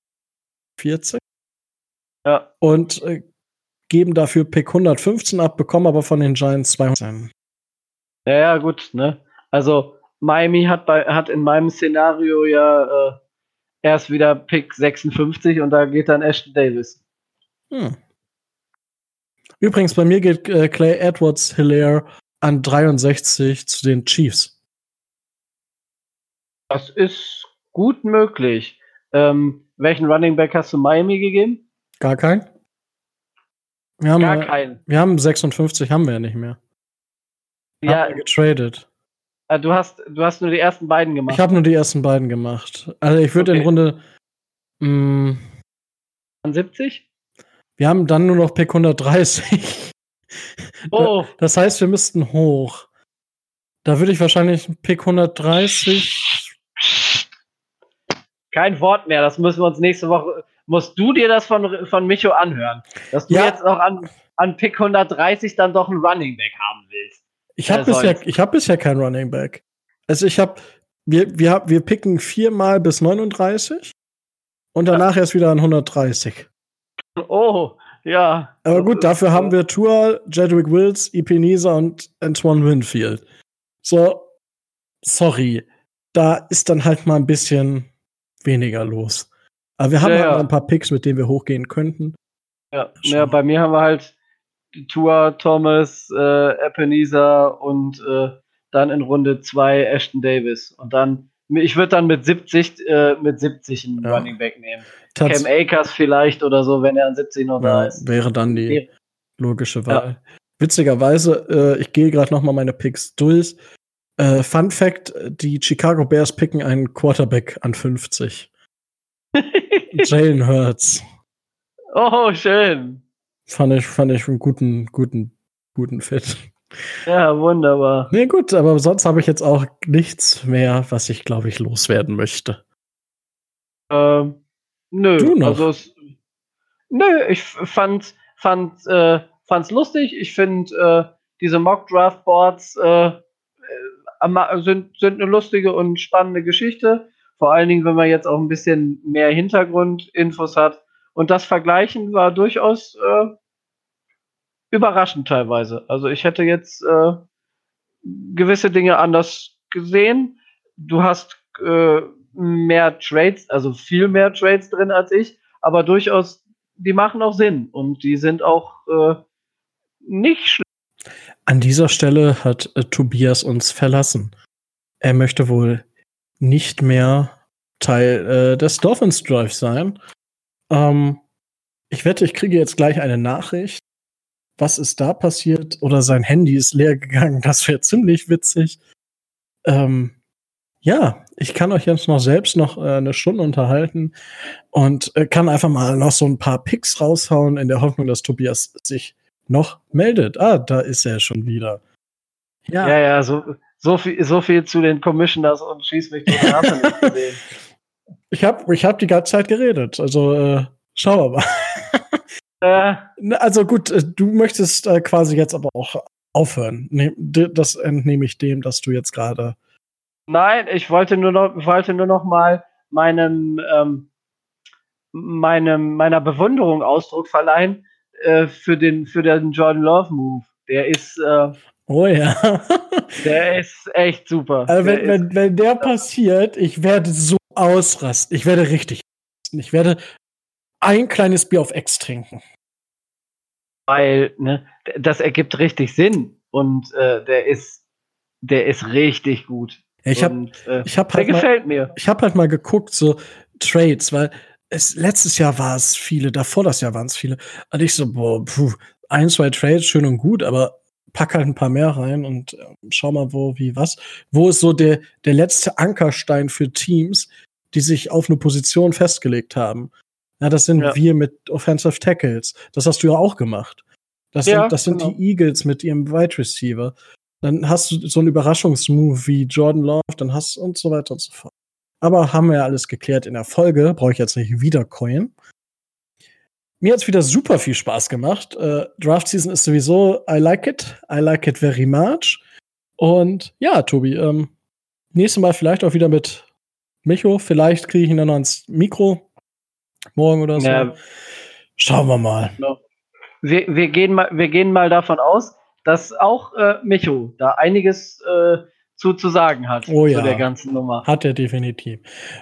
40. Ja. Und äh, geben dafür Pick 115 ab, bekommen aber von den Giants 200. Ja, ja, gut, ne? Also, Miami hat, bei, hat in meinem Szenario ja äh, erst wieder Pick 56 und da geht dann Ashton Davis. Hm. Übrigens, bei mir geht äh, Clay Edwards Hilaire an 63 zu den Chiefs. Das ist gut möglich. Ähm, welchen Running Back hast du Miami gegeben? Gar keinen. Wir haben, Gar keinen. Wir haben 56, haben wir ja nicht mehr. Ja. Haben wir getradet. Äh, du hast, du hast nur die ersten beiden gemacht. Ich habe nur die ersten beiden gemacht. Also ich würde okay. in Runde. Mh, An 70? Wir haben dann nur noch Pick 130. Oh. Das heißt, wir müssten hoch. Da würde ich wahrscheinlich Pick 130. Kein Wort mehr. Das müssen wir uns nächste Woche. Musst du dir das von, von Micho anhören? Dass du ja. jetzt noch an, an Pick 130 dann doch einen Running Back haben willst. Ich habe bisher, ich hab bisher kein Running Back. Also ich habe, wir, wir, wir picken viermal bis 39 und danach ja. erst wieder an 130. Oh, ja. Aber gut, dafür haben wir Tour, Jedwick Wills, Epenisa und Antoine Winfield. So, sorry. Da ist dann halt mal ein bisschen weniger los. Aber wir haben ja, halt ja. ein paar Picks, mit denen wir hochgehen könnten. Ja, ja bei mir haben wir halt Tua, Thomas, äh, Ebenezer und äh, dann in Runde 2 Ashton Davis. Und dann, ich würde dann mit 70, äh, mit 70 einen ja. Running Back nehmen. Tats Cam Akers vielleicht oder so, wenn er an 70 noch da ist. Wäre dann die logische Wahl. Witzigerweise, äh, ich gehe gerade noch mal meine Picks durch. Äh, Fun Fact: Die Chicago Bears picken einen Quarterback an 50. Jalen Hurts. Oh, schön. Fand ich, fand ich einen guten, guten, guten Fit. Ja, wunderbar. Nee, gut, aber sonst habe ich jetzt auch nichts mehr, was ich, glaube ich, loswerden möchte. Ähm, nö. Du noch? Also es, nö, ich fand, fand, äh, fand's lustig. Ich finde, äh, diese Mock-Draft-Boards äh, äh sind, sind eine lustige und spannende Geschichte. Vor allen Dingen, wenn man jetzt auch ein bisschen mehr Hintergrundinfos hat. Und das Vergleichen war durchaus äh, überraschend teilweise. Also ich hätte jetzt äh, gewisse Dinge anders gesehen. Du hast äh, mehr Trades, also viel mehr Trades drin als ich, aber durchaus, die machen auch Sinn und die sind auch äh, nicht. An dieser Stelle hat äh, Tobias uns verlassen. Er möchte wohl nicht mehr Teil äh, des Dolphins Drive sein. Ähm, ich wette, ich kriege jetzt gleich eine Nachricht was ist da passiert? Oder sein Handy ist leer gegangen. Das wäre ziemlich witzig. Ähm, ja, ich kann euch jetzt noch selbst noch äh, eine Stunde unterhalten und äh, kann einfach mal noch so ein paar Picks raushauen in der Hoffnung, dass Tobias sich noch meldet. Ah, da ist er schon wieder. Ja, ja, ja so, so, viel, so viel zu den Commissioners und schieß mich durch gesehen. Ich habe ich hab die ganze Zeit geredet. Also äh, schauen wir mal. Äh, also gut, äh, du möchtest äh, quasi jetzt aber auch aufhören. Ne, das entnehme ich dem, dass du jetzt gerade. Nein, ich wollte nur noch, wollte nur noch mal meinem, ähm, meinem, meiner Bewunderung Ausdruck verleihen äh, für den, für den Jordan Love Move. Der ist, äh, Oh ja. der ist echt super. Also wenn, wenn, wenn der passiert, ich werde so ausrasten. Ich werde richtig. Ich werde ein kleines Bier auf Ex trinken. Weil, ne, das ergibt richtig Sinn und äh, der ist, der ist richtig gut. Ich habe, äh, ich habe halt der gefällt mal, mir. Ich habe halt mal geguckt so Trades, weil es letztes Jahr war es viele, davor das Jahr waren es viele. Und ich so, boah, puh, ein, zwei Trades schön und gut, aber pack halt ein paar mehr rein und äh, schau mal, wo, wie, was. Wo ist so der, der letzte Ankerstein für Teams, die sich auf eine Position festgelegt haben? Ja, das sind ja. wir mit Offensive Tackles. Das hast du ja auch gemacht. Das ja, sind, das sind genau. die Eagles mit ihrem Wide Receiver. Dann hast du so einen Überraschungsmove wie Jordan Love, dann hast du und so weiter und so fort. Aber haben wir ja alles geklärt in der Folge, brauche ich jetzt nicht wieder coin. Mir hat's wieder super viel Spaß gemacht. Äh, Draft Season ist sowieso, I like it. I like it very much. Und ja, Tobi, ähm, nächstes Mal vielleicht auch wieder mit Micho. Vielleicht kriege ich ihn dann noch ans Mikro morgen oder so. Ja. Schauen wir mal. Wir, wir, gehen mal, wir gehen mal davon aus, dass auch äh, Micho da einiges äh, zu, zu sagen hat oh, ja. zu der ganzen Nummer. Hat er definitiv.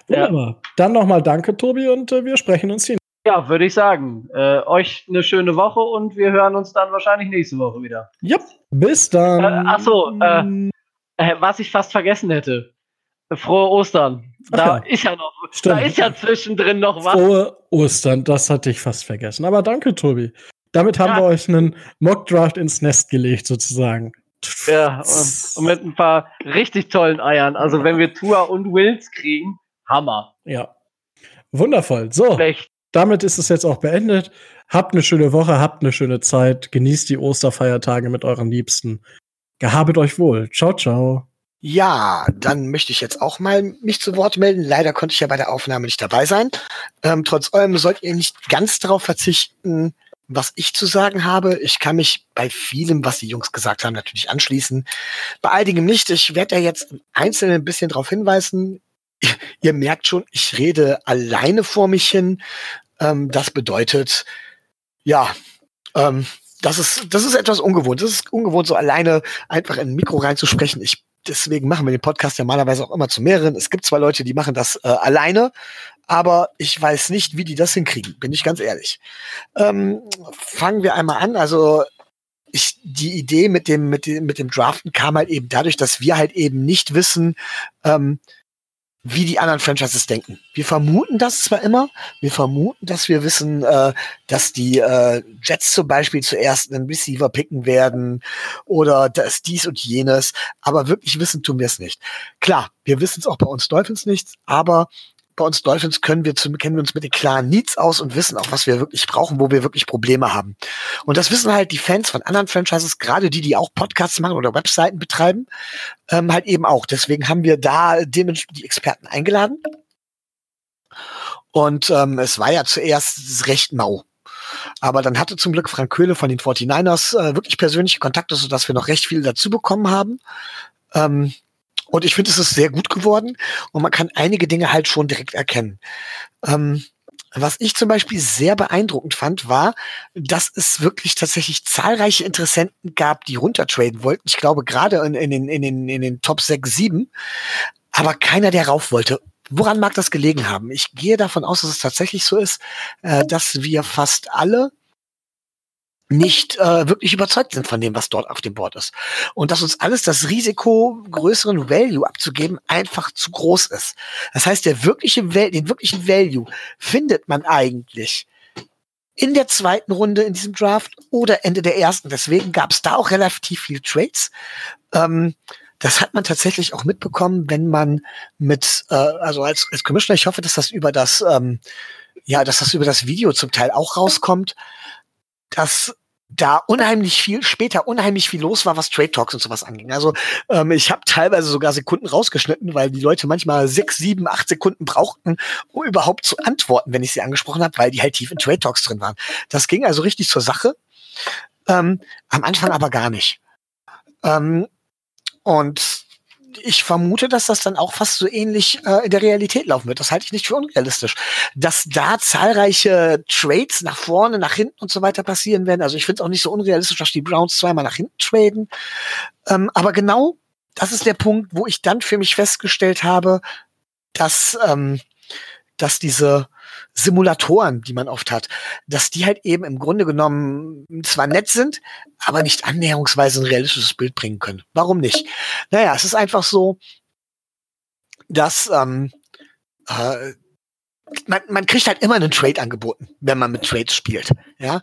Wunderbar. Ja. Dann nochmal danke, Tobi, und äh, wir sprechen uns hier. Ja, würde ich sagen. Äh, euch eine schöne Woche und wir hören uns dann wahrscheinlich nächste Woche wieder. Ja, bis dann. Äh, achso, äh, äh, was ich fast vergessen hätte. Frohe Ostern. Da ja. ist ja noch, Stimmt. da ist ja zwischendrin noch was. Frohe Ostern, das hatte ich fast vergessen. Aber danke, Tobi. Damit haben ja. wir euch einen Mockdraft ins Nest gelegt, sozusagen. Ja, und, und, mit ein paar richtig tollen Eiern. Also, wenn wir Tua und Wills kriegen, Hammer. Ja. Wundervoll. So. Schlecht. Damit ist es jetzt auch beendet. Habt eine schöne Woche, habt eine schöne Zeit. Genießt die Osterfeiertage mit euren Liebsten. Gehabet euch wohl. Ciao, ciao. Ja, dann möchte ich jetzt auch mal mich zu Wort melden. Leider konnte ich ja bei der Aufnahme nicht dabei sein. Ähm, trotz allem sollt ihr nicht ganz darauf verzichten, was ich zu sagen habe. Ich kann mich bei vielem, was die Jungs gesagt haben, natürlich anschließen. Bei einigem nicht. Ich werde ja jetzt einzeln ein bisschen darauf hinweisen. Ihr merkt schon, ich rede alleine vor mich hin. Ähm, das bedeutet, ja, ähm, das ist, das ist etwas ungewohnt. Das ist ungewohnt, so alleine einfach in ein Mikro reinzusprechen. Ich, deswegen machen wir den Podcast ja normalerweise auch immer zu mehreren. Es gibt zwei Leute, die machen das äh, alleine, aber ich weiß nicht, wie die das hinkriegen, bin ich ganz ehrlich. Ähm, fangen wir einmal an. Also ich, die Idee mit dem, mit dem, mit dem Draften kam halt eben dadurch, dass wir halt eben nicht wissen, ähm, wie die anderen Franchises denken. Wir vermuten das zwar immer, wir vermuten, dass wir wissen, äh, dass die äh, Jets zum Beispiel zuerst einen Receiver picken werden oder dass dies und jenes, aber wirklich wissen tun wir es nicht. Klar, wir wissen es auch bei uns Dolphins nicht, aber bei uns Dolphins können wir zum, kennen wir uns mit den klaren Needs aus und wissen auch, was wir wirklich brauchen, wo wir wirklich Probleme haben. Und das wissen halt die Fans von anderen Franchises, gerade die, die auch Podcasts machen oder Webseiten betreiben, ähm, halt eben auch. Deswegen haben wir da dementsprechend die Experten eingeladen. Und ähm, es war ja zuerst recht mau. Aber dann hatte zum Glück Frank Köhle von den 49ers äh, wirklich persönliche Kontakte, sodass wir noch recht viel dazu bekommen haben. Ähm, und ich finde, es ist sehr gut geworden und man kann einige Dinge halt schon direkt erkennen. Ähm, was ich zum Beispiel sehr beeindruckend fand, war, dass es wirklich tatsächlich zahlreiche Interessenten gab, die runtertraden wollten. Ich glaube, gerade in, in, den, in, den, in den Top 6, 7. Aber keiner, der rauf wollte. Woran mag das gelegen haben? Ich gehe davon aus, dass es tatsächlich so ist, äh, dass wir fast alle nicht äh, wirklich überzeugt sind von dem, was dort auf dem Board ist. Und dass uns alles das Risiko, größeren Value abzugeben, einfach zu groß ist. Das heißt, der wirkliche den wirklichen Value findet man eigentlich in der zweiten Runde in diesem Draft oder Ende der ersten. Deswegen gab es da auch relativ viele Trades. Ähm, das hat man tatsächlich auch mitbekommen, wenn man mit, äh, also als, als Commissioner, ich hoffe, dass das über das, ähm, ja, dass das über das Video zum Teil auch rauskommt dass da unheimlich viel, später unheimlich viel los war, was Trade Talks und sowas anging. Also ähm, ich habe teilweise sogar Sekunden rausgeschnitten, weil die Leute manchmal sechs, sieben, acht Sekunden brauchten, um überhaupt zu antworten, wenn ich sie angesprochen habe, weil die halt tief in Trade Talks drin waren. Das ging also richtig zur Sache. Ähm, am Anfang aber gar nicht. Ähm, und ich vermute, dass das dann auch fast so ähnlich äh, in der Realität laufen wird. Das halte ich nicht für unrealistisch. Dass da zahlreiche Trades nach vorne, nach hinten und so weiter passieren werden. Also ich finde es auch nicht so unrealistisch, dass die Browns zweimal nach hinten traden. Ähm, aber genau das ist der Punkt, wo ich dann für mich festgestellt habe, dass, ähm, dass diese Simulatoren, die man oft hat, dass die halt eben im Grunde genommen zwar nett sind, aber nicht annäherungsweise ein realistisches Bild bringen können. Warum nicht? Naja, es ist einfach so, dass ähm, äh, man, man kriegt halt immer einen Trade angeboten, wenn man mit Trades spielt. Ja,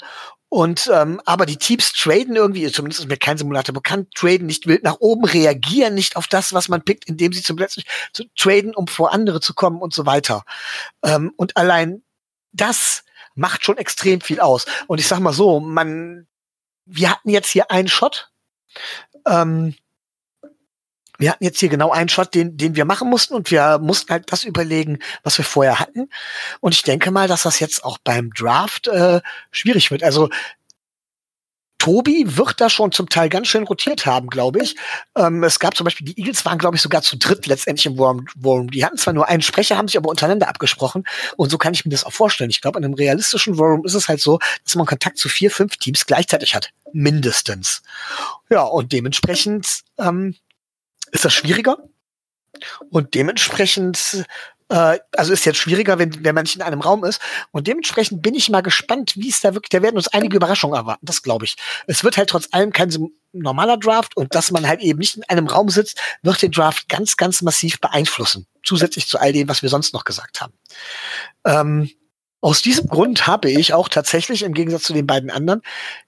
und ähm, aber die Teams traden irgendwie, zumindest ist mir kein Simulator bekannt, traden nicht wild nach oben, reagieren nicht auf das, was man pickt, indem sie zum plötzlich zu traden, um vor andere zu kommen und so weiter. Ähm, und allein das macht schon extrem viel aus. Und ich sag mal so, man, wir hatten jetzt hier einen Shot. Ähm, wir hatten jetzt hier genau einen Shot, den, den wir machen mussten und wir mussten halt das überlegen, was wir vorher hatten. Und ich denke mal, dass das jetzt auch beim Draft äh, schwierig wird. Also Tobi wird da schon zum Teil ganz schön rotiert haben, glaube ich. Ähm, es gab zum Beispiel, die Eagles waren, glaube ich, sogar zu dritt letztendlich im War Room. Die hatten zwar nur einen Sprecher, haben sich aber untereinander abgesprochen. Und so kann ich mir das auch vorstellen. Ich glaube, in einem realistischen War Room ist es halt so, dass man Kontakt zu vier, fünf Teams gleichzeitig hat. Mindestens. Ja, und dementsprechend ähm, ist das schwieriger. Und dementsprechend äh, also ist jetzt schwieriger, wenn, wenn man nicht in einem Raum ist. Und dementsprechend bin ich mal gespannt, wie es da wirklich, da werden uns einige Überraschungen erwarten, das glaube ich. Es wird halt trotz allem kein normaler Draft und dass man halt eben nicht in einem Raum sitzt, wird den Draft ganz, ganz massiv beeinflussen. Zusätzlich zu all dem, was wir sonst noch gesagt haben. Ähm, aus diesem Grund habe ich auch tatsächlich im Gegensatz zu den beiden anderen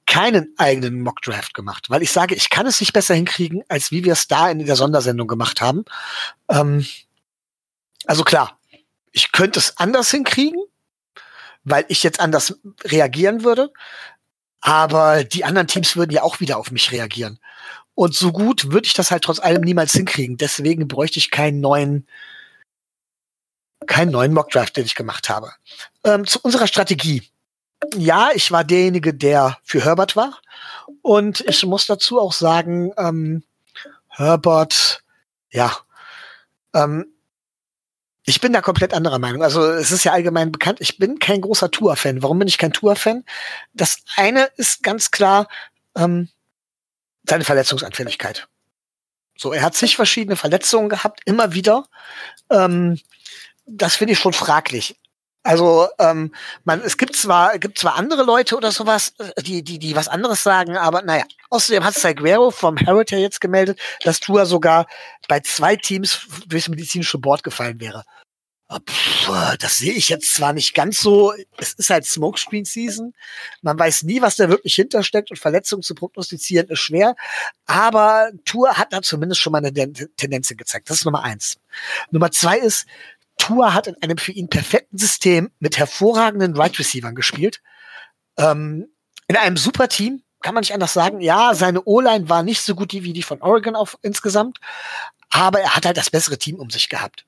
keinen eigenen Mock Draft gemacht, weil ich sage, ich kann es nicht besser hinkriegen, als wie wir es da in der Sondersendung gemacht haben. Ähm, also klar, ich könnte es anders hinkriegen, weil ich jetzt anders reagieren würde. Aber die anderen Teams würden ja auch wieder auf mich reagieren. Und so gut würde ich das halt trotz allem niemals hinkriegen. Deswegen bräuchte ich keinen neuen, keinen neuen Mockdraft, den ich gemacht habe. Ähm, zu unserer Strategie. Ja, ich war derjenige, der für Herbert war. Und ich muss dazu auch sagen, ähm, Herbert, ja, ähm, ich bin da komplett anderer Meinung. Also es ist ja allgemein bekannt, ich bin kein großer Tour-Fan. Warum bin ich kein Tour-Fan? Das eine ist ganz klar ähm, seine Verletzungsanfälligkeit. So, er hat zig verschiedene Verletzungen gehabt, immer wieder. Ähm, das finde ich schon fraglich. Also ähm, man, es gibt zwar gibt zwar andere Leute oder sowas, äh, die die die was anderes sagen, aber naja. Außerdem hat Saguero vom Herald ja jetzt gemeldet, dass Tua sogar bei zwei Teams durchs medizinische Board gefallen wäre. Puh, das sehe ich jetzt zwar nicht ganz so. Es ist halt Smokescreen Season. Man weiß nie, was da wirklich hintersteckt und Verletzungen zu prognostizieren ist schwer. Aber Tour hat da zumindest schon mal eine Tendenz gezeigt. Das ist Nummer eins. Nummer zwei ist, Tour hat in einem für ihn perfekten System mit hervorragenden Right Receivern gespielt. Ähm, in einem super Team, kann man nicht anders sagen. Ja, seine O-Line war nicht so gut wie die von Oregon auf insgesamt, aber er hat halt das bessere Team um sich gehabt.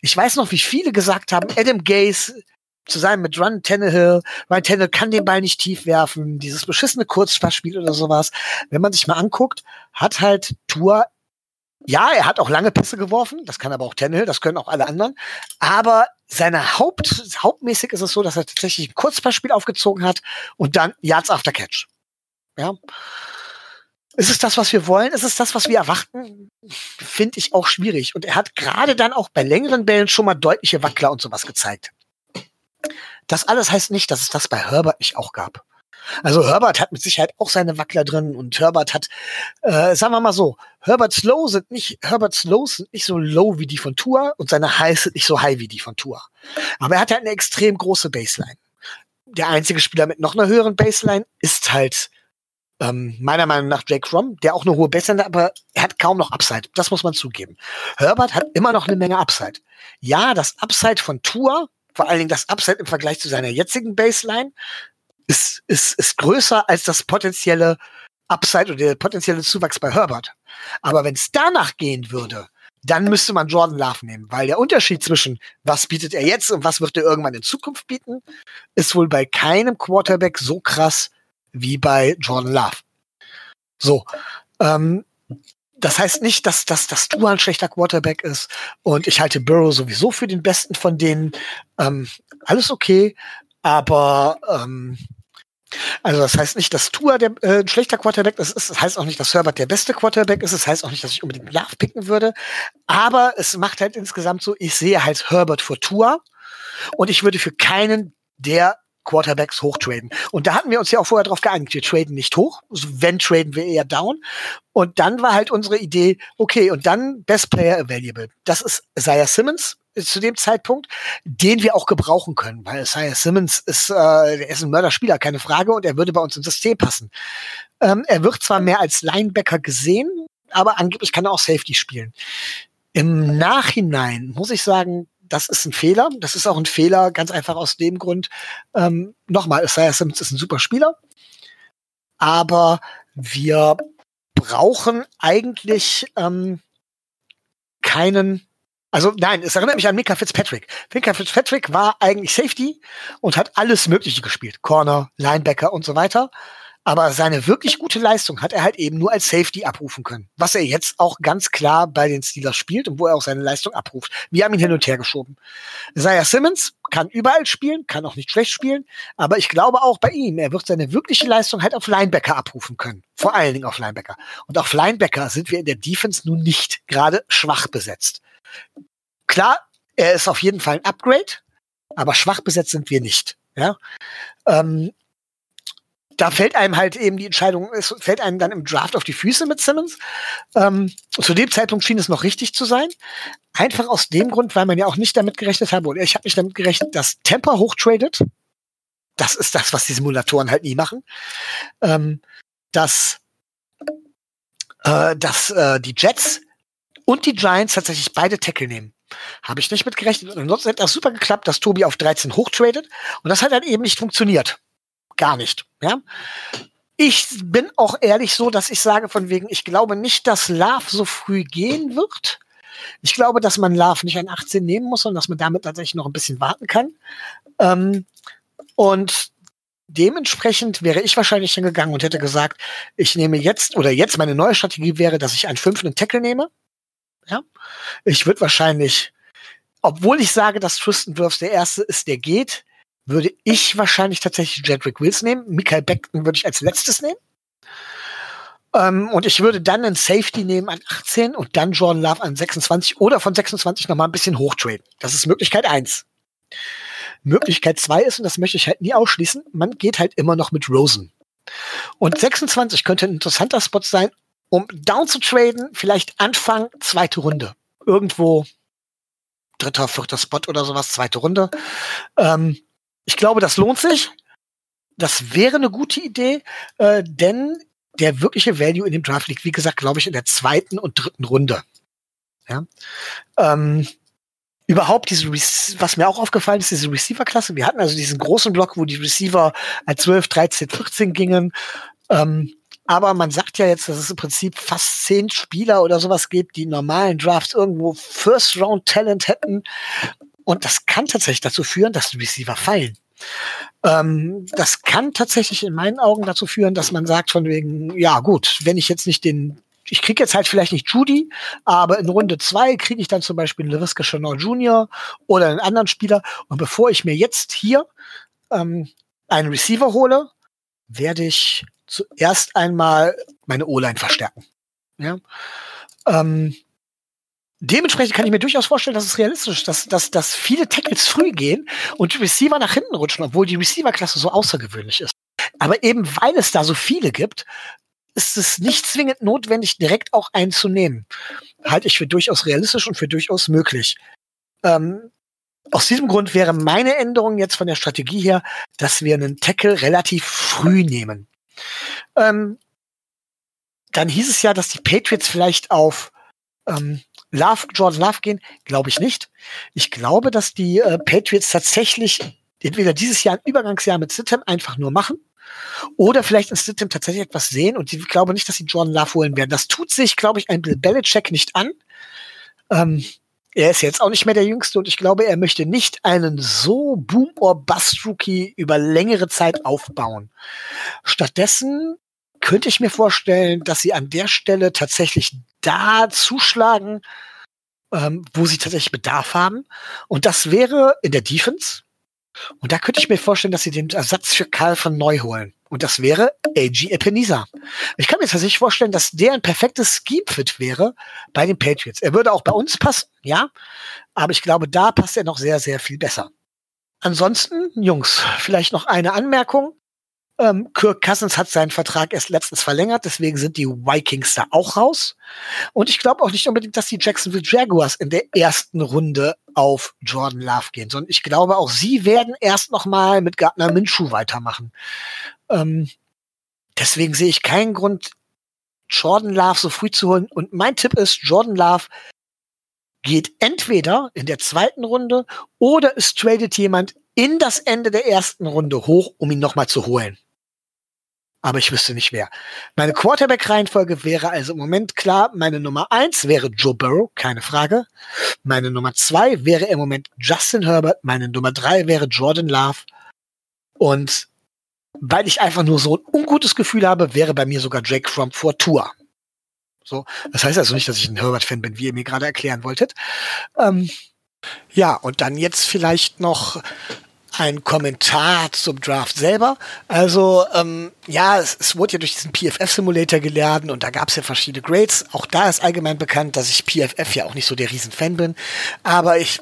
Ich weiß noch, wie viele gesagt haben, Adam Gaze zusammen mit Run Tannehill, Ryan Tannehill kann den Ball nicht tief werfen, dieses beschissene Kurzpassspiel oder sowas. Wenn man sich mal anguckt, hat halt Tour ja, er hat auch lange Pässe geworfen, das kann aber auch Tannehill, das können auch alle anderen. Aber seine Haupt, hauptmäßig ist es so, dass er tatsächlich ein Kurzpassspiel aufgezogen hat und dann Yards after Catch. Ja. Ist es das, was wir wollen? Ist es das, was wir erwarten? Finde ich auch schwierig. Und er hat gerade dann auch bei längeren Bällen schon mal deutliche Wackler und sowas gezeigt. Das alles heißt nicht, dass es das bei Herbert nicht auch gab. Also Herbert hat mit Sicherheit auch seine Wackler drin und Herbert hat, äh, sagen wir mal so, Herberts Low sind nicht, Herberts Lows sind nicht so low wie die von Tour und seine Highs sind nicht so high wie die von Tour. Aber er hat halt eine extrem große Baseline. Der einzige Spieler mit noch einer höheren Baseline ist halt ähm, meiner Meinung nach Jake Fromm, der auch eine hohe Baseline hat, aber er hat kaum noch Upside. Das muss man zugeben. Herbert hat immer noch eine Menge Upside. Ja, das Upside von Tour, vor allen Dingen das Upside im Vergleich zu seiner jetzigen Baseline, ist, ist, ist größer als das potenzielle Upside oder der potenzielle Zuwachs bei Herbert. Aber wenn es danach gehen würde, dann müsste man Jordan Love nehmen, weil der Unterschied zwischen was bietet er jetzt und was wird er irgendwann in Zukunft bieten, ist wohl bei keinem Quarterback so krass wie bei Jordan Love. So, ähm, das heißt nicht, dass, dass, dass du ein schlechter Quarterback ist und ich halte Burrow sowieso für den besten von denen. Ähm, alles okay, aber ähm, also das heißt nicht, dass Tua der äh, ein schlechter Quarterback ist. Das heißt auch nicht, dass Herbert der beste Quarterback ist. Das heißt auch nicht, dass ich unbedingt Love picken würde. Aber es macht halt insgesamt so, ich sehe halt Herbert vor Tua und ich würde für keinen der Quarterbacks hochtraden. Und da hatten wir uns ja auch vorher darauf geeinigt, wir traden nicht hoch. Also wenn traden wir eher down. Und dann war halt unsere Idee, okay, und dann Best Player Available. Das ist Isaiah Simmons zu dem Zeitpunkt, den wir auch gebrauchen können, weil Isaiah Simmons ist, äh, er ist ein Mörderspieler, keine Frage, und er würde bei uns ins System passen. Ähm, er wird zwar mehr als Linebacker gesehen, aber angeblich kann er auch Safety spielen. Im Nachhinein muss ich sagen, das ist ein Fehler. Das ist auch ein Fehler, ganz einfach aus dem Grund. Ähm, Nochmal, Isaiah Simmons ist ein super Spieler, aber wir brauchen eigentlich ähm, keinen also nein, es erinnert mich an Mika Fitzpatrick. Mika Fitzpatrick war eigentlich Safety und hat alles Mögliche gespielt. Corner, Linebacker und so weiter. Aber seine wirklich gute Leistung hat er halt eben nur als Safety abrufen können. Was er jetzt auch ganz klar bei den Steelers spielt und wo er auch seine Leistung abruft. Wir haben ihn hin und her geschoben. Isaiah Simmons kann überall spielen, kann auch nicht schlecht spielen, aber ich glaube auch bei ihm, er wird seine wirkliche Leistung halt auf Linebacker abrufen können. Vor allen Dingen auf Linebacker. Und auf Linebacker sind wir in der Defense nun nicht gerade schwach besetzt. Klar, er ist auf jeden Fall ein Upgrade, aber schwach besetzt sind wir nicht. Ja. Ähm, da fällt einem halt eben die Entscheidung, es fällt einem dann im Draft auf die Füße mit Simmons. Ähm, zu dem Zeitpunkt schien es noch richtig zu sein. Einfach aus dem Grund, weil man ja auch nicht damit gerechnet hat, oder ich habe nicht damit gerechnet, dass Tampa hochtradet. Das ist das, was die Simulatoren halt nie machen. Ähm, dass äh, dass äh, die Jets und die Giants tatsächlich beide Tackle nehmen. Habe ich nicht mitgerechnet. Und ansonsten hätte das super geklappt, dass Tobi auf 13 hochtradet. Und das hat halt eben nicht funktioniert gar nicht. Ja? Ich bin auch ehrlich so, dass ich sage von wegen, ich glaube nicht, dass Love so früh gehen wird. Ich glaube, dass man Love nicht an 18 nehmen muss und dass man damit tatsächlich noch ein bisschen warten kann. Ähm, und dementsprechend wäre ich wahrscheinlich hingegangen und hätte gesagt, ich nehme jetzt oder jetzt meine neue Strategie wäre, dass ich einen fünften Tackle nehme. Ja, ich würde wahrscheinlich, obwohl ich sage, dass Tristan Wirfs der erste ist, der geht, würde ich wahrscheinlich tatsächlich Jedrick Wills nehmen. Michael Beckton würde ich als letztes nehmen. Ähm, und ich würde dann einen Safety nehmen an 18 und dann Jordan Love an 26 oder von 26 nochmal ein bisschen hochtraden. Das ist Möglichkeit eins. Möglichkeit zwei ist, und das möchte ich halt nie ausschließen, man geht halt immer noch mit Rosen. Und 26 könnte ein interessanter Spot sein, um down zu traden, vielleicht Anfang zweite Runde. Irgendwo dritter, vierter Spot oder sowas, zweite Runde. Ähm, ich glaube, das lohnt sich. Das wäre eine gute Idee, äh, denn der wirkliche Value in dem Draft liegt, wie gesagt, glaube ich, in der zweiten und dritten Runde. Ja. Ähm, überhaupt diese, Re was mir auch aufgefallen ist, diese Receiver-Klasse. Wir hatten also diesen großen Block, wo die Receiver als 12, 13, 14 gingen. Ähm, aber man sagt ja jetzt, dass es im Prinzip fast zehn Spieler oder sowas gibt, die normalen Drafts irgendwo First-Round-Talent hätten. Und das kann tatsächlich dazu führen, dass die Receiver fallen. Ähm, das kann tatsächlich in meinen Augen dazu führen, dass man sagt von wegen, ja gut, wenn ich jetzt nicht den ich kriege jetzt halt vielleicht nicht Judy, aber in Runde zwei kriege ich dann zum Beispiel einen LaVisca Chanel Jr. oder einen anderen Spieler. Und bevor ich mir jetzt hier ähm, einen Receiver hole, werde ich zuerst einmal meine O-Line verstärken. Ja? Ähm, dementsprechend kann ich mir durchaus vorstellen, dass es realistisch ist, dass, dass, dass viele Tackles früh gehen und die Receiver nach hinten rutschen, obwohl die Receiver-Klasse so außergewöhnlich ist. Aber eben weil es da so viele gibt, ist es nicht zwingend notwendig, direkt auch einzunehmen. Halte ich für durchaus realistisch und für durchaus möglich. Ähm, aus diesem Grund wäre meine Änderung jetzt von der Strategie her, dass wir einen Tackle relativ früh nehmen. Ähm, dann hieß es ja, dass die Patriots vielleicht auf ähm, Love, Jordan Love gehen? Glaube ich nicht. Ich glaube, dass die äh, Patriots tatsächlich entweder dieses Jahr ein Übergangsjahr mit Sittem einfach nur machen oder vielleicht in Sittem tatsächlich etwas sehen und ich glaube nicht, dass sie Jordan Love holen werden. Das tut sich, glaube ich, ein Bill Belichick nicht an. Ähm, er ist jetzt auch nicht mehr der Jüngste und ich glaube, er möchte nicht einen so Boom- or Bust-Rookie über längere Zeit aufbauen. Stattdessen könnte ich mir vorstellen, dass sie an der Stelle tatsächlich da zuschlagen, ähm, wo sie tatsächlich Bedarf haben. Und das wäre in der Defense. Und da könnte ich mir vorstellen, dass sie den Ersatz für Karl von Neu holen. Und das wäre A.G. Epeniza. Ich kann mir tatsächlich vorstellen, dass der ein perfektes Scheme-Fit wäre bei den Patriots. Er würde auch bei uns passen, ja. Aber ich glaube, da passt er noch sehr, sehr viel besser. Ansonsten, Jungs, vielleicht noch eine Anmerkung. Ähm, Kirk Cousins hat seinen Vertrag erst letztens verlängert, deswegen sind die Vikings da auch raus. Und ich glaube auch nicht unbedingt, dass die Jacksonville Jaguars in der ersten Runde auf Jordan Love gehen, sondern ich glaube auch sie werden erst noch mal mit Gardner Minshew weitermachen. Ähm, deswegen sehe ich keinen Grund, Jordan Love so früh zu holen. Und mein Tipp ist, Jordan Love geht entweder in der zweiten Runde oder es tradet jemand in das Ende der ersten Runde hoch, um ihn nochmal zu holen aber ich wüsste nicht wer. Meine Quarterback-Reihenfolge wäre also im Moment klar, meine Nummer eins wäre Joe Burrow, keine Frage. Meine Nummer zwei wäre im Moment Justin Herbert, meine Nummer drei wäre Jordan Love. Und weil ich einfach nur so ein ungutes Gefühl habe, wäre bei mir sogar Jake Fromm vor Tour. So, das heißt also nicht, dass ich ein Herbert-Fan bin, wie ihr mir gerade erklären wolltet. Ähm, ja, und dann jetzt vielleicht noch ein Kommentar zum Draft selber. Also, ähm, ja, es, es wurde ja durch diesen PFF-Simulator geladen und da gab es ja verschiedene Grades. Auch da ist allgemein bekannt, dass ich PFF ja auch nicht so der Riesenfan bin. Aber ich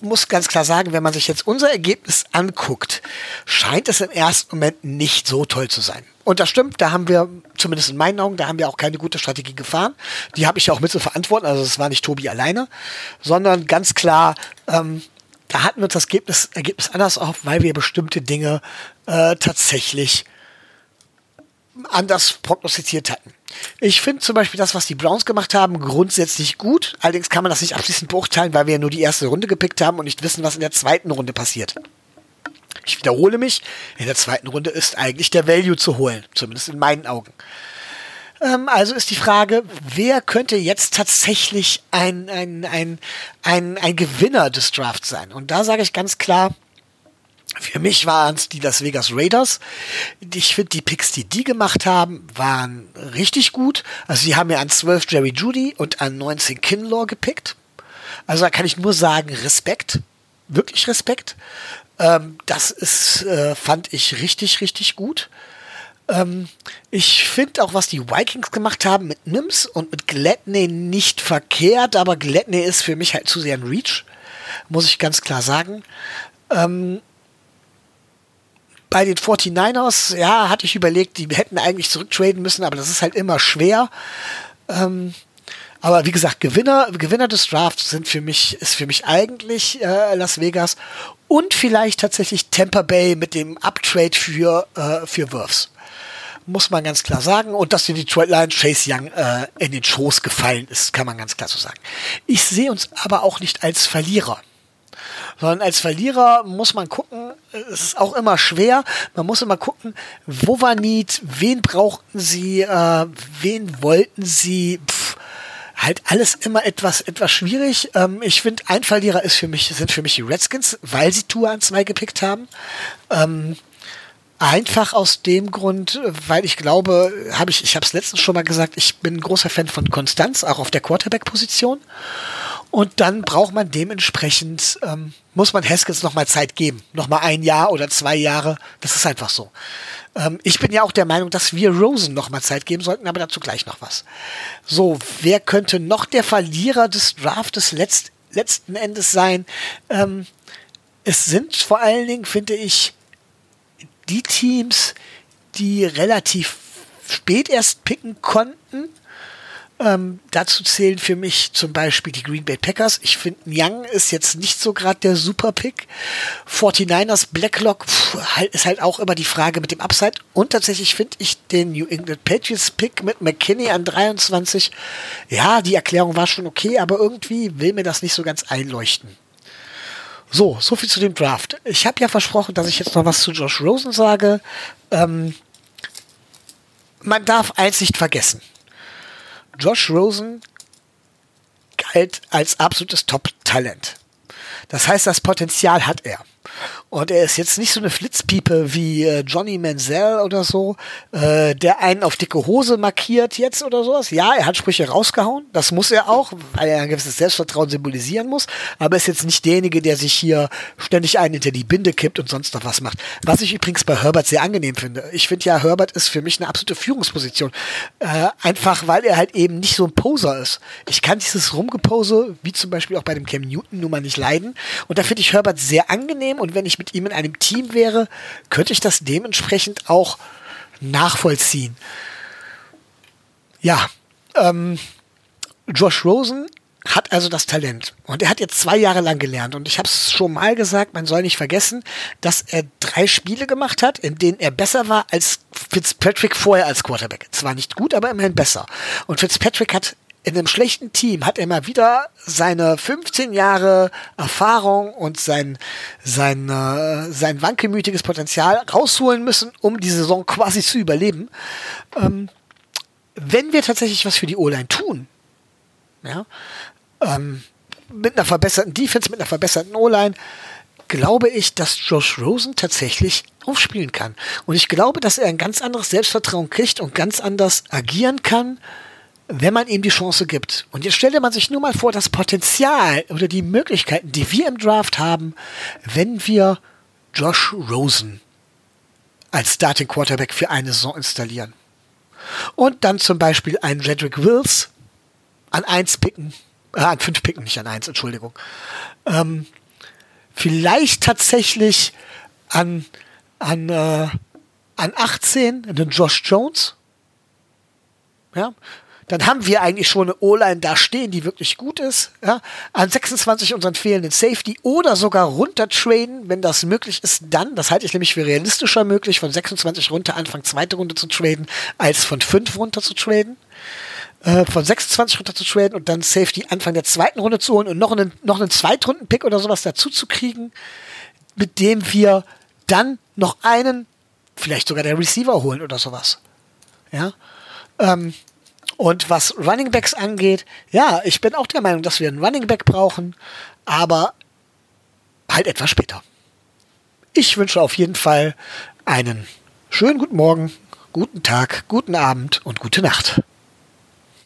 muss ganz klar sagen, wenn man sich jetzt unser Ergebnis anguckt, scheint es im ersten Moment nicht so toll zu sein. Und das stimmt, da haben wir, zumindest in meinen Augen, da haben wir auch keine gute Strategie gefahren. Die habe ich ja auch mit zu verantworten, also es war nicht Tobi alleine, sondern ganz klar, ähm, da hatten wir das Ergebnis, Ergebnis anders auf, weil wir bestimmte Dinge äh, tatsächlich anders prognostiziert hatten. Ich finde zum Beispiel das, was die Browns gemacht haben, grundsätzlich gut. Allerdings kann man das nicht abschließend beurteilen, weil wir ja nur die erste Runde gepickt haben und nicht wissen, was in der zweiten Runde passiert. Ich wiederhole mich, in der zweiten Runde ist eigentlich der Value zu holen, zumindest in meinen Augen. Ähm, also ist die Frage, wer könnte jetzt tatsächlich ein, ein, ein, ein, ein Gewinner des Drafts sein? Und da sage ich ganz klar, für mich waren es die Las Vegas Raiders. Ich finde, die Picks, die die gemacht haben, waren richtig gut. Also sie haben ja an 12 Jerry Judy und an 19 Kinlaw gepickt. Also da kann ich nur sagen, Respekt. Wirklich Respekt. Ähm, das ist, äh, fand ich richtig, richtig gut. Ähm, ich finde auch, was die Vikings gemacht haben mit Nims und mit Gladney nicht verkehrt, aber Gladney ist für mich halt zu sehr ein Reach, muss ich ganz klar sagen. Ähm, bei den 49ers, ja, hatte ich überlegt, die hätten eigentlich zurücktraden müssen, aber das ist halt immer schwer. Ähm, aber wie gesagt, Gewinner, Gewinner des Drafts sind für mich, ist für mich eigentlich äh, Las Vegas und vielleicht tatsächlich Tampa Bay mit dem Uptrade für, äh, für Wirfs muss man ganz klar sagen. Und dass die Detroit Lions Chase Young äh, in den Schoß gefallen ist, kann man ganz klar so sagen. Ich sehe uns aber auch nicht als Verlierer. Sondern als Verlierer muss man gucken, es ist auch immer schwer, man muss immer gucken, wo war Need, wen brauchten sie, äh, wen wollten sie, pff, halt alles immer etwas, etwas schwierig. Ähm, ich finde, ein Verlierer ist für mich, sind für mich die Redskins, weil sie Tour an zwei gepickt haben. Ähm, Einfach aus dem Grund, weil ich glaube, habe ich, ich habe es letztens schon mal gesagt, ich bin ein großer Fan von Konstanz, auch auf der Quarterback-Position. Und dann braucht man dementsprechend, ähm, muss man Haskins nochmal Zeit geben. Nochmal ein Jahr oder zwei Jahre. Das ist einfach so. Ähm, ich bin ja auch der Meinung, dass wir Rosen nochmal Zeit geben sollten, aber dazu gleich noch was. So, wer könnte noch der Verlierer des Draftes letzt, letzten Endes sein? Ähm, es sind vor allen Dingen, finde ich, die Teams, die relativ spät erst picken konnten. Ähm, dazu zählen für mich zum Beispiel die Green Bay Packers. Ich finde, Young ist jetzt nicht so gerade der Super-Pick. 49ers Blacklock pff, halt, ist halt auch immer die Frage mit dem Upside. Und tatsächlich finde ich den New England Patriots Pick mit McKinney an 23. Ja, die Erklärung war schon okay, aber irgendwie will mir das nicht so ganz einleuchten. So, so viel zu dem Draft. Ich habe ja versprochen, dass ich jetzt noch was zu Josh Rosen sage. Ähm, man darf eins nicht vergessen. Josh Rosen galt als absolutes Top-Talent. Das heißt, das Potenzial hat er. Und er ist jetzt nicht so eine Flitzpiepe wie äh, Johnny Manziel oder so, äh, der einen auf dicke Hose markiert jetzt oder sowas. Ja, er hat Sprüche rausgehauen, das muss er auch, weil er ein gewisses Selbstvertrauen symbolisieren muss, aber ist jetzt nicht derjenige, der sich hier ständig einen hinter die Binde kippt und sonst noch was macht. Was ich übrigens bei Herbert sehr angenehm finde. Ich finde ja, Herbert ist für mich eine absolute Führungsposition. Äh, einfach, weil er halt eben nicht so ein Poser ist. Ich kann dieses Rumgepose, wie zum Beispiel auch bei dem Cam Newton, nun mal nicht leiden. Und da finde ich Herbert sehr angenehm und wenn ich mit ihm in einem Team wäre, könnte ich das dementsprechend auch nachvollziehen. Ja, ähm, Josh Rosen hat also das Talent. Und er hat jetzt zwei Jahre lang gelernt. Und ich habe es schon mal gesagt, man soll nicht vergessen, dass er drei Spiele gemacht hat, in denen er besser war als Fitzpatrick vorher als Quarterback. Zwar nicht gut, aber immerhin besser. Und Fitzpatrick hat in einem schlechten Team hat er mal wieder seine 15 Jahre Erfahrung und sein, sein, äh, sein wankelmütiges Potenzial rausholen müssen, um die Saison quasi zu überleben. Ähm, wenn wir tatsächlich was für die O-Line tun, ja, ähm, mit einer verbesserten Defense, mit einer verbesserten O-Line, glaube ich, dass Josh Rosen tatsächlich aufspielen kann. Und ich glaube, dass er ein ganz anderes Selbstvertrauen kriegt und ganz anders agieren kann, wenn man ihm die Chance gibt. Und jetzt stellte man sich nur mal vor, das Potenzial oder die Möglichkeiten, die wir im Draft haben, wenn wir Josh Rosen als Starting Quarterback für eine Saison installieren. Und dann zum Beispiel einen Jedrick Wills an 1 picken, äh, an 5 picken, nicht an 1, Entschuldigung. Ähm, vielleicht tatsächlich an, an, äh, an 18 den Josh Jones. Ja, dann haben wir eigentlich schon eine O-Line da stehen, die wirklich gut ist. Ja? An 26 unseren fehlenden Safety oder sogar runter traden, wenn das möglich ist, dann, das halte ich nämlich für realistischer möglich, von 26 runter Anfang zweite Runde zu traden, als von 5 runter zu traden. Äh, von 26 runter zu traden und dann Safety Anfang der zweiten Runde zu holen und noch einen, noch einen Zweitrunden-Pick oder sowas dazu zu kriegen, mit dem wir dann noch einen, vielleicht sogar der Receiver holen oder sowas. Ja. Ähm, und was Running Backs angeht, ja, ich bin auch der Meinung, dass wir einen Running Back brauchen, aber halt etwas später. Ich wünsche auf jeden Fall einen schönen guten Morgen, guten Tag, guten Abend und gute Nacht.